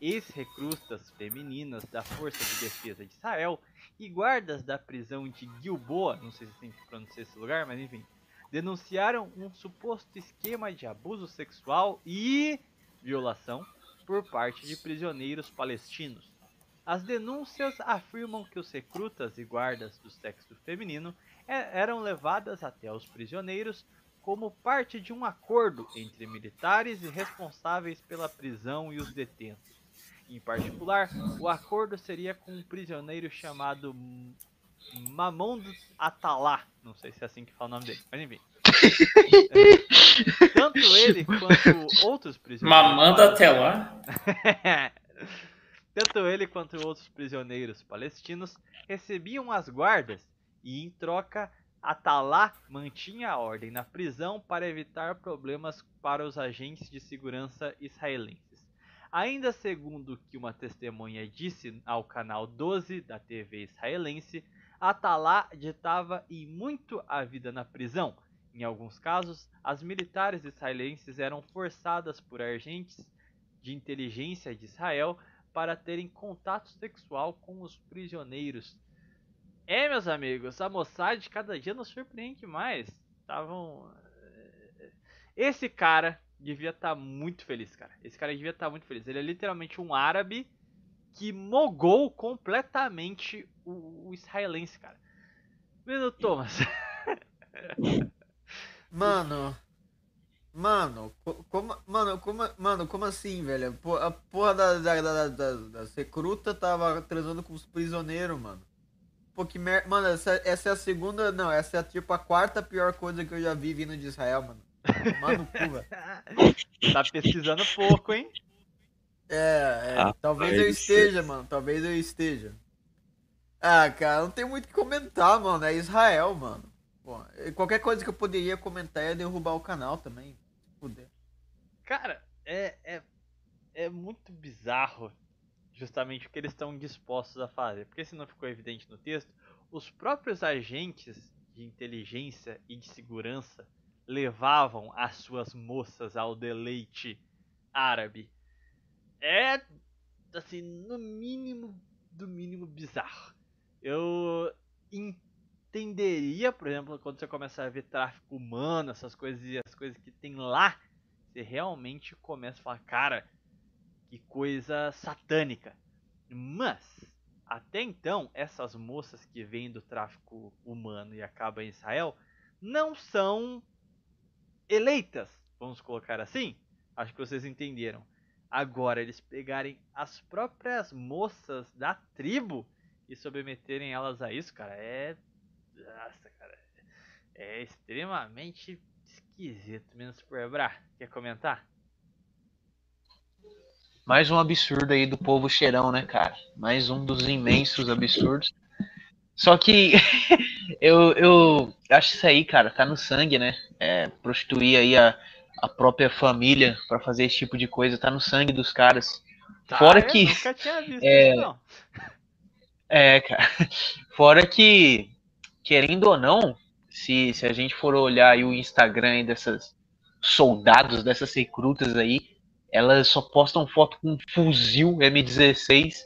Ex-recrutas femininas da Força de Defesa de Israel e guardas da prisão de Gilboa, não sei se tem que pronunciar esse lugar, mas enfim, denunciaram um suposto esquema de abuso sexual e violação por parte de prisioneiros palestinos. As denúncias afirmam que os recrutas e guardas do sexo feminino eram levadas até os prisioneiros como parte de um acordo entre militares e responsáveis pela prisão e os detentos. Em particular, o acordo seria com um prisioneiro chamado Mamond Atalá. Não sei se é assim que fala o nome dele, mas enfim. Tanto ele quanto outros prisioneiros. Mamanda até lá? Tanto ele quanto outros prisioneiros palestinos recebiam as guardas e, em troca, Atalá mantinha a ordem na prisão para evitar problemas para os agentes de segurança israelenses. Ainda segundo o que uma testemunha disse ao canal 12 da TV israelense, Atalá ditava e muito a vida na prisão. Em alguns casos, as militares israelenses eram forçadas por agentes de inteligência de Israel para terem contato sexual com os prisioneiros. É, meus amigos, a Mossad cada dia nos surpreende mais. Estavam. Eh, esse cara devia estar tá muito feliz, cara. Esse cara devia estar tá muito feliz. Ele é literalmente um árabe que mogou completamente o, o israelense, cara. Menino Thomas. Mano, Mano, como, mano, como, mano, como assim, velho? A porra da, da, da, da, da recruta tava transando com os prisioneiros, mano. Pô, que merda. Mano, essa, essa é a segunda. Não, essa é tipo a quarta pior coisa que eu já vi vindo de Israel, mano. Mano, cu, velho. Tá pesquisando pouco, hein? É, é ah, talvez eu esteja, mano. Talvez eu esteja. Ah, cara, não tem muito o que comentar, mano. É Israel, mano. Bom, qualquer coisa que eu poderia comentar é derrubar o canal também fuder. Cara, é, é, é muito bizarro justamente o que eles estão dispostos a fazer. Porque se não ficou evidente no texto, os próprios agentes de inteligência e de segurança levavam as suas moças ao deleite árabe. É assim, no mínimo do mínimo bizarro. Eu entenderia, por exemplo, quando você começa a ver tráfico humano, essas coisas e as coisas que tem lá, você realmente começa a falar, cara, que coisa satânica. Mas, até então, essas moças que vêm do tráfico humano e acabam em Israel não são eleitas, vamos colocar assim. Acho que vocês entenderam. Agora, eles pegarem as próprias moças da tribo e submeterem elas a isso, cara, é nossa, cara. É extremamente esquisito, menos por Bra. Quer comentar? Mais um absurdo aí do povo cheirão, né, cara? Mais um dos imensos absurdos. Só que eu, eu acho isso aí, cara, tá no sangue, né? É, prostituir aí a, a própria família para fazer esse tipo de coisa, tá no sangue dos caras. Tá, Fora que. É, isso. É, cara. Fora que querendo ou não, se, se a gente for olhar o Instagram dessas soldados, dessas recrutas aí, elas só postam foto com um fuzil M16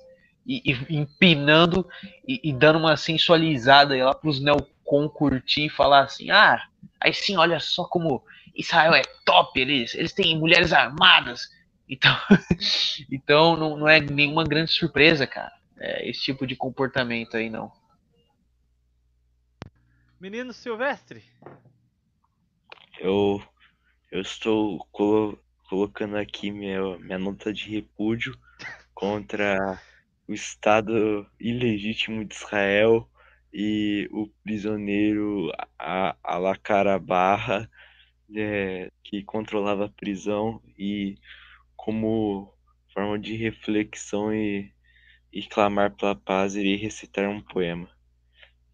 e, e empinando e, e, dando uma sensualizada lá pros neocon curtir e falar assim, ah, aí sim, olha só como Israel é top, eles, eles têm mulheres armadas. Então, então não, não é nenhuma grande surpresa, cara, é, esse tipo de comportamento aí não. Menino Silvestre. Eu, eu estou colo colocando aqui minha, minha nota de repúdio contra o Estado ilegítimo de Israel e o prisioneiro Alacarabarra, é, que controlava a prisão e como forma de reflexão e, e clamar pela paz irei recitar um poema.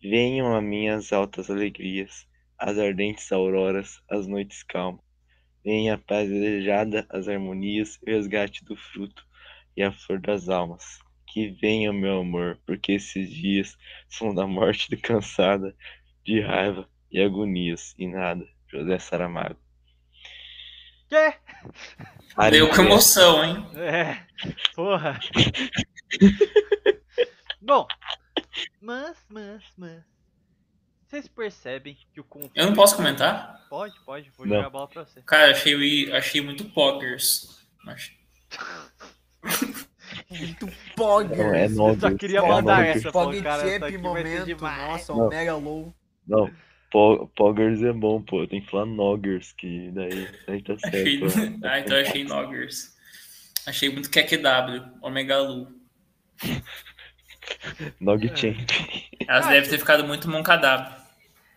Venham a minhas altas alegrias, as ardentes auroras, as noites calmas. Venha a paz desejada, as harmonias, o resgate do fruto e a flor das almas. Que venha, meu amor, porque esses dias são da morte de cansada, de raiva e agonias, e nada. José Saramago. Quê? Deu com emoção, hein? É, porra. Bom, mas, mas, mas. Vocês percebem que o conflito. Eu não posso comentar? Pode, pode. Vou não. jogar a bola pra você. Cara, achei, achei muito poggers. Mas... muito poggers. Não, é Eu só queria mandar essa, pô, cara. Champ momento. Nossa, o Mega Low. Não. Poggers é bom, pô. Tem que falar Noggers, que daí, daí tá certo. Achei... ah, então eu achei Noggers. Achei muito QQW, Omega Lu. Dog Champ. Elas devem ter ficado muito moncadab.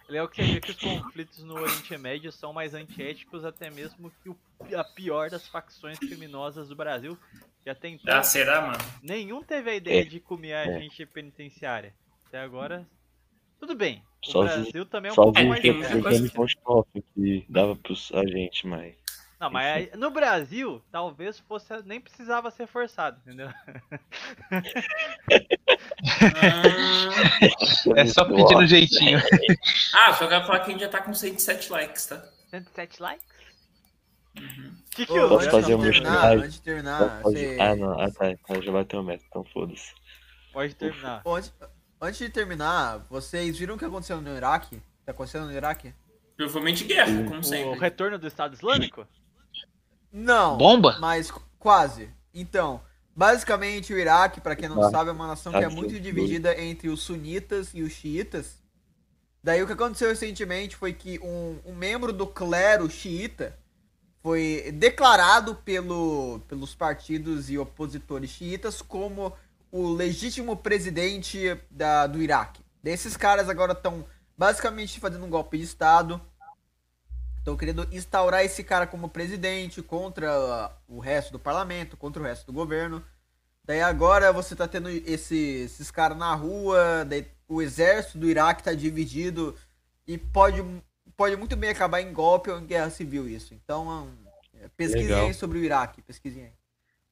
É o que vê que os conflitos no Oriente Médio são mais antiéticos até mesmo que o, a pior das facções criminosas do Brasil. Que até então. Ah, será, mano? Nenhum teve a ideia de comer a gente penitenciária. Até agora. Tudo bem. O Só Brasil também é um Só pouco mais. Evgeny Konchkov que dava pros agentes, mas. Não, mas aí- no Brasil, talvez fosse. Nem precisava ser forçado, entendeu? É só pedir no jeitinho. Ah, só quero falar que a gente já tá com 107 likes, tá? 107 likes? Uhum. Que que eu. Posso antes fazer de um terminar, antes de terminar, fazer- você- Ah, não. Ah, tá. tá, Já bateu o meta, então foda-se. Pode terminar. Antes, antes de terminar, vocês viram o que aconteceu no Iraque? Tá acontecendo no Iraque? Provavelmente guerra, como O sempre. retorno do Estado Islâmico? Não. Bomba? Mas qu- quase. Então, basicamente o Iraque, pra quem não Ah, sabe, é uma nação que é muito que- dividida entre os sunitas e os xiitas. Daí o que aconteceu recentemente foi que um, um membro do clero xiita foi declarado pelo, pelos partidos e opositores xiitas como o legítimo presidente da, do Iraque. Daí esses caras agora estão basicamente fazendo um golpe de Estado. Estão querendo instaurar esse cara como presidente contra o resto do parlamento, contra o resto do governo. Daí agora você tá tendo esse- esses caras na rua, daí o exército do Iraque tá dividido e pode, pode muito bem acabar em golpe ou em guerra civil isso. Então, é, pesquisem Legal. aí sobre o Iraque, pesquisem aí.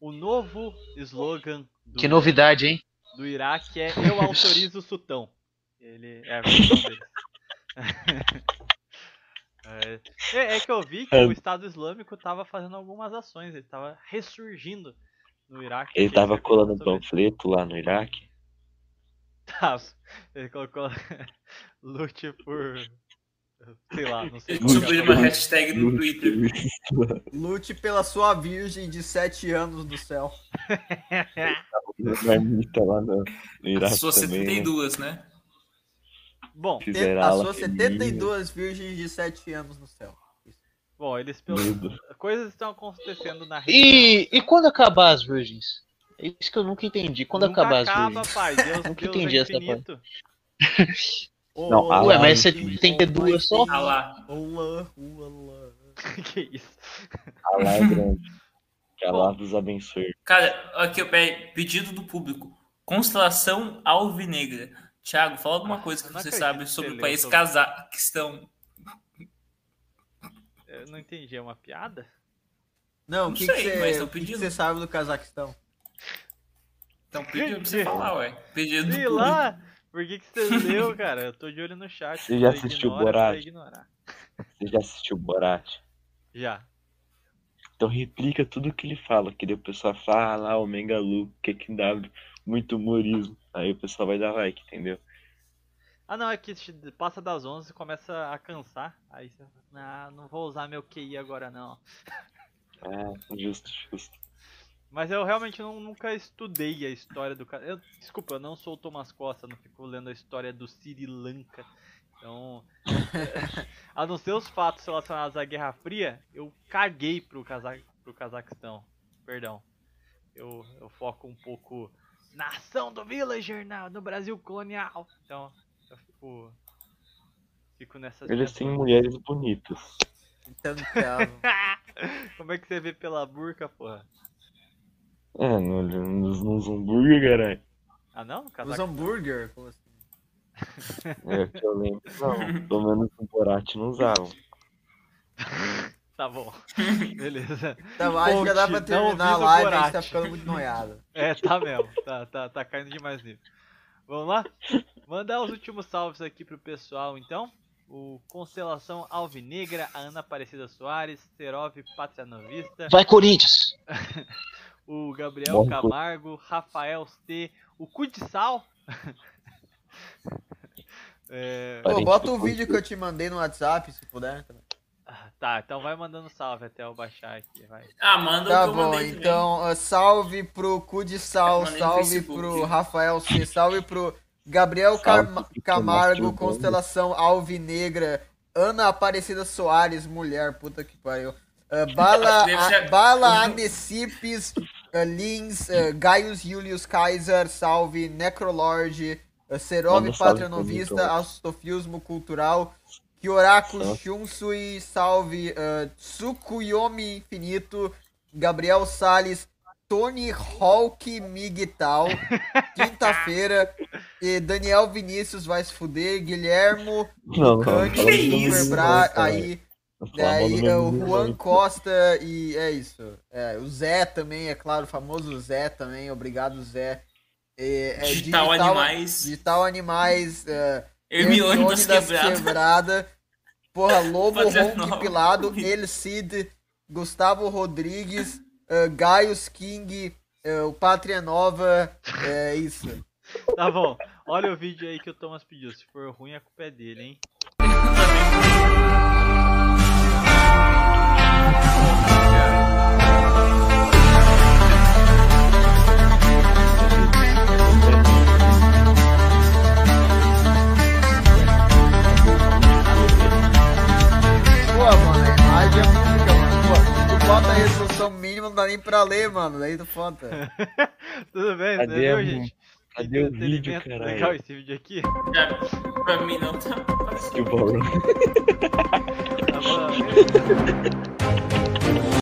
O novo slogan do, Que novidade, hein? do Iraque é Eu autorizo o sultão. Ele é a versão deles. É, é- é que eu vi que É. o Estado Islâmico tava fazendo algumas ações, ele tava ressurgindo no Iraque. Ele Achei tava que colando um panfleto lá no Iraque. Tava. Ele colocou lute por. Sei lá, não sei Ele uma hashtag no Twitter. Lute pela sua virgem de 7 anos do céu. Marmita lá no, no A Iraque sua também, né? 72, né? Bom, As fininha. 72 virgens de 7 anos no céu. bom, eles pelo... Coisas estão acontecendo na região. E, e quando acabar as virgens? É isso que eu nunca entendi. Quando Nunca acabar as acaba, virgens? pai. Deus, Nunca Deus entendi é essa. Não, a Ué, mas você tem que ter duas só? Ah lá. Olá, olá. que isso? Allah é grande. Que Bom. vos abençoe. Cara, aqui, peraí, pedido do público. Constelação Alvinegra. Thiago, fala alguma coisa que você sabe sobre o país sobre- Cazaquistão. Eu não entendi, é uma piada? Não, o que, você, o pedindo. sabe do Cazaquistão? Então, pedido pra você falar, ué. Pedido do Sei público. lá! Por que, que você leu, cara? Eu tô de olho no chat. Você já assistiu ignora, Borat? você ignorar. Você já assistiu Borat? Já. Então replica tudo que ele fala, que daí o pessoal fala, ah lá, o Mengalu, que que dá muito humorismo. Aí o pessoal vai dar like, entendeu? Ah, não, é que passa das 11 e começa a cansar. Aí você fala, ah, não vou usar meu QI agora não. Ah, justo, justo. Mas eu realmente não- nunca estudei a história do cara. Desculpa, eu não sou o Thomas Costa, não fico lendo a história do Sri Lanka. Então, a não ser os fatos relacionados à Guerra Fria, eu caguei pro, Caza pro Cazaquistão. Perdão. Eu, eu foco um pouco na ação do Villager na, no Brasil colonial. Então, eu fico. Fico nessas. Eles têm mulheres bonitas. Então, então, Como é que você vê pela burca, porra? É, no, nos, nos hambúrguer, caralho. Ah, não? No os Cazaquistão? hambúrguer, como assim? É, que eu lembro, não. Pelo menos no Borat não usavam. Tá bom. Beleza. Então, acho que já dá pra terminar a live, a gente tá ficando muito noiado. É, tá mesmo. Tá, tá, tá caindo demais nível. Vamos lá? Mandar os últimos salves aqui pro pessoal, então. O Constelação Alvinegra, a Ana Aparecida Soares, Serov Patrianovista, Vai, Corinthians! o Gabriel Bom, Camargo, Rafael C, o Cu de Sal. É, Pô, bota o vídeo que eu te mandei no WhatsApp, se puder. também. Tá, então vai mandando salve até eu baixar aqui, vai. Ah, manda Tá bom, então uh, salve pro Cu de Sal, salve pro Rafael C, salve pro Gabriel pro Camargo, Constelação Alvinegra, Ana Aparecida Soares, mulher, puta que pariu. Uh, Bala, a, Bala Anecipes, uh, Lins, uh, Gaius Julius Caesar, salve, Necrolord, uh, Serov Patronovista, Astofismo Cultural, Kyoraku Shunsui, salve, uh, Tsukuyomi Infinito, Gabriel Sales, Tony Hawk Miguel, quinta-feira, e Daniel Vinícius vai se fuder, Guilhermo, Não, não, que isso? Bra, aí, aí é, o Juan Costa e é isso. É, o Zé também, é claro, o famoso Zé também, obrigado Zé. É, é Digital Animais. Digital Animais. É, Hermione das das Quebradas. Quebrada. Porra, Lobo nome. Pilado, El Cid, Gustavo Rodrigues, uh, Gaius King, uh, o Pátria Nova, é isso. Tá bom. Olha o vídeo aí que o Thomas pediu. Se for ruim, a culpa é dele, hein? Pô, mano, a imagem é música, mano. Pô, tu bota a resolução mínima, não dá nem pra ler, mano. Daí tu foda. Tudo bem, Cadê entendeu, a- gente? cadê o vídeo, caralho? Legal esse vídeo aqui. Já, pra mim não tá. Que bom. Tá bom.